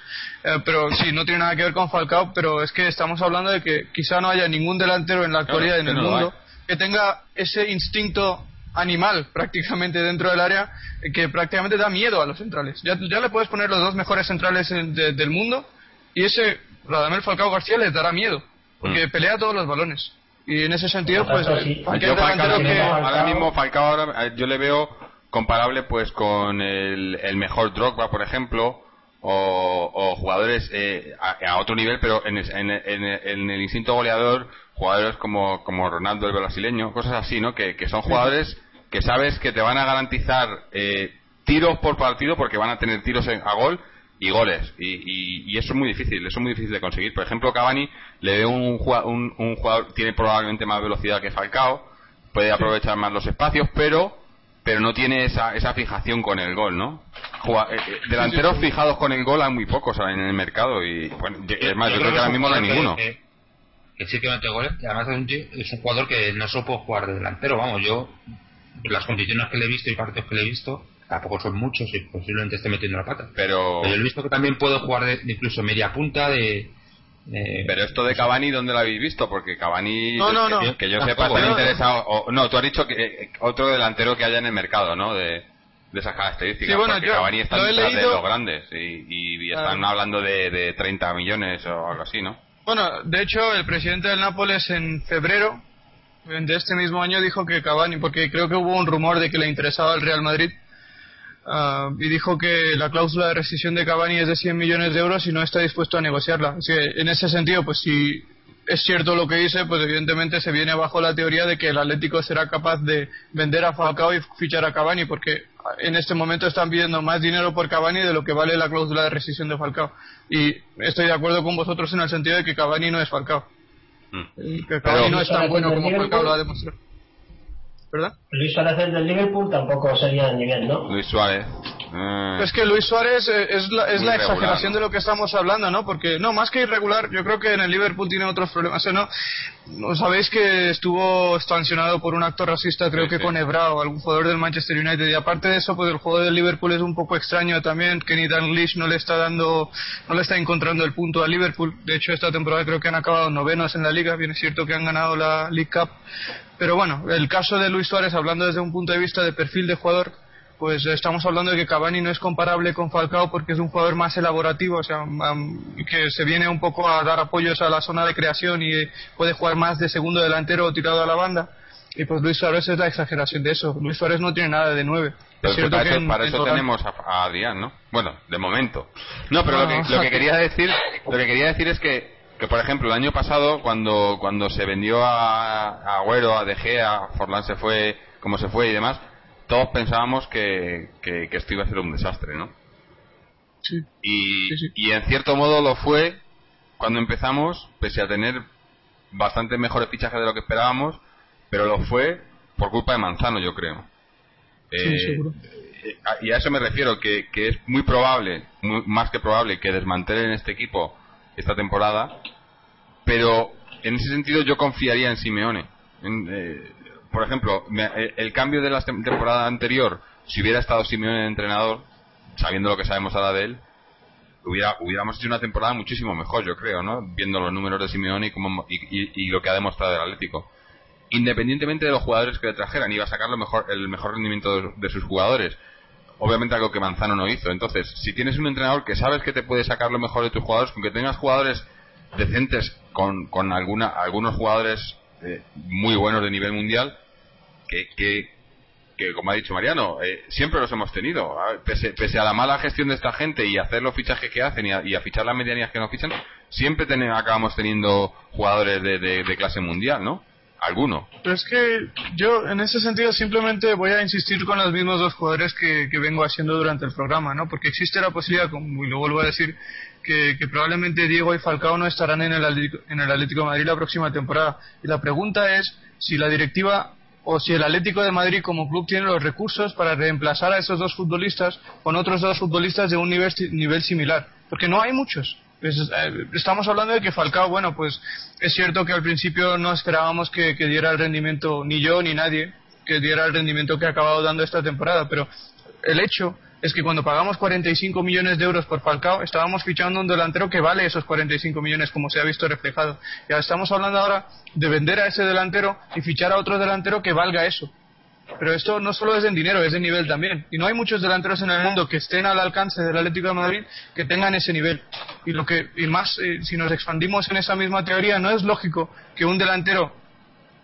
S3: Eh, pero sí, no tiene nada que ver con Falcao, pero es que estamos hablando de que quizá no haya ningún delantero en la actualidad en el mundo que tenga ese instinto animal prácticamente dentro del área que prácticamente da miedo a los centrales. Ya, ya le puedes poner los dos mejores centrales del mundo y ese Radamel Falcao García les dará miedo porque mm. pelea todos los balones. Y en ese sentido, pues,
S1: ahora mismo Falcao ahora, yo le veo comparable pues con el, el mejor Drogba, por ejemplo, o, jugadores eh, a, otro nivel, pero en, el instinto goleador, jugadores como, como Ronaldo el brasileño, cosas así, ¿no? Que, son jugadores que sabes que te van a garantizar eh, tiros por partido porque van a tener tiros a gol y goles. Y, eso es muy difícil, eso es muy difícil de conseguir. Por ejemplo, Cavani le ve un, un, un jugador, tiene probablemente más velocidad que Falcao, puede aprovechar más los espacios, pero pero no tiene esa, esa fijación con el gol, ¿no? Eh, eh, delanteros fijados con el gol hay muy pocos en el mercado y bueno, es más, yo, creo que ahora mismo no hay ninguno.
S5: Que, sí que mete goles, además es un, es un jugador que no solo puede jugar de delantero, vamos, yo las condiciones que le he visto y partidos que le he visto tampoco son muchos y posiblemente esté metiendo la pata.
S1: Pero,
S5: pero yo he visto que también puede jugar de, incluso media punta de
S1: eh, pero esto de Cavani, ¿dónde lo habéis visto? Porque Cavani, que, yo sepa, está interesado. no, tú has dicho que eh, otro delantero que haya en el mercado, ¿no? De, de esas características. porque Cavani está detrás de los grandes y, están ah. hablando de, de 30 millones o algo así, ¿no?
S3: Bueno, de hecho, el presidente del Nápoles en febrero de este mismo año dijo que Cavani, porque creo que hubo un rumor de que le interesaba al Real Madrid Ah, y dijo que la cláusula de rescisión de Cavani es de 100 millones de euros y no está dispuesto a negociarla. Así que en ese sentido, pues si es cierto lo que dice, pues evidentemente se viene bajo la teoría de que el Atlético será capaz de vender a Falcao y fichar a Cavani, porque en este momento están pidiendo más dinero por Cavani de lo que vale la cláusula de rescisión de Falcao. Y estoy de acuerdo con vosotros en el sentido de que Cavani no es Falcao. Mm. Que Cavani no es tan bueno como Falcao lo ha demostrado.
S4: Luis Suárez del Liverpool tampoco sería el nivel, ¿no?
S1: Luis Suárez.
S3: Eh, es que Luis Suárez eh, es la, es la exageración de lo que estamos hablando, ¿no? Porque, no, más que irregular, yo creo que en el Liverpool tiene otros problemas. ¿no? ¿no? Sabéis que estuvo sancionado por un acto racista, creo que con Ebra o algún jugador del Manchester United. Y aparte de eso, pues el juego del Liverpool es un poco extraño también. Kenny Dalglish no le está dando, no le está encontrando el punto al Liverpool. De hecho, esta temporada creo que han acabado novenos en la liga. Bien es cierto que han ganado la League Cup. Pero bueno, el caso de Luis Suárez, hablando desde un punto de vista de perfil de jugador, pues estamos hablando de que Cavani no es comparable con Falcao porque es un jugador más elaborativo, o sea, que se viene un poco a dar apoyos a la zona de creación y puede jugar más de segundo delantero o tirado a la banda. Y pues Luis Suárez es la exageración de eso. Luis Suárez no tiene nada de nueve.
S1: Pero para eso, tenemos a, Adrián, ¿no? Bueno, de momento. No, pero lo, que, lo que quería decir, lo que quería decir es que que por ejemplo el año pasado cuando cuando se vendió a, Agüero, a De Gea, a Forlán se fue como se fue y demás, todos pensábamos que, que, esto iba a ser un desastre, ¿no?
S3: Sí.
S1: Y, y en cierto modo lo fue cuando empezamos, pese a tener bastante mejores fichajes de lo que esperábamos, pero lo fue por culpa de Manzano, yo creo.
S3: Sí, eh, seguro.
S1: Eh, y a eso me refiero, que, que es muy probable, más que probable, que desmantelen este equipo esta temporada, pero en ese sentido yo confiaría en Simeone. Eh, por ejemplo, eh, el cambio de la temporada anterior, si hubiera estado Simeone entrenador, sabiendo lo que sabemos ahora de él, hubiera, hubiéramos hecho una temporada muchísimo mejor, yo creo, ¿no? Viendo los números de Simeone y, cómo, y, lo que ha demostrado el Atlético. Independientemente de los jugadores que le trajeran, iba a sacar lo mejor, el mejor rendimiento de sus jugadores obviamente algo que Manzano no hizo. Entonces, si tienes un entrenador que sabes que te puede sacar lo mejor de tus jugadores, con que tengas jugadores decentes, con, con alguna, algunos jugadores eh, muy buenos de nivel mundial, que, que, como ha dicho Mariano, eh, siempre los hemos tenido. Pese, pese, a la mala gestión de esta gente y hacer los fichajes que hacen y a, fichar las medianías que nos fichan, siempre acabamos teniendo jugadores de, de, clase mundial, ¿no? alguno.
S3: Pero es que yo en ese sentido simplemente voy a insistir con los mismos dos jugadores que, que vengo haciendo durante el programa, ¿no? Porque existe la posibilidad, como y lo vuelvo a decir, que, que probablemente Diego y Falcao no estarán en el, Atlético, en el Atlético de Madrid la próxima temporada. Y la pregunta es si la directiva o si el Atlético de Madrid como club tiene los recursos para reemplazar a esos dos futbolistas con otros dos futbolistas de un nivel, nivel similar. Porque no hay muchos. Eh, estamos hablando de que Falcao, bueno, pues es cierto que al principio no esperábamos que, diera el rendimiento, ni yo ni nadie, que diera el rendimiento que ha acabado dando esta temporada, pero el hecho es que cuando pagamos 45 millones de euros por Falcao, estábamos fichando un delantero que vale esos 45 millones, como se ha visto reflejado. Y estamos hablando ahora de vender a ese delantero y fichar a otro delantero que valga eso. Pero esto no solo es en dinero, es de nivel también. Y no hay muchos delanteros en el mundo que estén al alcance del Atlético de Madrid que tengan ese nivel. Y lo que y más eh, si nos expandimos en esa misma teoría, no es lógico que un delantero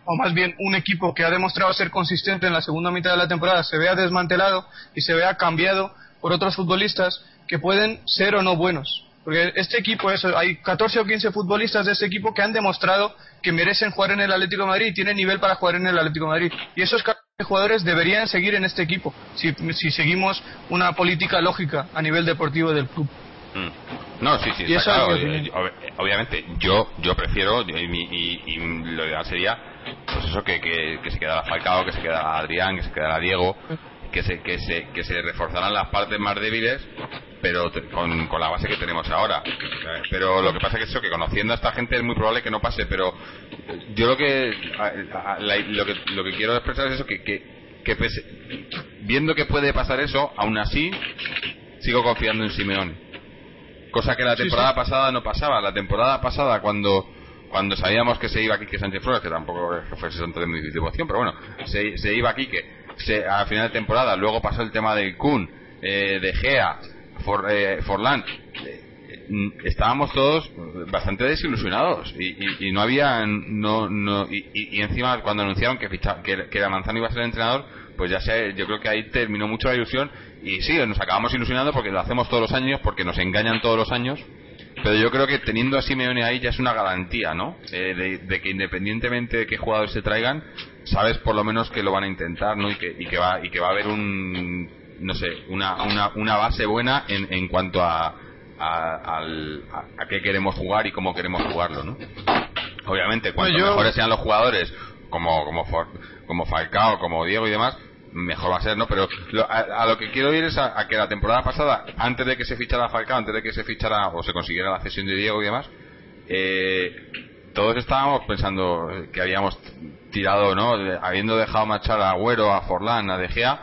S3: o más bien un equipo que ha demostrado ser consistente en la segunda mitad de la temporada se vea desmantelado y se vea cambiado por otros futbolistas que pueden ser o no buenos. Porque este equipo, eso, hay 14 o 15 futbolistas de este equipo que han demostrado que merecen jugar en el Atlético Madrid y tienen nivel para jugar en el Atlético Madrid. Y esos jugadores deberían seguir en este equipo si, si seguimos una política lógica a nivel deportivo del club.
S1: Mm. No, sí, sí, Obviamente, yo yo prefiero, y, lo ideal sería, pues eso, que, que, se quedara Falcao, que se quedara Adrián, que se quedara Diego, que se, que se, que se reforzaran las partes más débiles pero con, con, la base que tenemos ahora. Pero lo que pasa es que eso, que conociendo a esta gente es muy probable que no pase, pero yo lo que lo que, lo que quiero expresar es eso, que, que, viendo que puede pasar eso, aún así sigo confiando en Simeone. Cosa que la temporada pasada no pasaba. La temporada pasada cuando cuando sabíamos que se iba aquí que Sánchez Flores, que tampoco fue santo de mi devoción, pero bueno, se, se iba aquí que se, a final de temporada, luego pasó el tema del Kun, eh, de Gea, For, eh, Forlán, eh, estábamos todos bastante desilusionados y, y, no había no, no y, encima cuando anunciaron que, ficha, que, que Manzano iba a ser el entrenador pues ya sé yo creo que ahí terminó mucho la ilusión y sí nos acabamos ilusionando porque lo hacemos todos los años porque nos engañan todos los años pero yo creo que teniendo a Simeone ahí ya es una garantía no eh, de, de, que independientemente de qué jugadores se traigan sabes por lo menos que lo van a intentar no y que, y que va y que va a haber un no sé, una, una, una base buena en, en cuanto a, a, a, qué queremos jugar y cómo queremos jugarlo, ¿no? Obviamente, cuanto mejores sean los jugadores, como, como, como Falcao, como Diego y demás, mejor va a ser, ¿no? Pero a, lo que quiero ir es a, que la temporada pasada, antes de que se fichara Falcao, antes de que se fichara o se consiguiera la cesión de Diego y demás, eh, todos estábamos pensando que habíamos tirado, ¿no? Habiendo dejado marchar a Agüero, a Forlán, a De Gea,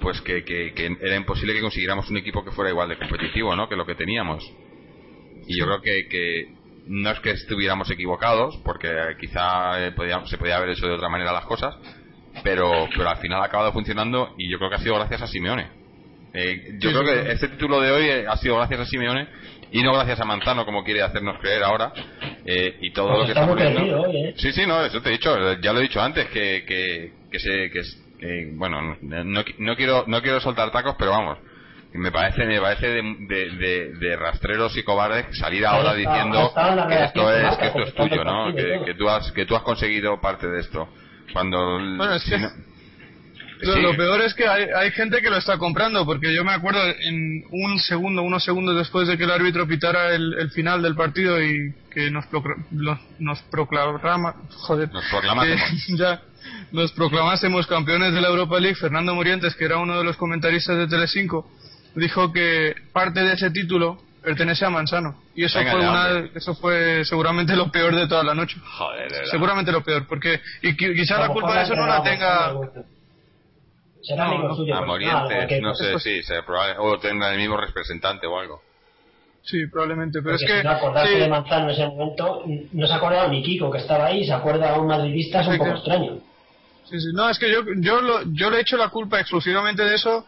S1: pues que, que, era imposible que consiguiéramos un equipo que fuera igual de competitivo, ¿no? Que lo que teníamos. Y yo creo que, que no es que estuviéramos equivocados, porque quizá eh, se podía haber hecho de otra manera las cosas, pero, pero al final ha acabado funcionando y yo creo que ha sido gracias a Simeone. Eh, yo creo que este título de hoy eh, ha sido gracias a Simeone y no gracias a Manzano como quiere hacernos creer ahora y todo lo que está
S4: ocurriendo.
S1: Sí, sí, no, eso te he dicho, ya lo he dicho antes que, que, que, se, que eh, bueno, no, no, quiero no quiero soltar tacos, pero vamos, me parece me parece de, de, rastreros y cobardes salir ahora diciendo que esto es que esto es tuyo, ¿no? Que, tú has que tú has conseguido parte de esto. Cuando
S3: lo, peor es que hay, hay gente que lo está comprando, porque yo me acuerdo en un segundo, unos segundos después de que el árbitro pitara el, final del partido y que nos, nos proclama, joder,
S1: nos proclamásemos.
S3: ya, nos proclamásemos campeones de la Europa League, Fernando Morientes, que era uno de los comentaristas de Telecinco, dijo que parte de ese título pertenece a Manzano. Y eso fue una, eso fue seguramente lo peor de toda la noche.
S1: Joder,
S3: seguramente lo peor, porque y quizá la culpa de eso no la tenga
S4: será no, suyo
S1: a Morientes, no sé, sí, se, o tenga el mismo representante o algo.
S3: Sí, probablemente, pero es que...
S4: Si no acordarse de Manzano en ese momento, no se ha acordado ni Kiko, que estaba ahí, se acuerda a un madridista, es un poco extraño.
S3: Sí, sí, no, es que yo, yo, lo, yo le he hecho la culpa exclusivamente de eso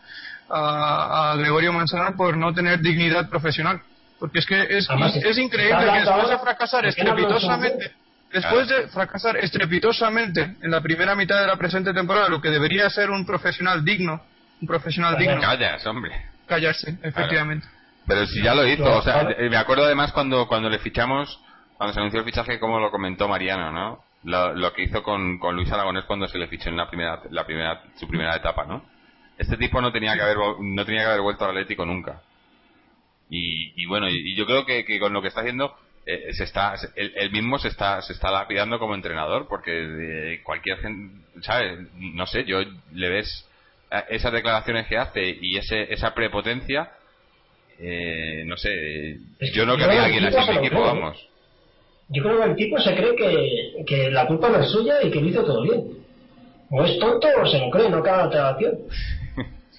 S3: a, a Gregorio Manzano por no tener dignidad profesional. Porque es que es, es, increíble que después de fracasar estrepitosamente Después de fracasar estrepitosamente en la primera mitad de la presente temporada, lo que debería ser un profesional digno, un profesional digno.
S1: Callas, hombre.
S3: Callarse, efectivamente.
S1: Pero si ya lo hizo, o sea, me acuerdo además cuando, cuando le fichamos, cuando se anunció el fichaje, como lo comentó Mariano, ¿no? lo, que hizo con, con, Luis Aragonés cuando se le fichó en la primera, la primera, su primera etapa, ¿no? Este tipo no tenía que haber, no tenía que haber vuelto al Atlético nunca. Y, bueno, y, yo creo que, con lo que está haciendo, eh, se está, él, mismo se está, se está lapidando como entrenador, porque cualquier gente, ¿sabes? No sé, yo le ves esas declaraciones que hace y ese, esa prepotencia, eh, no sé, yo no querría alguien así en el equipo, vamos.
S4: Yo creo que el tipo se cree que, que la culpa no es suya y que lo hizo todo bien. O es tonto o se lo cree, no cada otra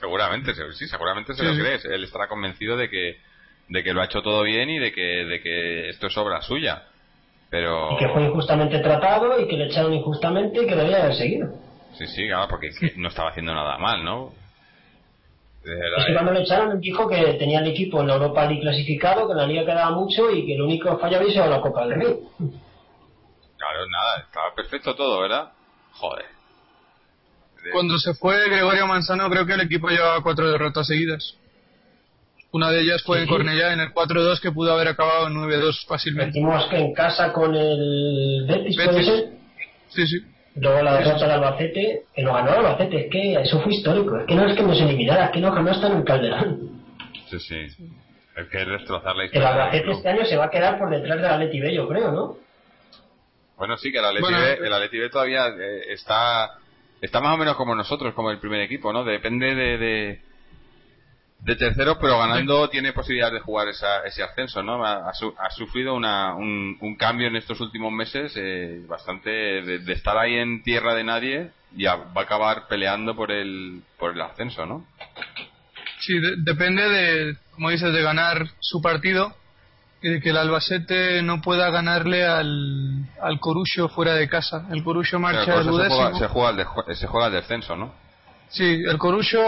S1: seguramente, sí, seguramente se lo cree. Él estará convencido de que, de que lo ha hecho todo bien y de que, de que esto es obra suya. Pero...
S4: Y que fue injustamente tratado y que le echaron injustamente y que debía haber seguido.
S1: Sí, sí, claro, porque no estaba haciendo nada mal, ¿no?
S4: es que cuando le echaron dijo que tenía el equipo en la Europa League clasificado, que la liga quedaba mucho y que el único fallo había sido la Copa del Rey.
S1: Claro, nada, estaba perfecto todo, ¿verdad? Joder.
S3: Cuando se fue Gregorio Manzano, creo que el equipo llevaba cuatro derrotas seguidas. Una de ellas fue en Cornellá en el 4-2 que pudo haber acabado en 9-2 fácilmente.
S4: Decimos que en casa con el Betis, ¿puede ser?
S3: Sí, sí.
S4: Luego la derrota de Albacete, que no ganó Albacete, es que eso fue histórico. Es que no es que nos eliminara, es que no ganó hasta en el Calderón.
S1: Sí, sí. Es que es destrozar la
S4: historia. El Albacete este año se va a quedar por detrás del Atleti B, yo creo, ¿no?
S1: Bueno, sí, que el Atleti, B, el Atleti B todavía eh, está, está más o menos como nosotros, como el primer equipo, ¿no? Depende de de tercero, pero ganando tiene posibilidad de jugar ese ascenso, ¿no? Ha, sufrido una, un, cambio en estos últimos meses eh, bastante de, estar ahí en tierra de nadie y va a acabar peleando por el, por el ascenso, ¿no?
S3: Sí, depende de, como dices, de ganar su partido de que el Albacete no pueda ganarle al, al fuera de casa. El Corusio marcha
S1: al se se, juega se juega el descenso, ¿no?
S3: Sí, el Corucho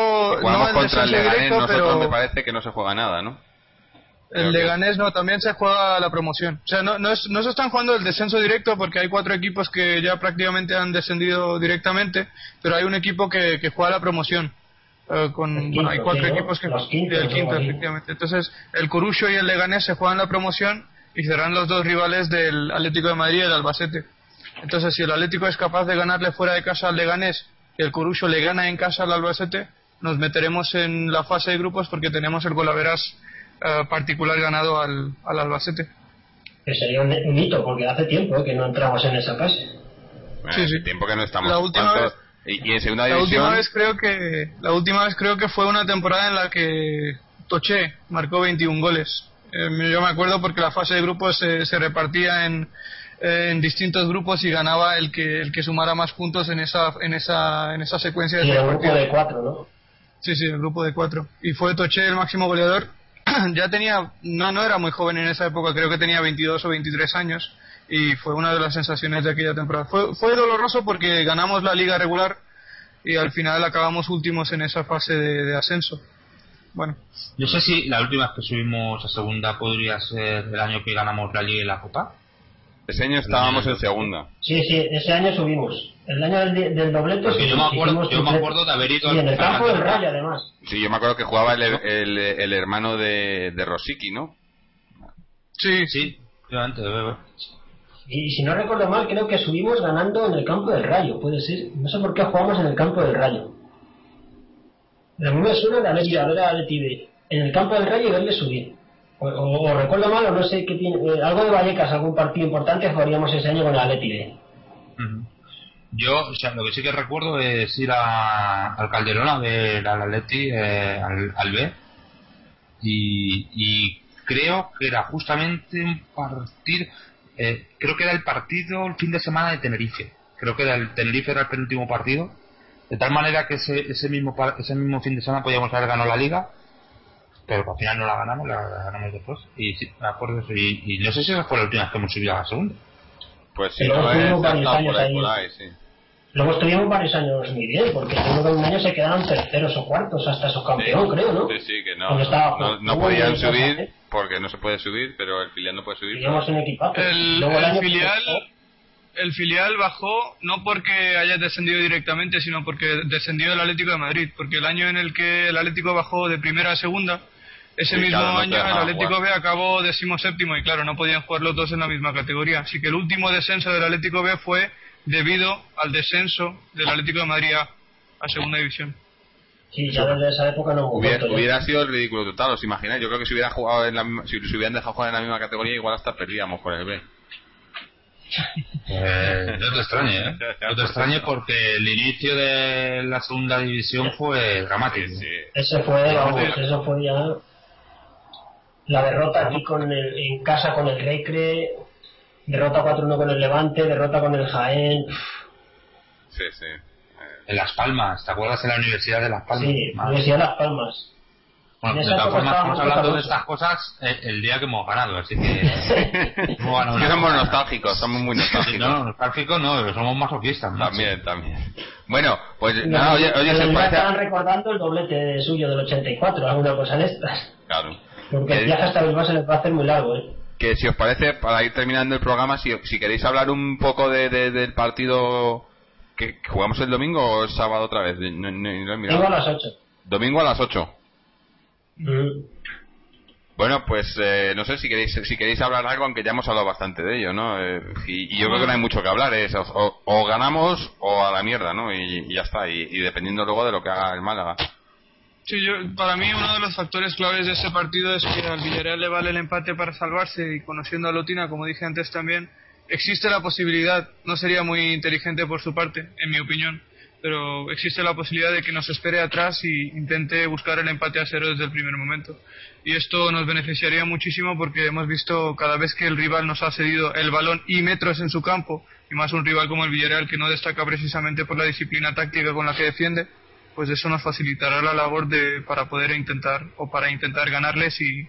S3: no
S1: contra el Leganés, pero me parece que no se juega nada, ¿no?
S3: El Leganés no, también se juega la promoción. O sea, no, no, no, se están jugando el descenso directo porque hay cuatro equipos que ya prácticamente han descendido directamente, pero hay un equipo que, que juega la promoción. Eh, con, hay cuatro equipos que juegan el quinto, efectivamente. Entonces, el Corucho y el Leganés se juegan la promoción y serán los dos rivales del Atlético de Madrid y el Albacete. Entonces, si el Atlético es capaz de ganarle fuera de casa al Leganés el Corucho le gana en casa al Albacete, nos meteremos en la fase de grupos porque tenemos el golaveras eh, particular ganado al, al Albacete.
S4: Que sería un, hito porque hace tiempo que no entramos en esa fase.
S1: sí, sí. Tiempo que no estamos.
S3: La última vez,
S1: y, en segunda
S3: la última vez creo que la última vez creo que fue una temporada en la que Toché marcó 21 goles. Eh, yo me acuerdo porque la fase de grupos se repartía en en distintos grupos y ganaba el que el que sumara más puntos en esa en esa en esa secuencia
S4: de el grupo de cuatro no
S3: sí sí el grupo de cuatro. Y fue Toche el máximo goleador. Ya tenía no no era muy joven en esa época creo que tenía 22 o 23 años y fue una de las sensaciones de aquella temporada fue fue doloroso porque ganamos la liga regular y al final acabamos últimos en esa fase de, de ascenso bueno
S5: yo sé si la última vez que subimos a segunda podría ser el año que ganamos la liga y la copa
S1: ese año estábamos en segunda.
S4: Sí, sí, ese año subimos. El año del, del doblete
S5: yo, me acuerdo, yo me acuerdo de haber ido
S4: y en el campo del Rayo, además.
S1: Sí, yo me acuerdo que jugaba el, el, el hermano de, de Rosicky, ¿no?
S5: Sí, sí, antes,
S4: y si no recuerdo mal, creo que subimos ganando en el campo del Rayo, puede ser. No sé por qué jugamos en el campo del Rayo. A mí me suena de haber ido a ver a Leti en el campo del Rayo y verle subir. O, recuerdo mal, o no sé qué tiene. Eh, algo de Vallecas, algún partido importante jugaríamos ese año con el Atleti
S5: Yo, o sea, lo que sí que recuerdo es ir a, al Calderón a ver al Atleti, eh, al, B. Y, creo que era justamente un partido. Eh, creo que era el partido el fin de semana de Tenerife. Creo que era el Tenerife era el penúltimo partido. De tal manera que ese, ese, mismo, ese mismo fin de semana podíamos haber ganado la liga pero al final no la ganamos, la ganamos después. Y sí, me acuerdo Y, y, no sé si esa fue la última vez que hemos subido a la segunda.
S1: Pues sí, luego estuvimos varios
S4: años ahí. Luego estuvimos varios años muy bien, porque luego de un año se quedaron terceros o cuartos hasta su campeón, creo, ¿no?
S1: Sí, sí, que no. No, no, podían subir porque no se puede subir, pero el filial no puede subir.
S3: El, el, filial. El filial bajó no porque haya descendido directamente, sino porque descendió el Atlético de Madrid. Porque el año en el que el Atlético bajó de primera a segunda, ese mismo año el Atlético B acabó séptimo y claro, no podían jugar los dos en la misma categoría. Así que el último descenso del Atlético B fue debido al descenso del Atlético de Madrid a, Segunda División.
S4: Sí, ya desde esa época no
S1: hubiera, hubiera sido el ridículo total, ¿os imagináis? Yo creo que si hubiera jugado en la, si, si hubieran dejado jugar en la misma categoría, igual hasta perdíamos con el B.
S5: Eh, no te extrañe, ¿eh? No te extrañe porque el inicio de la segunda división fue dramático.
S4: Ese fue, vamos, eso fue ya la derrota aquí con el, en casa con el Recre, derrota 4-1 con el Levante, derrota con el Jaén.
S1: Sí, sí.
S5: En Las Palmas, ¿te acuerdas en la Universidad de Las Palmas?
S4: Sí, Universidad de Las Palmas.
S5: Bueno, de todas formas, estamos hablando de estas cosas eh, el, día que hemos ganado, así que.
S1: somos nostálgicos, somos muy nostálgicos.
S5: no, nostálgicos no, somos masoquistas.
S1: También, también. Bueno, pues nada, oye, oye, se
S4: parece. Estaban recordando el doblete suyo del 84, alguna cosa en estas.
S1: Claro.
S4: Porque el viaje hasta Bilbao se les va a hacer muy largo, ¿eh?
S1: Que si os parece, para ir terminando el programa, si, si queréis hablar un poco de, del partido que, jugamos el domingo o el sábado otra vez. No,
S4: domingo a las 8.
S1: Domingo a las 8. Bueno, pues eh, no sé si queréis si queréis hablar algo, aunque ya hemos hablado bastante de ello, ¿no? Eh, y, yo creo que no hay mucho que hablar, es o, ganamos o a la mierda, ¿no? Y, ya está, y, dependiendo luego de lo que haga el Málaga.
S3: Sí, yo, para mí uno de los factores claves de ese partido es que al Villarreal le vale el empate para salvarse y conociendo a Lotina, como dije antes también, existe la posibilidad, no sería muy inteligente por su parte, en mi opinión, pero existe la posibilidad de que nos espere atrás y intente buscar el empate a cero desde el primer momento. Y esto nos beneficiaría muchísimo porque hemos visto cada vez que el rival nos ha cedido el balón y metros en su campo, y más un rival como el Villarreal que no destaca precisamente por la disciplina táctica con la que defiende, pues eso nos facilitará la labor de, para poder intentar o para intentar ganarles y,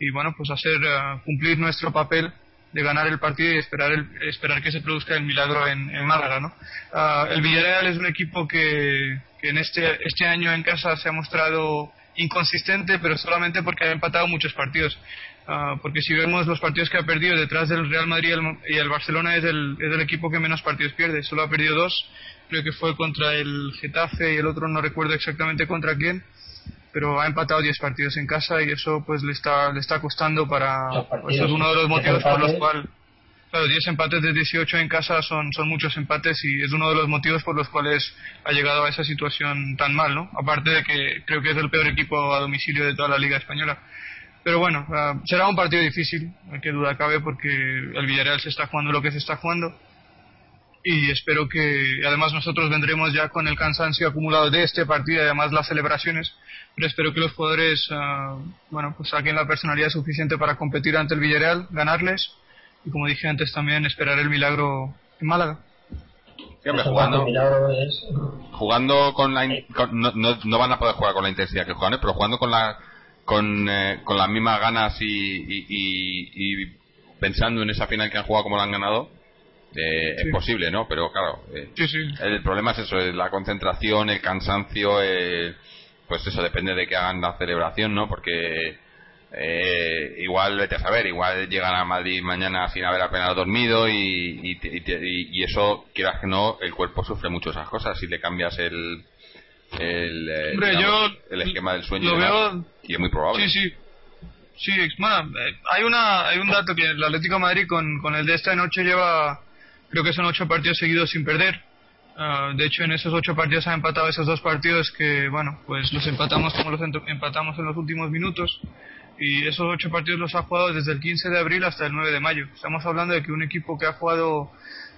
S3: y bueno, pues hacer eh, cumplir nuestro papel de ganar el partido y esperar esperar que se produzca el milagro en, Málaga ¿no? Ah, el Villarreal es un equipo que, en este este año en casa se ha mostrado inconsistente pero solamente porque ha empatado muchos partidos. Ah, porque si vemos los partidos que ha perdido detrás del Real Madrid y el, Barcelona es el, es el equipo que menos partidos pierde. Solo ha perdido dos creo que fue contra el Getafe y el otro no recuerdo exactamente contra quién pero ha empatado 10 partidos en casa y eso pues le está le está costando para pues, es uno de los motivos por los cuales claro 10 empates de 18 en casa son son muchos empates y es uno de los motivos por los cuales ha llegado a esa situación tan mal no aparte de que creo que es el peor equipo a domicilio de toda la liga española. Pero bueno ah, será un partido difícil que duda cabe porque el Villarreal se está jugando lo que se está jugando. Y espero que además nosotros vendremos ya con el cansancio acumulado de este partido y además las celebraciones pero espero que los jugadores ah, bueno pues saquen la personalidad suficiente para competir ante el Villarreal ganarles y como dije antes también esperar el milagro en Málaga
S1: jugando, jugando con la no, no, van a poder jugar con la intensidad que juegan ¿eh? pero jugando con la con, eh, con las mismas ganas y, y pensando en esa final que han jugado como la han ganado eh, es posible, ¿no? Pero claro,
S3: eh,
S1: el problema es eso, es la concentración, el cansancio, pues eso depende de que hagan la celebración, ¿no? Porque eh, igual, vete a saber, igual llegan a Madrid mañana sin haber apenas dormido y, y, eso, quieras que no, el cuerpo sufre mucho esas cosas si le cambias el, el, el esquema del sueño y, es muy probable.
S3: Sí, sí. Sí, bueno, hay, una, hay un dato que el Atlético de Madrid con, con el de esta noche lleva creo que son ocho partidos seguidos sin perder. Ah, de hecho, en esos ocho partidos ha empatado esos dos partidos que, bueno, pues los empatamos como los empatamos en los últimos minutos. Y esos ocho partidos los ha jugado desde el 15 de abril hasta el 9 de mayo. Estamos hablando de que un equipo que ha jugado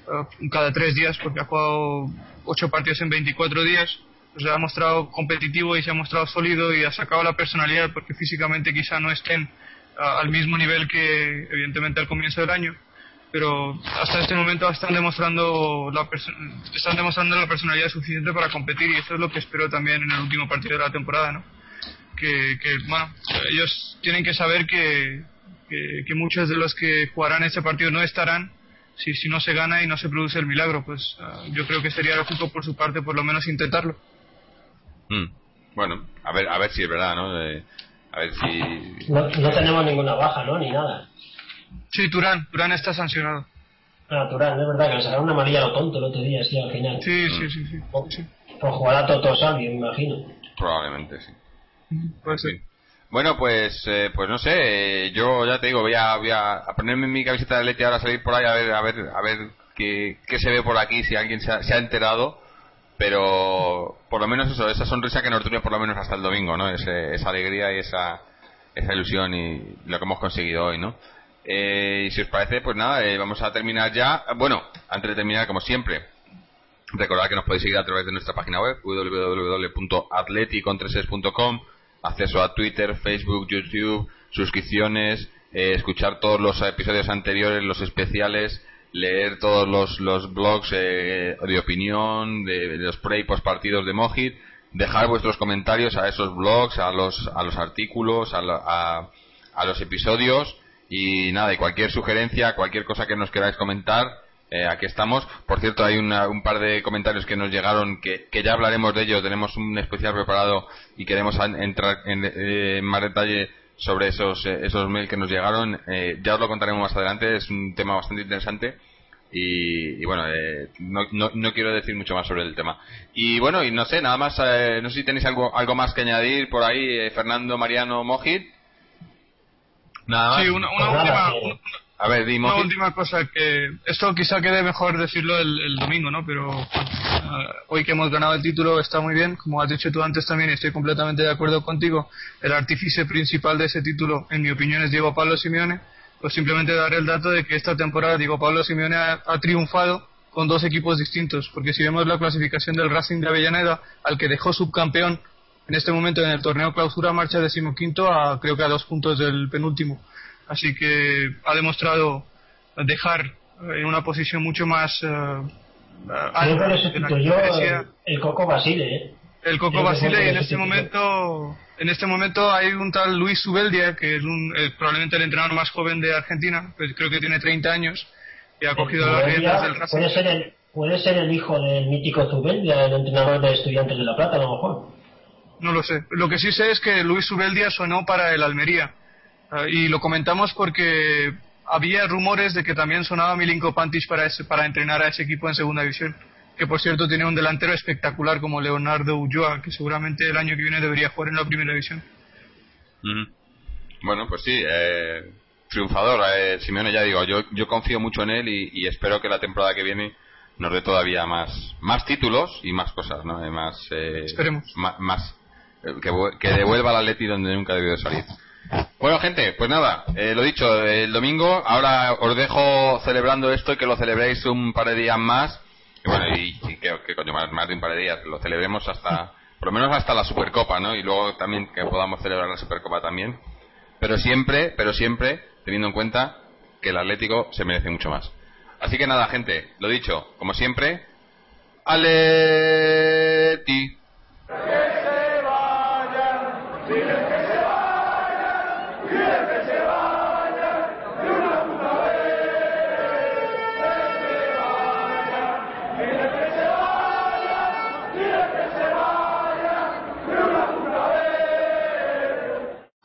S3: ah, cada tres días, porque ha jugado ocho partidos en 24 días, pues se ha mostrado competitivo y se ha mostrado sólido y ha sacado la personalidad, porque físicamente quizá no estén ah, al mismo nivel que, evidentemente, al comienzo del año pero hasta este momento están demostrando la están demostrando la personalidad suficiente para competir y eso es lo que espero también en el último partido de la temporada no que, que bueno ellos tienen que saber que, que, muchos de los que jugarán este partido no estarán si, si no se gana y no se produce el milagro pues ah, yo creo que sería lógico por su parte por lo menos intentarlo.
S1: Mm. bueno a ver a ver si es verdad no a ver si
S4: no, no tenemos ninguna baja no ni nada
S3: Sí, Turán, Turán está sancionado.
S4: Ah, Turán, es verdad que le sacaron una amarilla a lo tonto el otro día, sí, al final.
S3: Sí, sí, sí. sí,
S4: Por, jugar a Toto Salvi, me imagino.
S1: Probablemente, sí.
S3: Pues sí.
S1: Bueno, pues, eh, pues no sé, yo ya te digo, voy a, voy a, ponerme mi camiseta de leche ahora a salir por ahí a ver, a ver, a ver qué, se ve por aquí, si alguien se ha, enterado, pero por lo menos eso, esa sonrisa que nos dure por lo menos hasta el domingo, ¿no? esa alegría y esa, esa ilusión y lo que hemos conseguido hoy, ¿no? Eh, y si os parece, pues nada, eh, vamos a terminar ya. Bueno, antes de terminar, como siempre, recordad que nos podéis seguir a través de nuestra página web www.atleticontreses.com acceso a Twitter, Facebook, YouTube, suscripciones, eh, escuchar todos los episodios anteriores, los especiales, leer todos los, los blogs de opinión, de, los pre y post partidos de Mojit, dejar vuestros comentarios a esos blogs, a los, a los artículos, a, a los episodios y nada, y cualquier sugerencia, cualquier cosa que nos queráis comentar, eh, aquí estamos. Por cierto, hay un par de comentarios que nos llegaron que, ya hablaremos de ellos. Tenemos un especial preparado y queremos entrar eh, en, más detalle sobre esos, eh, esos mails que nos llegaron. ya os lo contaremos más adelante. Es un tema bastante interesante. Y, bueno, no, no, quiero decir mucho más sobre el tema. Y bueno, y no sé, nada más, no sé si tenéis algo, algo más que añadir por ahí, Fernando, Mariano, Mojit.
S3: Nada Sí, una, última,
S1: a ver,
S3: Una última cosa, que esto quizá quede mejor decirlo el, domingo, ¿no? Pero eh, hoy que hemos ganado el título está muy bien, como has dicho tú antes también, estoy completamente de acuerdo contigo. El artífice principal de ese título, en mi opinión, es Diego Pablo Simeone. Pues simplemente daré el dato de que esta temporada Diego Pablo Simeone ha, ha triunfado con dos equipos distintos, porque si vemos la clasificación del Racing de Avellaneda, al que dejó subcampeón en este momento en el torneo clausura marcha decimoquinto a creo que a dos puntos del penúltimo. Así que ha demostrado dejar en una posición mucho más uh,
S4: alta. yo el Coco Basile. ¿eh?
S3: El Coco Basile y en este momento en este momento hay un tal Luis Subeldia que es un, eh, probablemente el entrenador más joven de Argentina, pues creo que tiene 30 años y ha cogido las riendas del
S4: Racing. Puede ser el, puede ser el hijo del mítico Zubeldia, el entrenador de Estudiantes de La Plata, a lo mejor.
S3: No lo sé. Lo que sí sé es que Luis Ubeldia sonó para el Almería. Ah, y lo comentamos porque había rumores de que también sonaba Milinko Pantis para, para entrenar a ese equipo en segunda división. Que por cierto tiene un delantero espectacular como Leonardo Ulloa, que seguramente el año que viene debería jugar en la primera división.
S1: Bueno, pues sí, eh, triunfador. Eh, Simeone, ya digo, yo, yo confío mucho en él y, espero que la temporada que viene nos dé todavía más más títulos y más cosas, ¿no? Más, eh,
S3: Esperemos.
S1: más que, devuelva al Atleti donde nunca debió salir. Bueno, gente, pues nada, eh, lo dicho, el domingo, ahora os dejo celebrando esto y que lo celebréis un par de días más. Y bueno, y, que, coño, más, de un par de días, lo celebremos hasta, por lo menos hasta la Supercopa, ¿no? Y luego también que podamos celebrar la Supercopa también. Pero siempre, pero siempre teniendo en cuenta que el Atlético se merece mucho más. Así que nada, gente, lo dicho, como siempre, Atleti.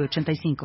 S6: 85